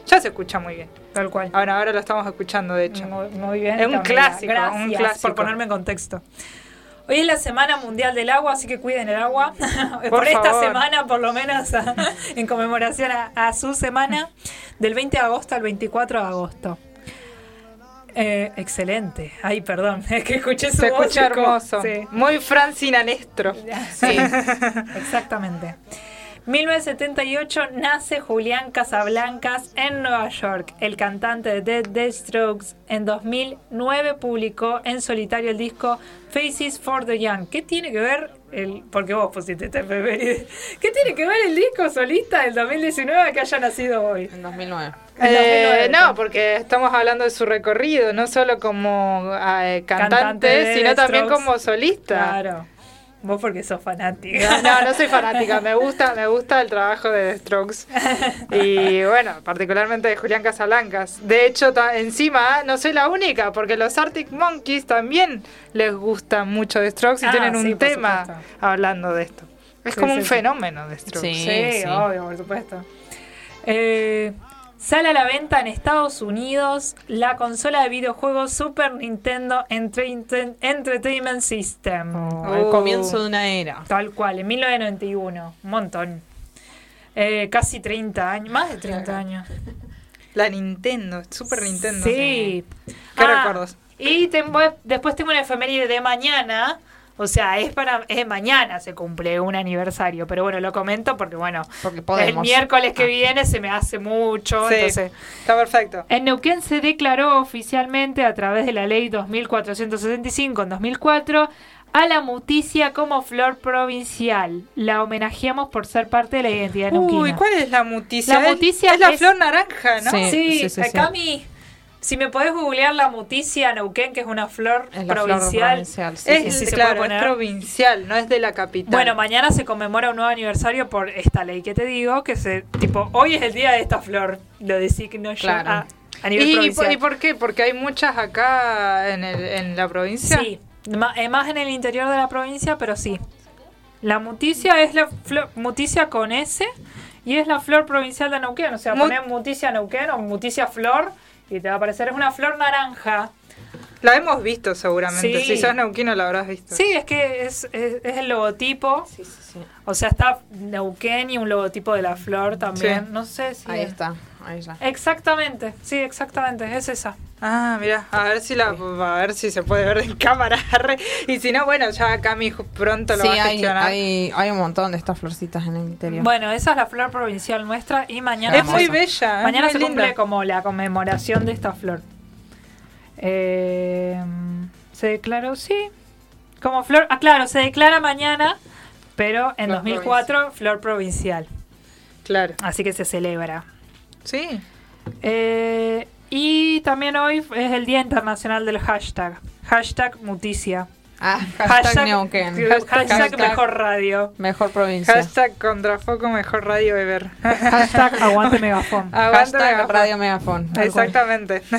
Speaker 5: Ya se escucha muy bien.
Speaker 1: Tal cual.
Speaker 5: Ahora, ahora lo estamos escuchando, de hecho.
Speaker 1: Muy, muy bien.
Speaker 5: Es un clásico,
Speaker 1: Gracias
Speaker 5: un clásico.
Speaker 1: por ponerme en contexto. Hoy es la Semana Mundial del Agua, así que cuiden el agua. por
Speaker 5: Por
Speaker 1: esta semana, por lo menos, en conmemoración a, a su semana, del 20 de agosto al 24 de agosto. Eh, excelente. Ay, perdón, es que escuché su
Speaker 5: Se
Speaker 1: voz
Speaker 5: escucha hermoso.
Speaker 1: Sí.
Speaker 5: Muy Francina Nestro.
Speaker 1: Sí, exactamente. 1978 nace Julián Casablancas en Nueva York. El cantante de Dead Dead Strokes en 2009 publicó en solitario el disco Faces for the Young. ¿Qué tiene que ver el porque vos pusiste este efeméride? ¿Qué tiene que ver el disco solista del 2019 que haya nacido hoy?
Speaker 2: En 2009.
Speaker 1: En
Speaker 5: Eh,
Speaker 1: 2009.
Speaker 5: no, porque estamos hablando de su recorrido, no solo como eh, cantante, sino también como solista.
Speaker 1: Claro. Vos porque sos fanática.
Speaker 5: No, no, no soy fanática, me gusta, me gusta el trabajo de The Strokes. Y bueno, particularmente de Julián Casablancas. De hecho, encima no soy la única, porque los Arctic Monkeys también les gusta mucho The Strokes y
Speaker 1: Ah,
Speaker 5: tienen un
Speaker 1: sí,
Speaker 5: tema
Speaker 1: supuesto.
Speaker 5: hablando de esto. Es
Speaker 1: Sí,
Speaker 5: como
Speaker 1: sí,
Speaker 5: un
Speaker 1: sí.
Speaker 5: fenómeno de Strokes.
Speaker 2: Sí.
Speaker 1: Sí, obvio, por supuesto. Eh, sale a la venta en Estados Unidos la consola de videojuegos Super Nintendo Entertain- Entertainment System.
Speaker 5: Oh.
Speaker 2: comienzo de una era.
Speaker 1: Tal cual, en 1991. Un montón. Eh, casi 30 años, más de 30 años.
Speaker 5: La Nintendo, Super Nintendo.
Speaker 1: Sí.
Speaker 5: ¿Qué
Speaker 1: Ah,
Speaker 5: recuerdos?
Speaker 1: Y tengo- después tengo una efeméride de mañana. O sea, es para es mañana se cumple un aniversario, pero bueno, lo comento porque bueno,
Speaker 2: Porque
Speaker 1: el miércoles que
Speaker 2: Ah.
Speaker 1: viene se me hace mucho,
Speaker 5: Sí,
Speaker 1: entonces
Speaker 5: está perfecto.
Speaker 1: en Neuquén se declaró oficialmente a través de la ley 2465 en 2004 a la muticia como flor provincial. La homenajeamos por ser parte de la identidad neuquina.
Speaker 5: Uy, ¿cuál es la muticia?
Speaker 1: La
Speaker 5: Es-
Speaker 1: muticia
Speaker 5: es la flor naranja, ¿no?
Speaker 2: Sí.
Speaker 1: Sí,
Speaker 2: sí, sí,
Speaker 1: eh,
Speaker 2: sí.
Speaker 1: Cami, si me podés googlear la muticia Neuquén, que es una flor
Speaker 2: Es la flor
Speaker 1: provincial.
Speaker 2: provincial. sí,
Speaker 5: Es,
Speaker 2: sí, sí.
Speaker 5: claro,
Speaker 1: puede poner.
Speaker 5: es provincial, no es de la capital.
Speaker 1: Bueno, mañana se conmemora un nuevo aniversario por esta ley que te digo, que se, tipo, hoy es el día de esta flor, lo designo yo
Speaker 2: Claro.
Speaker 1: a, a nivel
Speaker 5: ¿Y,
Speaker 1: provincial.
Speaker 5: por, y por qué? Porque hay muchas acá en, el, en la provincia.
Speaker 1: Sí, eh, más en el interior de la provincia, pero sí. La muticia es la flor, muticia con S y es la flor provincial de Neuquén. O sea,
Speaker 5: Mu-
Speaker 1: poner muticia Neuquén o muticia flor y te va a aparecer. Es una flor naranja.
Speaker 5: La hemos visto seguramente.
Speaker 1: Sí.
Speaker 5: Si sos neuquino la habrás visto.
Speaker 1: Sí, es que es, es- es el logotipo.
Speaker 2: Sí, sí, sí.
Speaker 1: O sea, está Neuquén y un logotipo de la flor también.
Speaker 5: Sí.
Speaker 1: No sé si.
Speaker 2: Ahí
Speaker 1: es-
Speaker 2: está. Ahí ya.
Speaker 1: Exactamente, sí, exactamente, es esa.
Speaker 5: Ah, mira, a ver si la a ver si se puede ver en cámara. y si no, bueno, ya Cami pronto lo
Speaker 2: Sí,
Speaker 5: va a
Speaker 2: hay,
Speaker 5: gestionar.
Speaker 2: hay, hay un montón de estas florcitas en el interior.
Speaker 1: Bueno, esa es la flor provincial nuestra y mañana.
Speaker 5: es muy bella. es
Speaker 1: Mañana
Speaker 5: muy
Speaker 1: se
Speaker 5: linda.
Speaker 1: cumple como la conmemoración de esta flor. Eh, se declaró, sí, como flor. Ah, claro, se declara mañana, pero en
Speaker 5: Flor
Speaker 1: 2004 flor provincial.
Speaker 5: Claro.
Speaker 1: Así que se celebra.
Speaker 5: Sí.
Speaker 1: Eh, y también hoy es el Día Internacional del hashtag. Hashtag Muticia.
Speaker 2: ah, hashtag,
Speaker 1: hashtag
Speaker 5: Hashtag-
Speaker 1: mejor radio.
Speaker 2: Mejor provincia.
Speaker 5: Hashtag contrafoco mejor radio ever.
Speaker 1: Hashtag aguante megafón.
Speaker 5: Aguante
Speaker 2: Hashtag
Speaker 5: Megafon.
Speaker 2: Radio Megafon.
Speaker 5: Exactamente.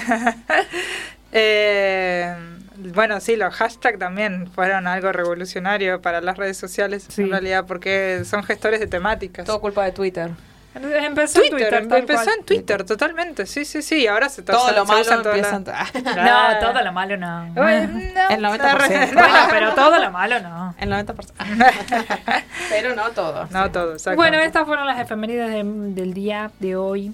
Speaker 5: Eh, bueno, sí, los hashtags también fueron algo revolucionario para las redes sociales,
Speaker 1: Sí.
Speaker 5: en realidad, porque son gestores de temáticas.
Speaker 2: Todo culpa de Twitter.
Speaker 1: Empezó en
Speaker 5: Twitter,
Speaker 1: Twitter, tal
Speaker 5: empezó
Speaker 1: cual.
Speaker 5: en Twitter, totalmente, sí, sí, sí, ahora se
Speaker 2: Todo lo malo
Speaker 5: en
Speaker 2: en...
Speaker 5: Claro.
Speaker 1: No, todo lo malo no.
Speaker 5: Bueno, no,
Speaker 2: El 90%.
Speaker 1: Bueno, pero todo lo malo no.
Speaker 2: El 90%. Pero no todo.
Speaker 5: No todo, exacto.
Speaker 1: Bueno, estas fueron las efemérides de- del día de hoy.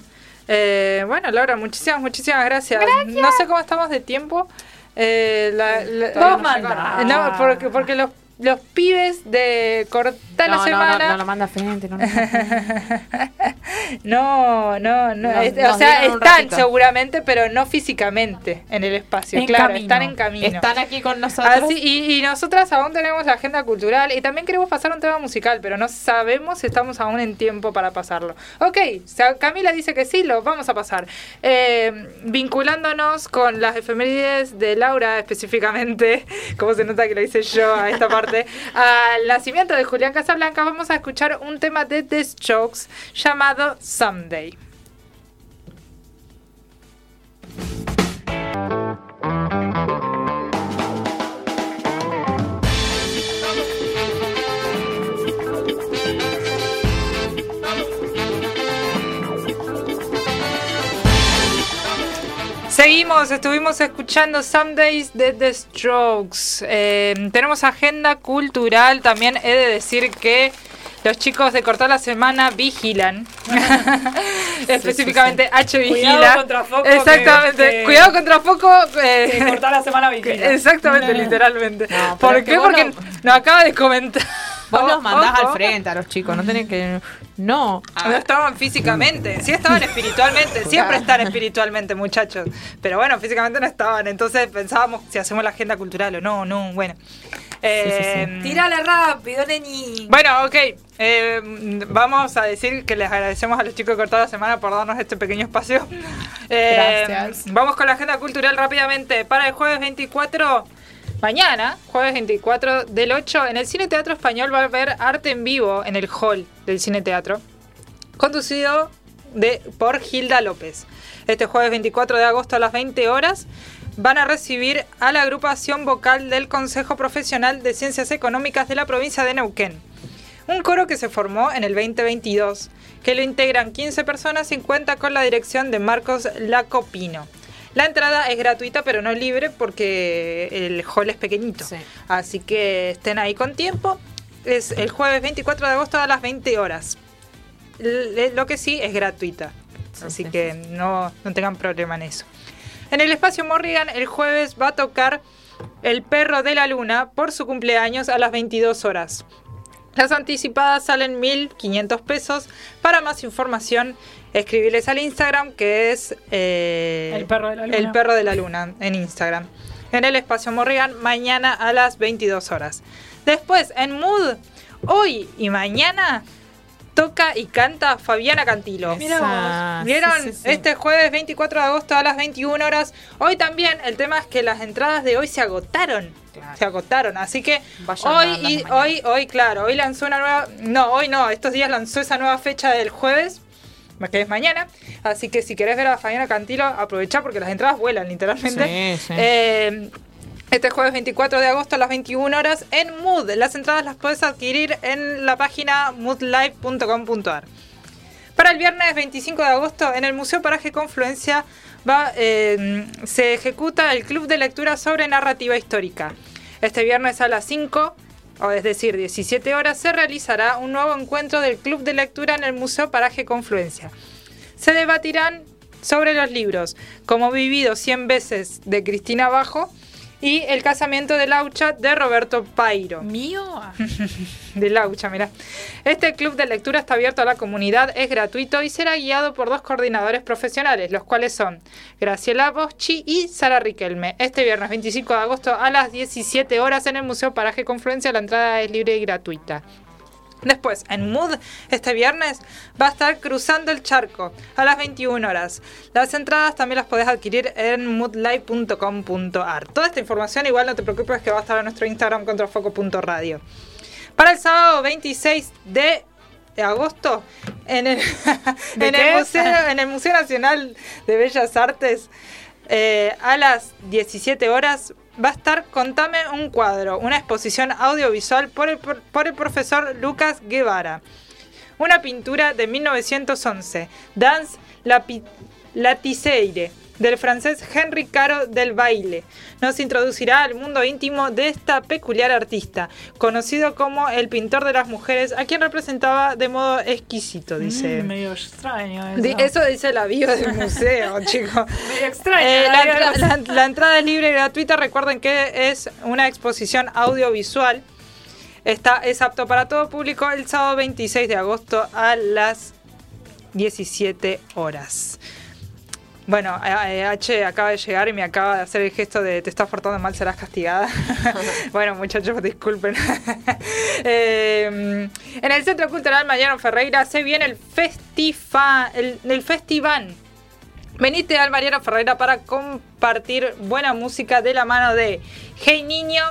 Speaker 5: Eh, bueno, Laura, muchísimas, muchísimas gracias. No sé cómo estamos de tiempo. Eh, la- la-
Speaker 1: Vos
Speaker 5: no. No, porque, porque los, los pibes de corta la
Speaker 2: no, no,
Speaker 5: semana.
Speaker 2: no, no lo manda frente. No, no, no.
Speaker 5: Es- o sea, están seguramente, pero no físicamente en el espacio.
Speaker 1: En
Speaker 5: claro,
Speaker 1: camino.
Speaker 5: están en camino.
Speaker 2: Están aquí con nosotros.
Speaker 5: Así, y, y nosotras aún tenemos la agenda cultural y también queremos pasar un tema musical, pero no sabemos si estamos aún en tiempo para pasarlo. Ok, Camila dice que sí, lo vamos a pasar. Eh, vinculándonos con las efemérides de Laura específicamente, como se nota que lo hice yo a esta parte, al nacimiento de Julián Casablanca, vamos a escuchar un tema de The Strokes llamado Someday. Seguimos, estuvimos escuchando Some Days de The Strokes. Eh, tenemos agenda cultural. También he de decir que los chicos de Cortar la Semana vigilan. Específicamente H vigila.
Speaker 1: Cuidado contrafoco que-
Speaker 5: Exactamente.
Speaker 1: que-
Speaker 5: Cuidado contrafoco. eh,
Speaker 1: Que cortar la semana vigila.
Speaker 5: Exactamente, literalmente.
Speaker 2: No,
Speaker 5: ¿Por qué? Porque
Speaker 2: no-
Speaker 5: nos acaba de comentar.
Speaker 2: Vos los mandás
Speaker 5: ojo,
Speaker 2: al frente a los chicos, no tenés que. No.
Speaker 5: No estaban físicamente, sí estaban espiritualmente, siempre están espiritualmente, muchachos. Pero bueno, físicamente no estaban, entonces pensábamos si hacemos la agenda cultural o no, no, bueno. Eh,
Speaker 1: Tirala rápido, Neni.
Speaker 5: Bueno, ok. eh, vamos a decir que les agradecemos a los chicos de Cortada Semana por darnos este pequeño espacio. Eh,
Speaker 2: Gracias.
Speaker 5: Vamos con la agenda cultural rápidamente. Para el jueves 24, mañana, jueves 24 del 8, en el Cine Teatro Español va a haber arte en vivo en el hall del Cine Teatro, conducido de, por Gilda López. Este jueves 24 de agosto a las 20 horas van a recibir a la agrupación vocal del Consejo Profesional de Ciencias Económicas de la provincia de Neuquén. Un coro que se formó en el 2022, que lo integran 15 personas y cuenta con la dirección de Marcos Lacopino. La entrada es gratuita pero no libre porque el hall es pequeñito.
Speaker 2: Sí.
Speaker 5: Así que estén ahí con tiempo. Es el jueves 24 de agosto a las 20 horas. Lo que sí es gratuita. Así
Speaker 2: sí,
Speaker 5: que no, no tengan problema en eso. En el espacio Morrigan el jueves va a tocar El perro de la luna por su cumpleaños a las 22 horas. Las anticipadas salen 1.500 pesos. Para más información, escribirles al Instagram que es eh,
Speaker 1: El perro de la luna.
Speaker 5: El perro de la luna en Instagram. En el espacio Morrigan mañana a las 22 horas. Después, en Mood, hoy y mañana toca y canta Fabiana Cantilo.
Speaker 2: Esa-
Speaker 5: ¿Vieron?
Speaker 2: sí, sí, sí.
Speaker 5: Este jueves 24 de agosto a las 21 horas. Hoy también, el tema es que las entradas de hoy se agotaron.
Speaker 2: Claro.
Speaker 5: Se agotaron. Así que
Speaker 2: Vayan
Speaker 5: hoy, y, hoy, hoy, claro, hoy lanzó una nueva. No, hoy no, estos días lanzó esa nueva fecha del jueves. Que es mañana. Así que si querés ver a Fabiana Cantilo, aprovecha porque las entradas vuelan, literalmente.
Speaker 2: Sí, sí.
Speaker 5: Eh, este jueves 24 de agosto a las 21 horas en Mood. Las entradas las puedes adquirir en la página moodlive.com.ar. Para el viernes 25 de agosto, en el Museo Paraje Confluencia va, eh, se ejecuta el Club de Lectura sobre Narrativa Histórica. Este viernes a las 5, o es decir, 17 horas, se realizará un nuevo encuentro del Club de Lectura en el Museo Paraje Confluencia. Se debatirán sobre los libros Como vivido 100 veces de Cristina Bajo y El casamiento de Laucha de Roberto Pairo
Speaker 1: ¿Mío?
Speaker 5: de Laucha, mira. Este club de lectura está abierto a la comunidad, es gratuito y será guiado por dos coordinadores profesionales, los cuales son Graciela Boschi y Sara Riquelme. Este viernes 25 de agosto a las 17 horas en el Museo Paraje Confluencia, la entrada es libre y gratuita. Después, en Mood, este viernes, va a estar Cruzando el Charco a las 21 horas. Las entradas también las podés adquirir en moodlive.com.ar. Toda esta información, igual no te preocupes, que va a estar en nuestro Instagram contrafoco.radio. Para el sábado 26 de agosto, en el,
Speaker 1: ¿De
Speaker 5: en
Speaker 1: qué?
Speaker 5: el, Museo, en el Museo Nacional de Bellas Artes, eh, a las 17 horas, va a estar Contame un cuadro, una exposición audiovisual por el, por- el profesor Lucas Guevara. Una pintura de 1911, Dance Lapi- Latiseire, del francés Henri Caro del Baile. Nos introducirá al mundo íntimo de esta peculiar artista, conocido como el pintor de las mujeres, a quien representaba de modo exquisito, dice.
Speaker 1: Mm, medio extraño eso.
Speaker 5: Di- Eso dice la bio del museo, chicos.
Speaker 1: Medio extraño.
Speaker 5: Eh, entra- la- la entrada es libre y gratuita. Recuerden que es una exposición audiovisual. Está, es apto para todo público el sábado 26 de agosto a las 17 horas. Bueno, eh, eh, H acaba de llegar y me acaba de hacer el gesto de te estás portando mal, serás castigada. bueno, muchachos, disculpen. Eh, en el Centro Cultural Mariano Ferreira se viene el festival, el, el festival Venite al Mariano Ferreira para compartir buena música de la mano de Hey Niño,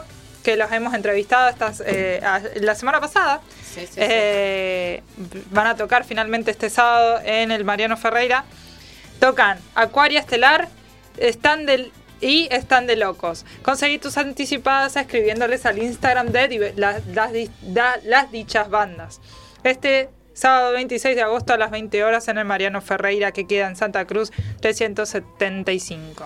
Speaker 5: que los hemos entrevistado estas, eh, a- la semana pasada.
Speaker 2: Sí, sí, sí.
Speaker 5: Van a tocar finalmente este sábado en el Mariano Ferreira. Tocan Acuaria Estelar, están del y están de locos. Conseguí tus anticipadas escribiéndoles al Instagram de las, las dichas bandas. Este sábado 26 de agosto a las 20 horas en el Mariano Ferreira que queda en Santa Cruz 375.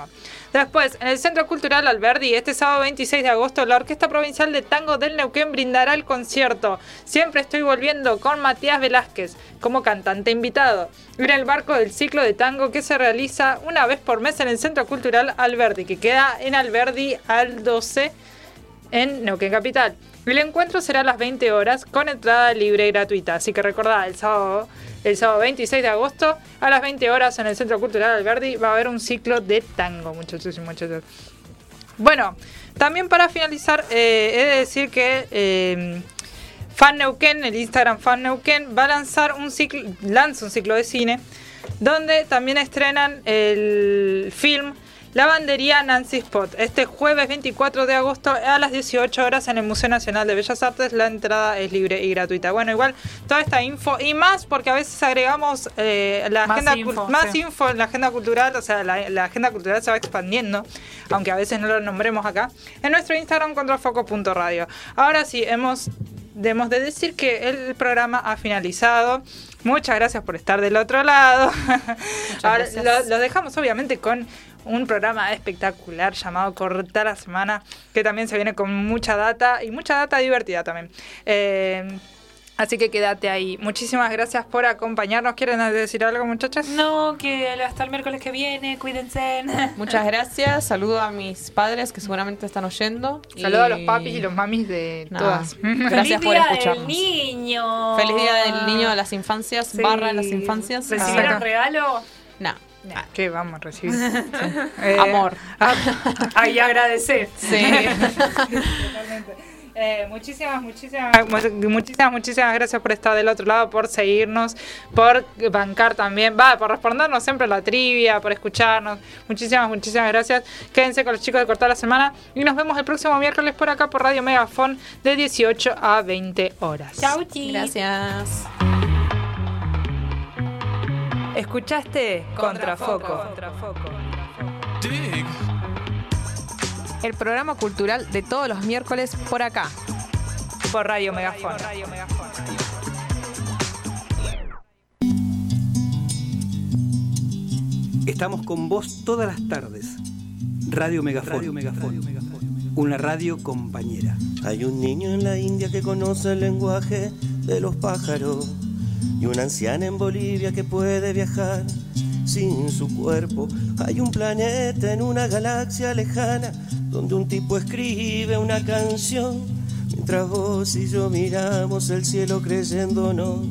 Speaker 5: Después, en el Centro Cultural Alberdi, este sábado 26 de agosto, la Orquesta Provincial de Tango del Neuquén brindará el concierto. Siempre estoy volviendo con Matías Velázquez como cantante invitado. En el barco del ciclo de tango que se realiza una vez por mes en el Centro Cultural Alberdi, que queda en Alberdi al 12 en Neuquén Capital. El encuentro será a las 20 horas con entrada libre y gratuita. Así que recordad, el sábado, el sábado 26 de agosto a las 20 horas en el Centro Cultural Alberdi va a haber un ciclo de tango, muchachos y muchachas. Bueno, también para finalizar, eh, he de decir que eh, Fan Neuquén, el Instagram Fan Neuquén, va a lanzar un ciclo, lanza un ciclo de cine donde también estrenan el film Lavandería Nancy Spot. Este jueves 24 de agosto a las 18 horas en el Museo Nacional de Bellas Artes. La entrada es libre y gratuita. Bueno, igual toda esta info y más porque a veces agregamos eh, la
Speaker 1: Más
Speaker 5: agenda
Speaker 1: info,
Speaker 5: más
Speaker 1: sí.
Speaker 5: info en la agenda cultural, o sea, la, la agenda cultural se va expandiendo, aunque a veces no lo nombremos acá, en nuestro Instagram contrafoco.radio. Ahora sí, hemos, debemos de decir que el programa ha finalizado. Muchas gracias por estar del otro lado. Ahora, lo dejamos obviamente con un programa espectacular llamado Cortar la Semana, que también se viene con mucha data y mucha data divertida también. Eh, así que quédate ahí. Muchísimas gracias por acompañarnos. ¿Quieren decir algo, muchachas?
Speaker 1: No, que hasta el miércoles que viene, cuídense.
Speaker 2: Muchas gracias. Saludo a mis padres que seguramente están oyendo.
Speaker 5: Saludos a los papis y los mamis de
Speaker 2: Nada.
Speaker 5: todas.
Speaker 2: Gracias
Speaker 1: Feliz
Speaker 2: por
Speaker 1: Día
Speaker 2: escucharnos.
Speaker 1: Del niño.
Speaker 2: Feliz día del niño de las infancias,
Speaker 1: Sí.
Speaker 2: barra de las infancias.
Speaker 1: ¿Recibieron
Speaker 5: Ah.
Speaker 1: regalo?
Speaker 2: No.
Speaker 5: ¿Qué vamos a recibir? Eh,
Speaker 2: Amor.
Speaker 5: ah,
Speaker 1: Ay, agradecer.
Speaker 2: Sí.
Speaker 5: Totalmente. Eh, muchísimas, muchísimas, mu- muchísimas, muchísimas gracias por estar del otro lado, por seguirnos, por bancar también, va, por respondernos siempre la trivia, por escucharnos. Muchísimas, muchísimas gracias. Quédense con los chicos de Cortar la Semana y nos vemos el próximo miércoles por acá por Radio Megafon de 18 a 20 horas.
Speaker 1: Chau, chis.
Speaker 2: Gracias.
Speaker 5: ¿Escuchaste? Contrafoco.
Speaker 2: El programa cultural de todos los miércoles por acá.
Speaker 5: Por Radio Megafon.
Speaker 7: Estamos con vos todas las tardes. Radio Megafon. Una radio compañera.
Speaker 8: Hay un niño en la India que conoce el lenguaje de los pájaros y una anciana en Bolivia que puede viajar sin su cuerpo. Hay un planeta en una galaxia lejana donde un tipo escribe una canción mientras vos y yo miramos el cielo creyéndonos.